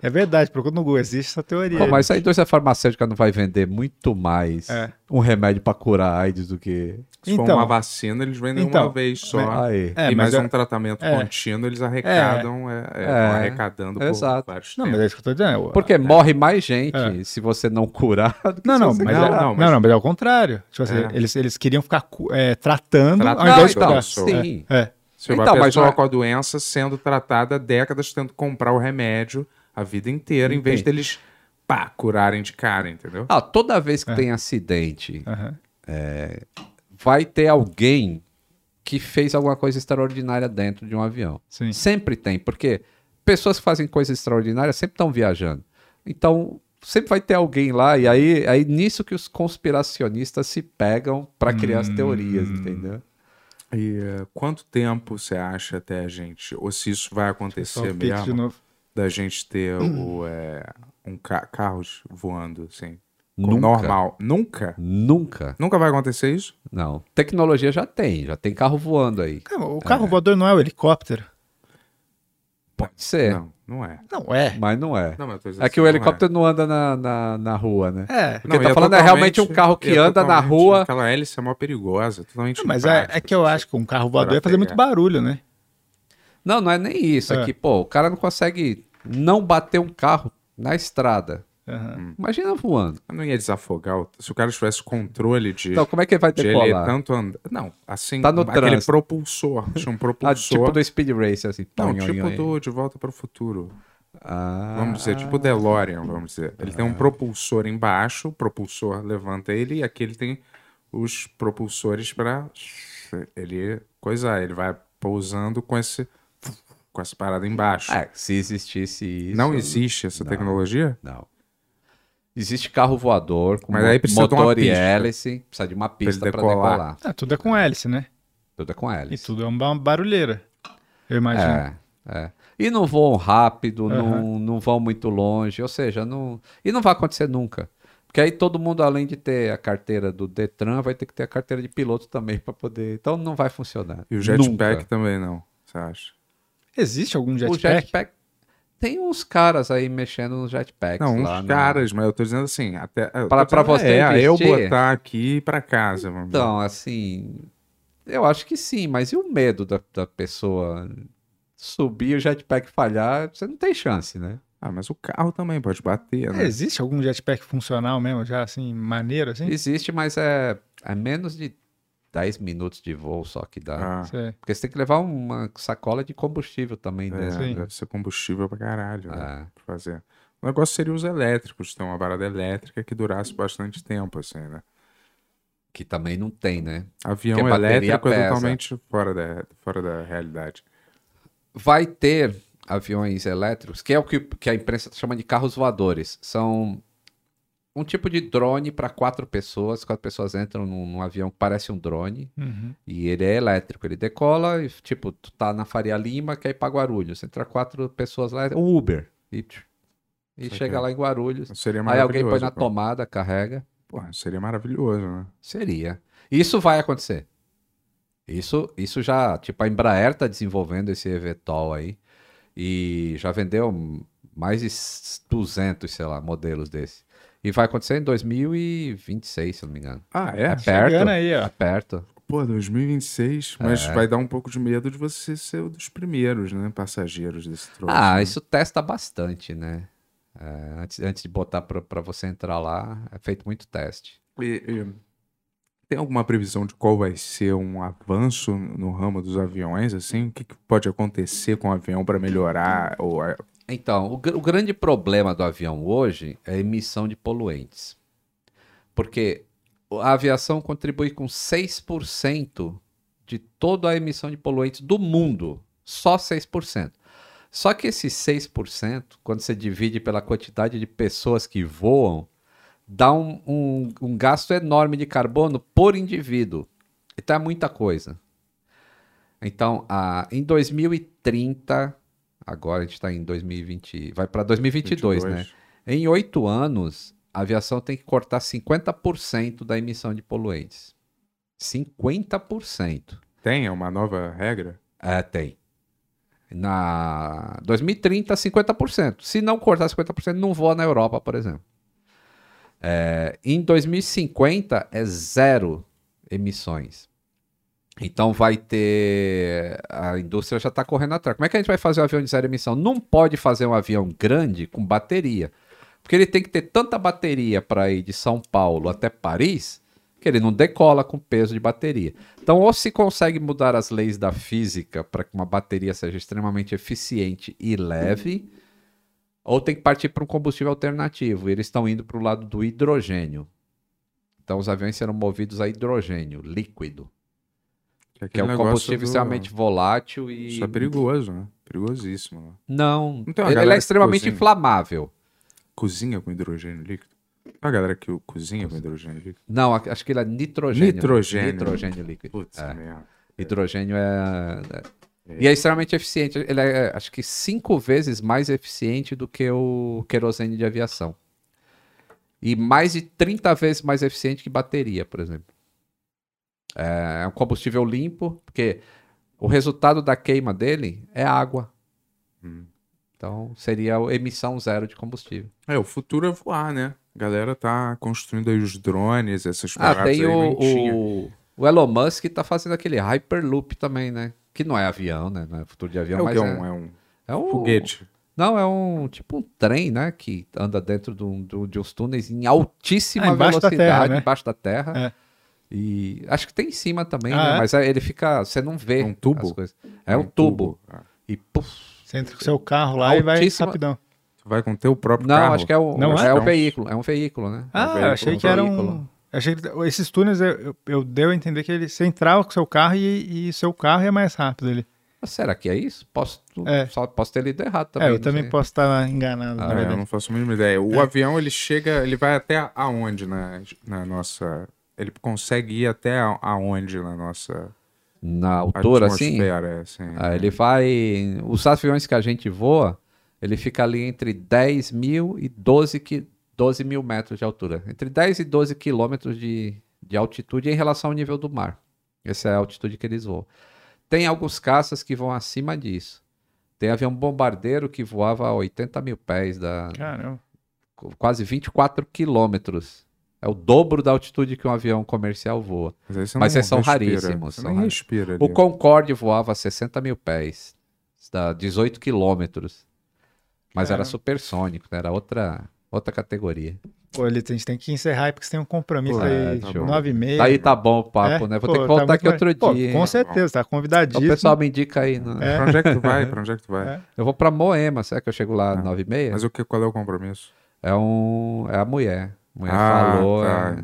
É verdade, procura no Google, existe essa teoria. Pô, mas a indústria farmacêutica não vai vender muito mais É. um remédio pra curar AIDS do que. Se for Então. uma vacina, eles vendem Então, uma vez só. Aí. É, e mas mais é- um tratamento é. contínuo, eles arrecadam, é, é, É. vão arrecadando por Exato. vários Não, mas é isso que eu tô dizendo. Porque morre mais gente É. se você não curar. [laughs] do que Não, se não, você mas, Não, é, curar. não, não, mas- não, mas é o contrário. Tipo assim, É. eles, eles queriam ficar é, tratando Tratando, ao invés de então, curar. sim. É, é. Se Então, uma mas pessoa é- com a doença sendo tratada há décadas, tendo que comprar o remédio a vida inteira, em vez Entendi. deles, pá, curarem de cara, entendeu? Ah, toda vez que É. tem acidente, Aham. vai ter alguém que fez alguma coisa extraordinária dentro de um avião. Sim. Sempre tem, porque pessoas que fazem coisas extraordinárias sempre estão viajando. Então, sempre vai ter alguém lá, e aí, aí nisso que os conspiracionistas se pegam para criar as Hum. teorias, entendeu? E eh, quanto tempo você acha até a gente, ou se isso vai acontecer o Pix de mesmo, novo. Da gente ter o, eh, um ca carros voando, assim, Nunca. normal? Nunca? Nunca. Nunca vai acontecer isso? Não. Tecnologia já tem, já tem carro voando aí. Cara, o carro voador não é o helicóptero. Pode ser. Não. Não é. Não é. Mas não é. Não, mas É que assim, o não helicóptro não anda na, na, na rua, né? É. O que Não, tá e falando é realmente um carro que é anda na rua. Aquela hélice é mó perigosa, totalmente Não, mas é, é que eu acho que um carro voador ia fazer muito barulho, né? Não, não é nem isso. É, É. que, pô, o cara não consegue não bater um carro na estrada. Aham. Imagina voando. Não ia desafogar. o- Se o cara tivesse controle de, Então, como é que ele vai de ele decolar? tanto andar. Não, assim, Tá no aquele trânsito. propulsor. [laughs] Tinha um Ah, propulsor. tipo do Speed Race, assim. Não, Tonho, tipo do De Volta para o Futuro. Ah, Vamos dizer, tipo o DeLorean, vamos dizer. Ele tem um propulsor embaixo, o propulsor levanta ele, e aqui ele tem os propulsores para ele coisar. Ele vai pousando com esse com essa parada embaixo. É, se existisse isso. não existe essa tecnologia? Não. Existe carro voador com Mas aí precisa de uma motor e pista. hélice. Precisa de uma pista para decolar. decolar. Ah, tudo é com hélice, né? Tudo é com E hélice. tudo é uma barulheira. Eu imagino. É, é. E não voam rápido, Aham. não, não vão muito longe, ou seja, não. E não vai acontecer nunca. Porque aí todo mundo, além de ter a carteira do Detran, vai ter que ter a carteira de piloto também para poder. Então não vai funcionar. E o jetpack Nunca. também não, você acha? Existe algum O jetpack? jetpack. Tem uns caras aí mexendo nos jetpacks. Não, lá uns no- caras, mas eu tô dizendo assim, até. Pra- pra você É, aí eu investir? botar aqui pra casa. Então, assim. Eu acho que sim, mas e o medo da, da pessoa subir o jetpack falhar? Você não tem chance, né? Ah, mas o carro também pode bater, É, né? existe algum jetpack funcional mesmo, já assim, maneiro, assim? Existe, mas é, é menos de 10 minutos de voo só que dá. Ah, Sei. Porque você tem que levar uma sacola de combustível também, é, né? Sim. deve ser combustível pra caralho, né? É. Pra fazer. O negócio seria os elétricos, ter uma parada elétrica que durasse bastante tempo, assim, né? Que também não tem, né? Avião Porque elétrico é totalmente fora da, fora da realidade. Vai ter aviões elétricos, que é o que, que a imprensa chama de carros voadores. São um tipo de drone para quatro pessoas. Quatro pessoas entram num, num avião que parece um drone. Uhum. E ele é elétrico, ele decola e, tipo, tu tá na Faria Lima, quer ir pra Guarulhos. Entra quatro pessoas lá, é um Uber. E, e chega lá em Guarulhos. Seria Aí alguém põe na pô. tomada, carrega. Porra, seria maravilhoso, né? Seria. Isso vai acontecer. Isso, isso já, tipo, a Embraer tá desenvolvendo esse eVTOL aí. E já vendeu mais de 200, sei lá, modelos desse. E vai acontecer em 2026, se eu não me engano. Ah, É é? perto. Chegando aí, É ó. perto. Pô, 2026, mas É. vai dar um pouco de medo de você ser um dos primeiros, né? Passageiros desse troço. Ah, né? isso testa bastante, né? É, antes, antes de botar pra, pra você entrar lá, é feito muito teste. E- e tem alguma previsão de qual vai ser um avanço no ramo dos aviões, assim? O que, que pode acontecer com o avião para melhorar? Ou Então, o, o grande problema do avião hoje é a emissão de poluentes. Porque a aviação contribui com 6% de toda a emissão de poluentes do mundo. Só 6%. Só que esses 6%, quando você divide pela quantidade de pessoas que voam, dá um, um- um gasto enorme de carbono por indivíduo. Então é muita coisa. Então, a, em 2030, agora a gente está em 2020, vai para 2022, né? 22? Em oito anos, a aviação tem que cortar 50% da emissão de poluentes. 50%. Tem? É uma nova regra? É, tem. Na 2030, 50%. Se não cortar 50%, não voa na Europa, por exemplo. É, em 2050, é zero emissões. Então vai ter. A indústria já está correndo atrás. Como é que a gente vai fazer um avião de zero emissão? Não pode fazer um avião grande com bateria. Porque ele tem que ter tanta bateria para ir de São Paulo até Paris que ele não decola com peso de bateria. Então, ou se consegue mudar as leis da física para que uma bateria seja extremamente eficiente e leve, ou tem que partir para um combustível alternativo. E eles estão indo para o lado do hidrogênio. Então, os aviões serão movidos a hidrogênio líquido, que é um negócio combustível do- extremamente volátil e. Isso é perigoso, né? Perigosíssimo. Né? Não, Não ele é extremamente cozinha? inflamável. Cozinha com hidrogênio líquido? A galera que cozinha com hidrogênio líquido? Não, acho que ele é nitrogênio. Nitrogênio. Nitrogênio líquido. Putz, É. merda. Hidrogênio é, é- E é extremamente eficiente. Ele é, acho que, cinco vezes mais eficiente do que o querosene de aviação. E mais de 30 vezes mais eficiente que bateria, por exemplo. É é um combustível limpo, porque o resultado da queima dele é água. Hum. Então seria a emissão zero de combustível. É, o futuro é voar, né? A galera tá construindo aí os drones, essas Ah, paradas tem aí, o, o, o Elon Musk tá fazendo aquele Hyperloop também, né? Que não é avião, né? Não é futuro de avião, É mas que? É é, um, é um é um foguete. Não, é um tipo um trem, né? Que anda dentro do, do- de uns túneis em altíssima Ah, embaixo da velocidade, terra, né? embaixo da terra. É. E acho que tem em cima também, Ah, né? é? Mas é- ele fica. Você não vê. É um tubo? as coisas. É um, tubo. Ah. E puf. Você entra com o seu carro lá e vai Altíssima- rapidão. Vai com o teu próprio Não, carro. acho que é o, Não é, é? o Não. veículo. É um veículo, né? Ah, veículo, eu achei um que era um. veículo. eu Achei que esses túneis eu, eu, eu deu a entender que ele, você entrava com o seu carro e, e seu carro é mais rápido ali. Mas será que é isso? Posso, É. só posso ter lido errado também. é, eu não também sei. posso estar enganado. Ah, na É, eu não faço a mínima ideia. O avião, ele chega, ele vai até aonde na, na nossa... Ele consegue ir até aonde na nossa Na altura, assim. assim. Ah, ele vai. Os aviões que a gente voa, ele fica ali entre 10 mil e 12, qui... 12 mil metros de altura. Entre 10 e 12 quilômetros de, de altitude em relação ao nível do mar. Essa é a altitude que eles voam. Tem alguns caças que vão acima disso. Tem avião bombardeiro que voava a 80 mil pés, da Caramba. quase 24 quilômetros. É o dobro da altitude que um avião comercial voa. Mas, aí você Mas não esses são respira, raríssimos, são respira. O Concorde voava a 60 mil pés, dá 18 quilômetros. Mas era supersônico, né? era outra, outra categoria. Pô, Elito, a gente tem que encerrar aí porque você tem um compromisso Pô, aí, é, show. nove e meia. Daí tá bom o papo, É? né? Vou Pô, ter que tá voltar muito aqui outro Pô, dia. Com certeza, tá Então, convidadíssimo. o pessoal me indica aí. né? É. Pra onde é que tu vai? Pra onde é que tu vai? É. Eu vou pra Moema, será que eu chego lá Ah. às 9 e meia? Mas o que, qual é o compromisso? É, um, é a mulher. A mulher ah, falou. tá,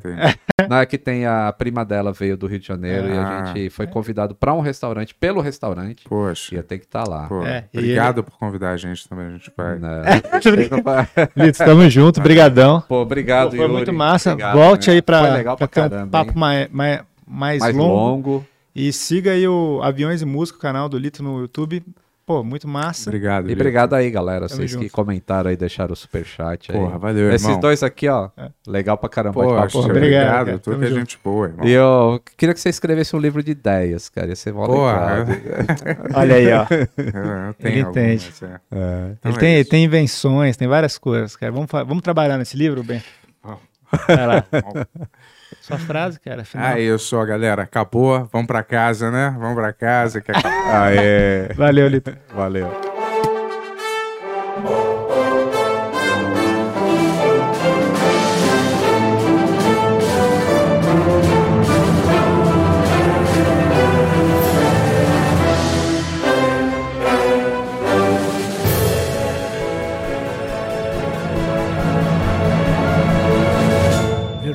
é-. [laughs] Não é que tem a prima dela veio do Rio de Janeiro e a Ah. gente foi convidado pra um restaurante, pelo restaurante. Poxa. Ia ter que estar lá. Pô, É, e obrigado por convidar a gente também. A gente vai. [laughs] [laughs] Lito, tamo junto, brigadão. Pô, obrigado, Pô, foi Yuri. muito massa. Obrigado, Volte né? aí ter um papo mais, mais, mais, mais longo. longo. E siga aí o Aviões e Música, o canal do Lito no YouTube. Pô, muito massa. Obrigado. E Vitor. obrigado aí, galera. Tamo Vocês que junto. comentaram aí, deixaram o superchat aí. Porra, valeu, Esses irmão. dois aqui, ó. Legal pra caramba. Porra, obrigado. obrigado, cara. Tu Tamo que é gente boa, irmão. E eu queria que você escrevesse um livro de ideias, cara. Ia ser mó Porra. [laughs] Olha aí, ó. eu, [laughs] eu tenho Ele algumas, entende. é. Então ele é tem, isso. tem invenções, tem várias coisas, cara. Vamos, vamos trabalhar nesse livro, Ben? Vamos. Vai lá. [laughs] Sua frase, cara. Final. Ah, eu sou, galera. Acabou. Vamos pra casa, né? Vamos pra casa. Que... ah, é. [laughs] Valeu, Lito. Valeu.